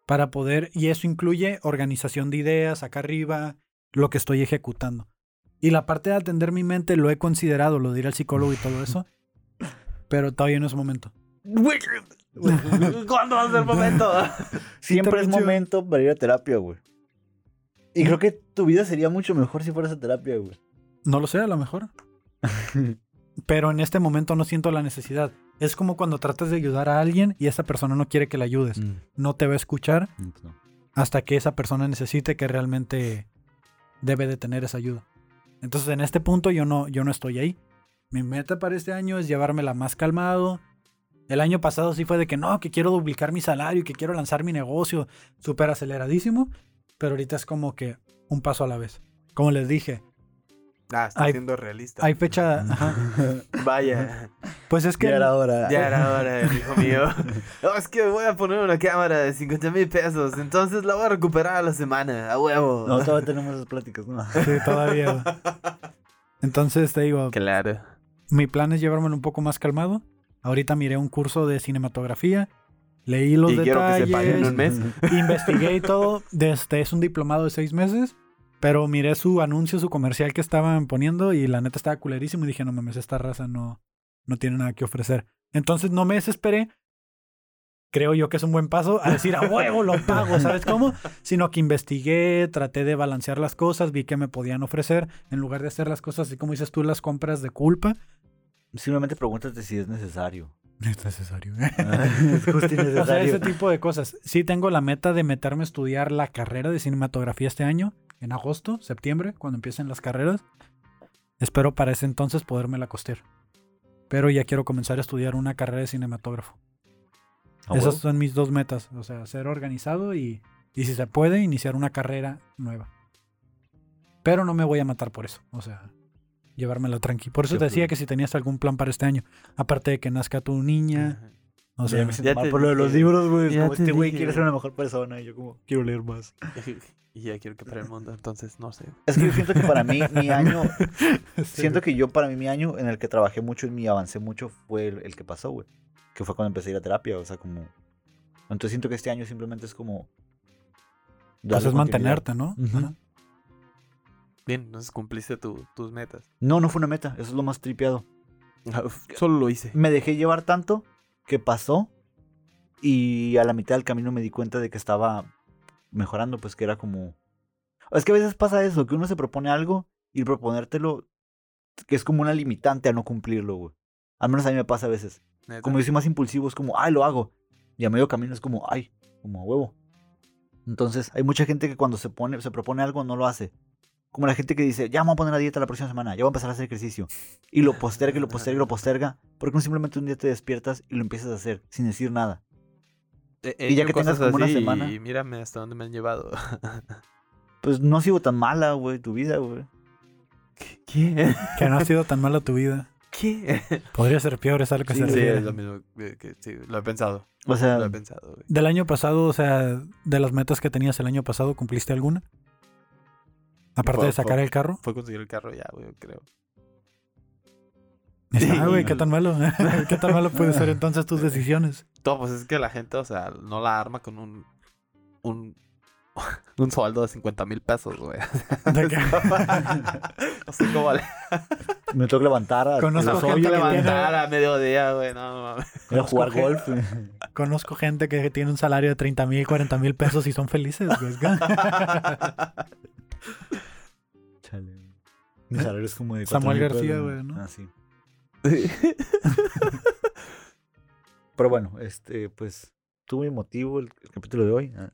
Para poder, y eso incluye organización de ideas acá arriba, lo que estoy ejecutando. Y la parte de atender mi mente lo he considerado, lo diré al psicólogo y todo eso. *laughs* Pero todavía no es momento. ¿Cuándo va a ser el momento? *laughs* Siempre es momento para ir a terapia, güey. Y creo que tu vida sería mucho mejor si fueras a terapia, güey. No lo sé, a lo mejor. *laughs* Pero en este momento no siento la necesidad. Es como cuando tratas de ayudar a alguien y esa persona no quiere que la ayudes. No te va a escuchar hasta que esa persona necesite que realmente debe de tener esa ayuda. Entonces en este punto yo no, yo no estoy ahí. Mi meta para este año es llevármela más calmado. El año pasado sí fue de que no, que quiero duplicar mi salario y que quiero lanzar mi negocio súper aceleradísimo. Pero ahorita es como que un paso a la vez. Como les dije, Ah, está Hay- siendo realista. hay fecha... ajá. *laughs* Vaya, Pues es que... Ya era hora. ya era hora, hijo *laughs* mío. No, es que voy a poner una cámara de 50 mil pesos, entonces la voy a recuperar a la semana, a huevo. No, todavía tenemos esas pláticas, ¿no? Sí, todavía. Entonces te digo, Claro. mi plan es llevármelo un poco más calmado. Ahorita miré un curso de cinematografía, leí los y quiero que se en detalles, un mes. *laughs* investigué y todo. Desde, es un diplomado de seis meses, pero miré su anuncio, su comercial que estaban poniendo y la neta estaba culerísimo y dije, no mames, esta raza no, no tiene nada que ofrecer. Entonces no me desesperé. Creo yo que es un buen paso a decir a huevo lo pago, ¿sabes cómo? Sino que investigué, traté de balancear las cosas, vi que me podían ofrecer, en lugar de hacer las cosas así como dices tú, las compras de culpa. Simplemente pregúntate si es necesario. *laughs* Es necesario. *laughs* es justo O sea, innecesario. ese tipo de cosas. Sí tengo la meta de meterme a estudiar la carrera de cinematografía este año, en agosto, septiembre, cuando empiecen las carreras. Espero para ese entonces podérmela costear. Pero ya quiero comenzar a estudiar una carrera de cinematógrafo. ¿A Esas son mis dos metas. O sea, ser organizado y, y si se puede, iniciar una carrera nueva. Pero no me voy a matar por eso. O sea, llevármela tranqui. Por eso Sí, te decía pues. que si tenías algún plan para este año. Aparte de que nazca tu niña. O Ya sea, me siento ya mal te por lo de los libros, güey. Este güey quiere ser una mejor persona y yo como quiero leer más. *laughs* Y ya quiero que para el mundo, entonces no sé. Es que yo siento que para mí mi *laughs* año, *laughs* sí, siento que yo para mí mi año en el que trabajé mucho y me avancé mucho fue el, el que pasó, güey. Que fue cuando empecé a ir a terapia, o sea, como... Entonces siento que este año simplemente es como... Pues darle es mantenerte, ¿no? Ajá. Bien, entonces cumpliste tu- tus metas. No, no fue una meta, eso es lo más tripeado. Solo lo hice. Me dejé llevar tanto que pasó y a la mitad del camino me di cuenta de que estaba mejorando, pues que era como... Es que a veces pasa eso, que uno se propone algo y proponértelo, que es como una limitante a no cumplirlo, güey. Al menos a mí me pasa a veces. Neta. Como yo soy más impulsivo, es como, ay, lo hago. Y a medio camino es como, ay, como a huevo. Entonces, hay mucha gente que cuando se pone, se propone algo no lo hace. Como la gente que dice, ya me voy a poner a dieta la próxima semana, ya voy a empezar a hacer ejercicio. Y lo posterga, y lo posterga, y lo posterga. Porque no simplemente un día te despiertas y lo empiezas a hacer, sin decir nada. Y ya que tengas como una semana. Y mírame hasta dónde me han llevado. *laughs* Pues no ha sido tan mala, güey, tu vida, güey. ¿Qué? Que no ha sido tan mala tu vida. ¿Qué? Podría ser peor, es a lo que Sí, se Sí, refiere. es lo mismo. que- que- sí, lo he pensado. O sea, Lo he pensado, güey. Del año pasado, o sea, de las metas que tenías el año pasado, ¿cumpliste alguna? Aparte Fue- de sacar fue- el carro. Fue conseguir el carro ya, güey, creo. Ah, güey, qué tan malo. *laughs* *laughs* ¿Qué tan malo puede ser entonces tus *laughs* decisiones? Todo, pues es que la gente, o sea, no la arma con un. Un, un sueldo de 50 mil pesos, güey. De que- no sé cómo le- Me tengo que levantar a, Conozco gente que güey, tiene- levantar a mediodía, güey, no mames. ir a jugar golf. güey. Conozco gente que tiene un salario de 30 mil, 40 mil pesos y son felices, güey. Chale. Mi salario es como de Samuel 4,000 García, güey, ¿no? Ah, sí. *laughs* Pero bueno, este, pues, tuvo mi motivo el, el capítulo de hoy. Ah.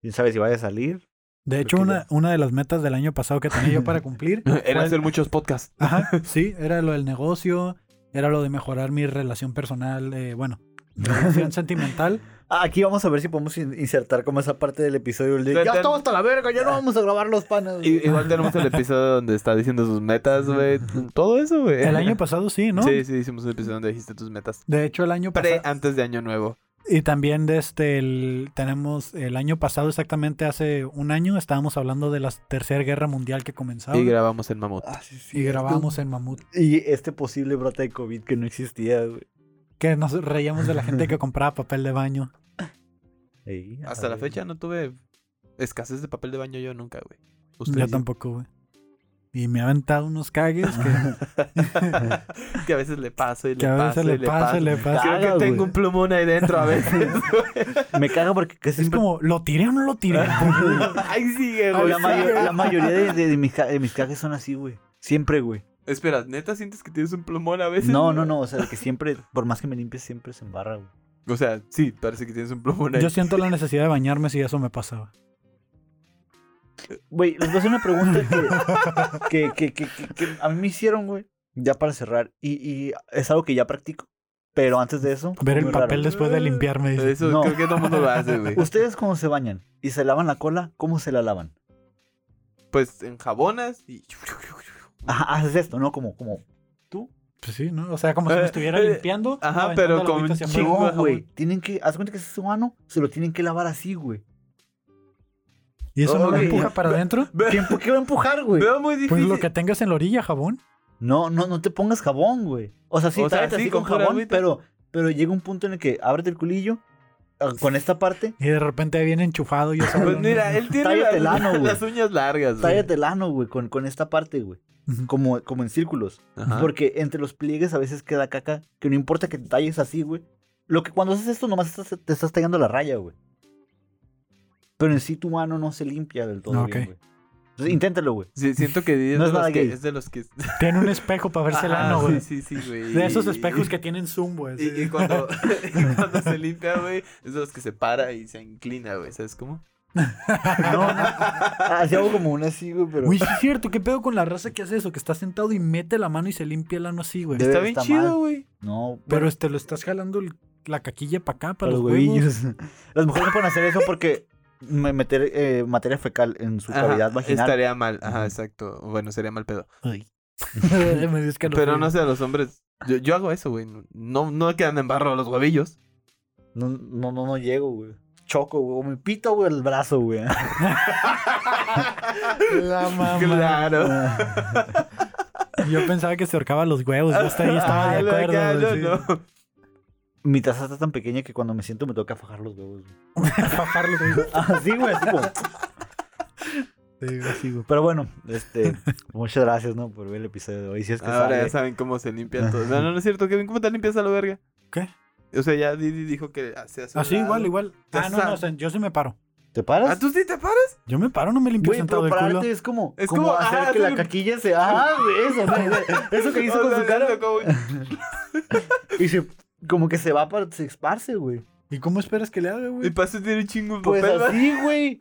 ¿Quién sabe si vaya a salir? De hecho, una, una de las metas del año pasado que tenía yo para *laughs* cumplir Era fue- hacer muchos podcasts. Ajá, *laughs* sí, era lo del negocio, era lo de mejorar mi relación personal, eh, bueno, relación sentimental. Ah, Aquí vamos a ver si podemos in- insertar como esa parte del episodio. el de, Ten- ya ten- estamos hasta la verga, ya no vamos a grabar los panas. güey". I- Igual tenemos el episodio donde está diciendo sus metas, güey. *laughs* Todo eso, güey. El año pasado sí, ¿no? Sí, sí, hicimos un episodio donde dijiste tus metas. De hecho, el año Pre pasado. antes de Año Nuevo. Y también desde el, tenemos el año pasado, exactamente hace un año, estábamos hablando de la Tercera Guerra Mundial que comenzaba. Y grabamos en Mamut. Ah, sí, sí, y grabamos en Mamut. Y este posible brote de COVID que no existía, güey. Que nos reíamos de la gente que *laughs* compraba papel de baño. Ey, Hasta la fecha no tuve escasez de papel de baño yo nunca, güey. Yo sí. tampoco, güey. Y me ha aventado unos cagues que, *laughs* que a veces le paso y *laughs* le que a paso veces y le paso. y le. Creo Caga, que tengo güey. un plumón ahí dentro a veces. *laughs* Me caga porque casi Es como, ¿lo tiré o no lo tiré? Ahí sigue, la, güey. sigue. la mayoría de, de- de mis, de mis cajes son así, güey. Siempre, güey. Espera, ¿neta sientes que tienes un plumón a veces? No, güey? no, no. O sea, de que siempre, por más que me limpies, siempre se embarra, güey. O sea, sí, parece que tienes un plumón ahí. Yo siento la *laughs* necesidad de bañarme si eso me pasaba. Güey, les voy a hacer una pregunta que, que, que, que- que- que a mí me hicieron, güey. Ya para cerrar. Y, y es algo que ya practico. Pero antes de eso. Ver el papel raro. después de limpiarme. dice. Eso No. creo que todo el mundo lo hace, güey. Ustedes, cuando se bañan y se lavan la cola, ¿cómo se la lavan? Pues en jabonas y... Ajá, haces esto, ¿no? Como, como. Pues sí, ¿no? O sea, como si me estuviera eh, limpiando. ajá, pero con chingo güey. Tienen que. Haz cuenta que ese es su mano, se lo tienen que lavar así, güey. ¿Y eso no lo empuja para adentro? ¿Quién, ¿Por qué va a empujar, güey? Veo muy difícil. Pues lo que tengas en la orilla, jabón. No, no, no te pongas jabón, güey. O sea, sí, O sea, sí, así con jabón, agüita. pero, pero llega un punto en el que ábrete el culillo con esta parte, Y de repente viene enchufado y yo Pues mira, él tiene las, *laughs* uñas largas, güey. tállate el ano, güey, con, con esta parte, güey. Como, como en círculos. Ajá. Porque entre los pliegues a veces queda caca, que no importa que te talles así, güey. Lo que cuando haces esto nomás estás- te estás tallando la raya, güey. Pero en sí tu mano no se limpia del todo Ok. bien, güey. Inténtalo, güey. Sí, siento que es, *laughs* No de es los que, es de los que... *laughs* Tiene un espejo para verse el ano, güey. Sí, sí, sí, güey. De esos espejos y- que tienen zoom, güey. Y, y cuando, *laughs* y cuando se limpia, güey, es de los que se para y se inclina, güey. ¿Sabes cómo? No, no. Así hago como una así, güey, pero... Güey, sí es cierto. ¿Qué pedo con la raza que hace eso? Que está sentado y mete la mano y se limpia el ano así, güey. Está bien está chido, güey. No, Pero este, lo estás jalando el- la caquilla para acá, para, los los huevos. huevillos. Las mujeres no pueden hacer eso porque meter eh, materia fecal en su Ajá, cavidad vaginal. Estaría mal, ajá, exacto. Bueno, sería mal pedo. Ay. *laughs* *laughs* Pero no sé, a los hombres... Yo, yo hago eso, güey. No, no quedan en barro los huevillos. No, no, no, no llego, güey. Choco, güey. O me pito, güey, el brazo, güey. *laughs* La mamá. Claro. Yo pensaba que se ahorcaba los huevos. Yo hasta ahí estaba de Ah, lo acuerdo. no, sí. no. Mi taza está tan pequeña que cuando me siento me toca fajar los huevos, güey. *laughs* Fajarlos, güey. Así, güey, así como... Sí, güey, sí, güey. Pero bueno, este... Muchas gracias, ¿no? Por ver el episodio de hoy. Si es que Ahora sale. ya saben cómo se limpian *laughs* todos. No, no, no es cierto, Kevin. ¿Cómo te limpias a la verga? ¿Qué? O sea, ya Didi dijo que se hace. Así, lado. igual, igual. Ah, no, no, o sea, yo sí me paro. ¿Te paras? ¿Ah, tú sí te paras? Yo me paro, no me limpio Güey, sentado pero el culo. pararte es como, Es como como, hacer ajá, que la caquilla se... Ah, güey, eso, ¿no? Eso que hizo *laughs* O con su cara. eso como- Y se... Como que se va para... Se esparce, güey. ¿Y cómo esperas que le haga, Y güey? para eso tiene un chingo de Pues papel, así, güey.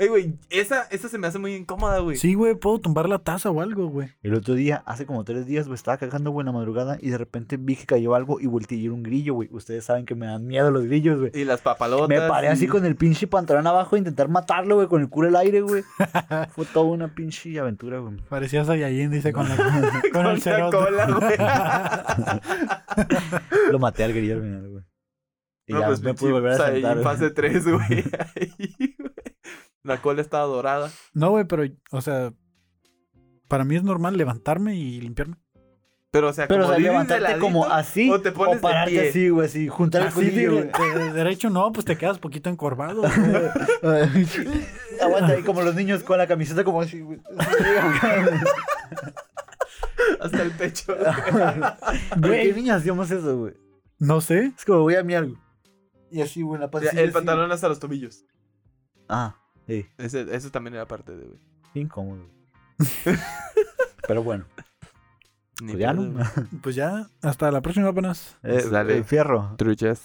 Ey, güey, esa, esa se me hace muy incómoda, güey. Sí, güey, puedo tumbar la taza o algo, güey. El otro día, hace como tres días, me estaba cagando, güey, en la madrugada y de repente vi que cayó algo y volteé y era un grillo, güey. Ustedes saben que me dan miedo los grillos, güey. Y las papalotas. Me paré así y- con el pinche pantalón abajo a intentar matarlo, güey, con el culo al aire, güey. *laughs* Fue toda una pinche aventura, güey. Parecía Saiyajin, dice, con, la, con, *laughs* Con el la cola, *laughs* Lo maté al grillo al final, güey. Y No, ya pues, me pinche pude volver a Saiyajin sentar. güey. fase 3, güey. La cola estaba dorada. No, güey, pero, o sea, para mí es normal levantarme y limpiarme. Pero, o sea, como levantarte ladito, como así o, te pones o pararte de pie. así, güey, así, juntar el digo, de, *laughs* derecho no, pues te quedas poquito encorvado. *laughs* Aguanta ahí como los niños con la camiseta como así, güey. *laughs* Hasta el pecho. ¿Por qué niñas hacíamos eso, güey? No sé. Es como voy a miar. Y así, güey, la paz. O sea, el pantalón hasta los tobillos. Ah. Sí. Eso también era parte de, güey. Incómodo. *laughs* Pero bueno. Pues, pues ya, hasta la próxima apenas. Eh, Dale. Eh, fierro. Truchas.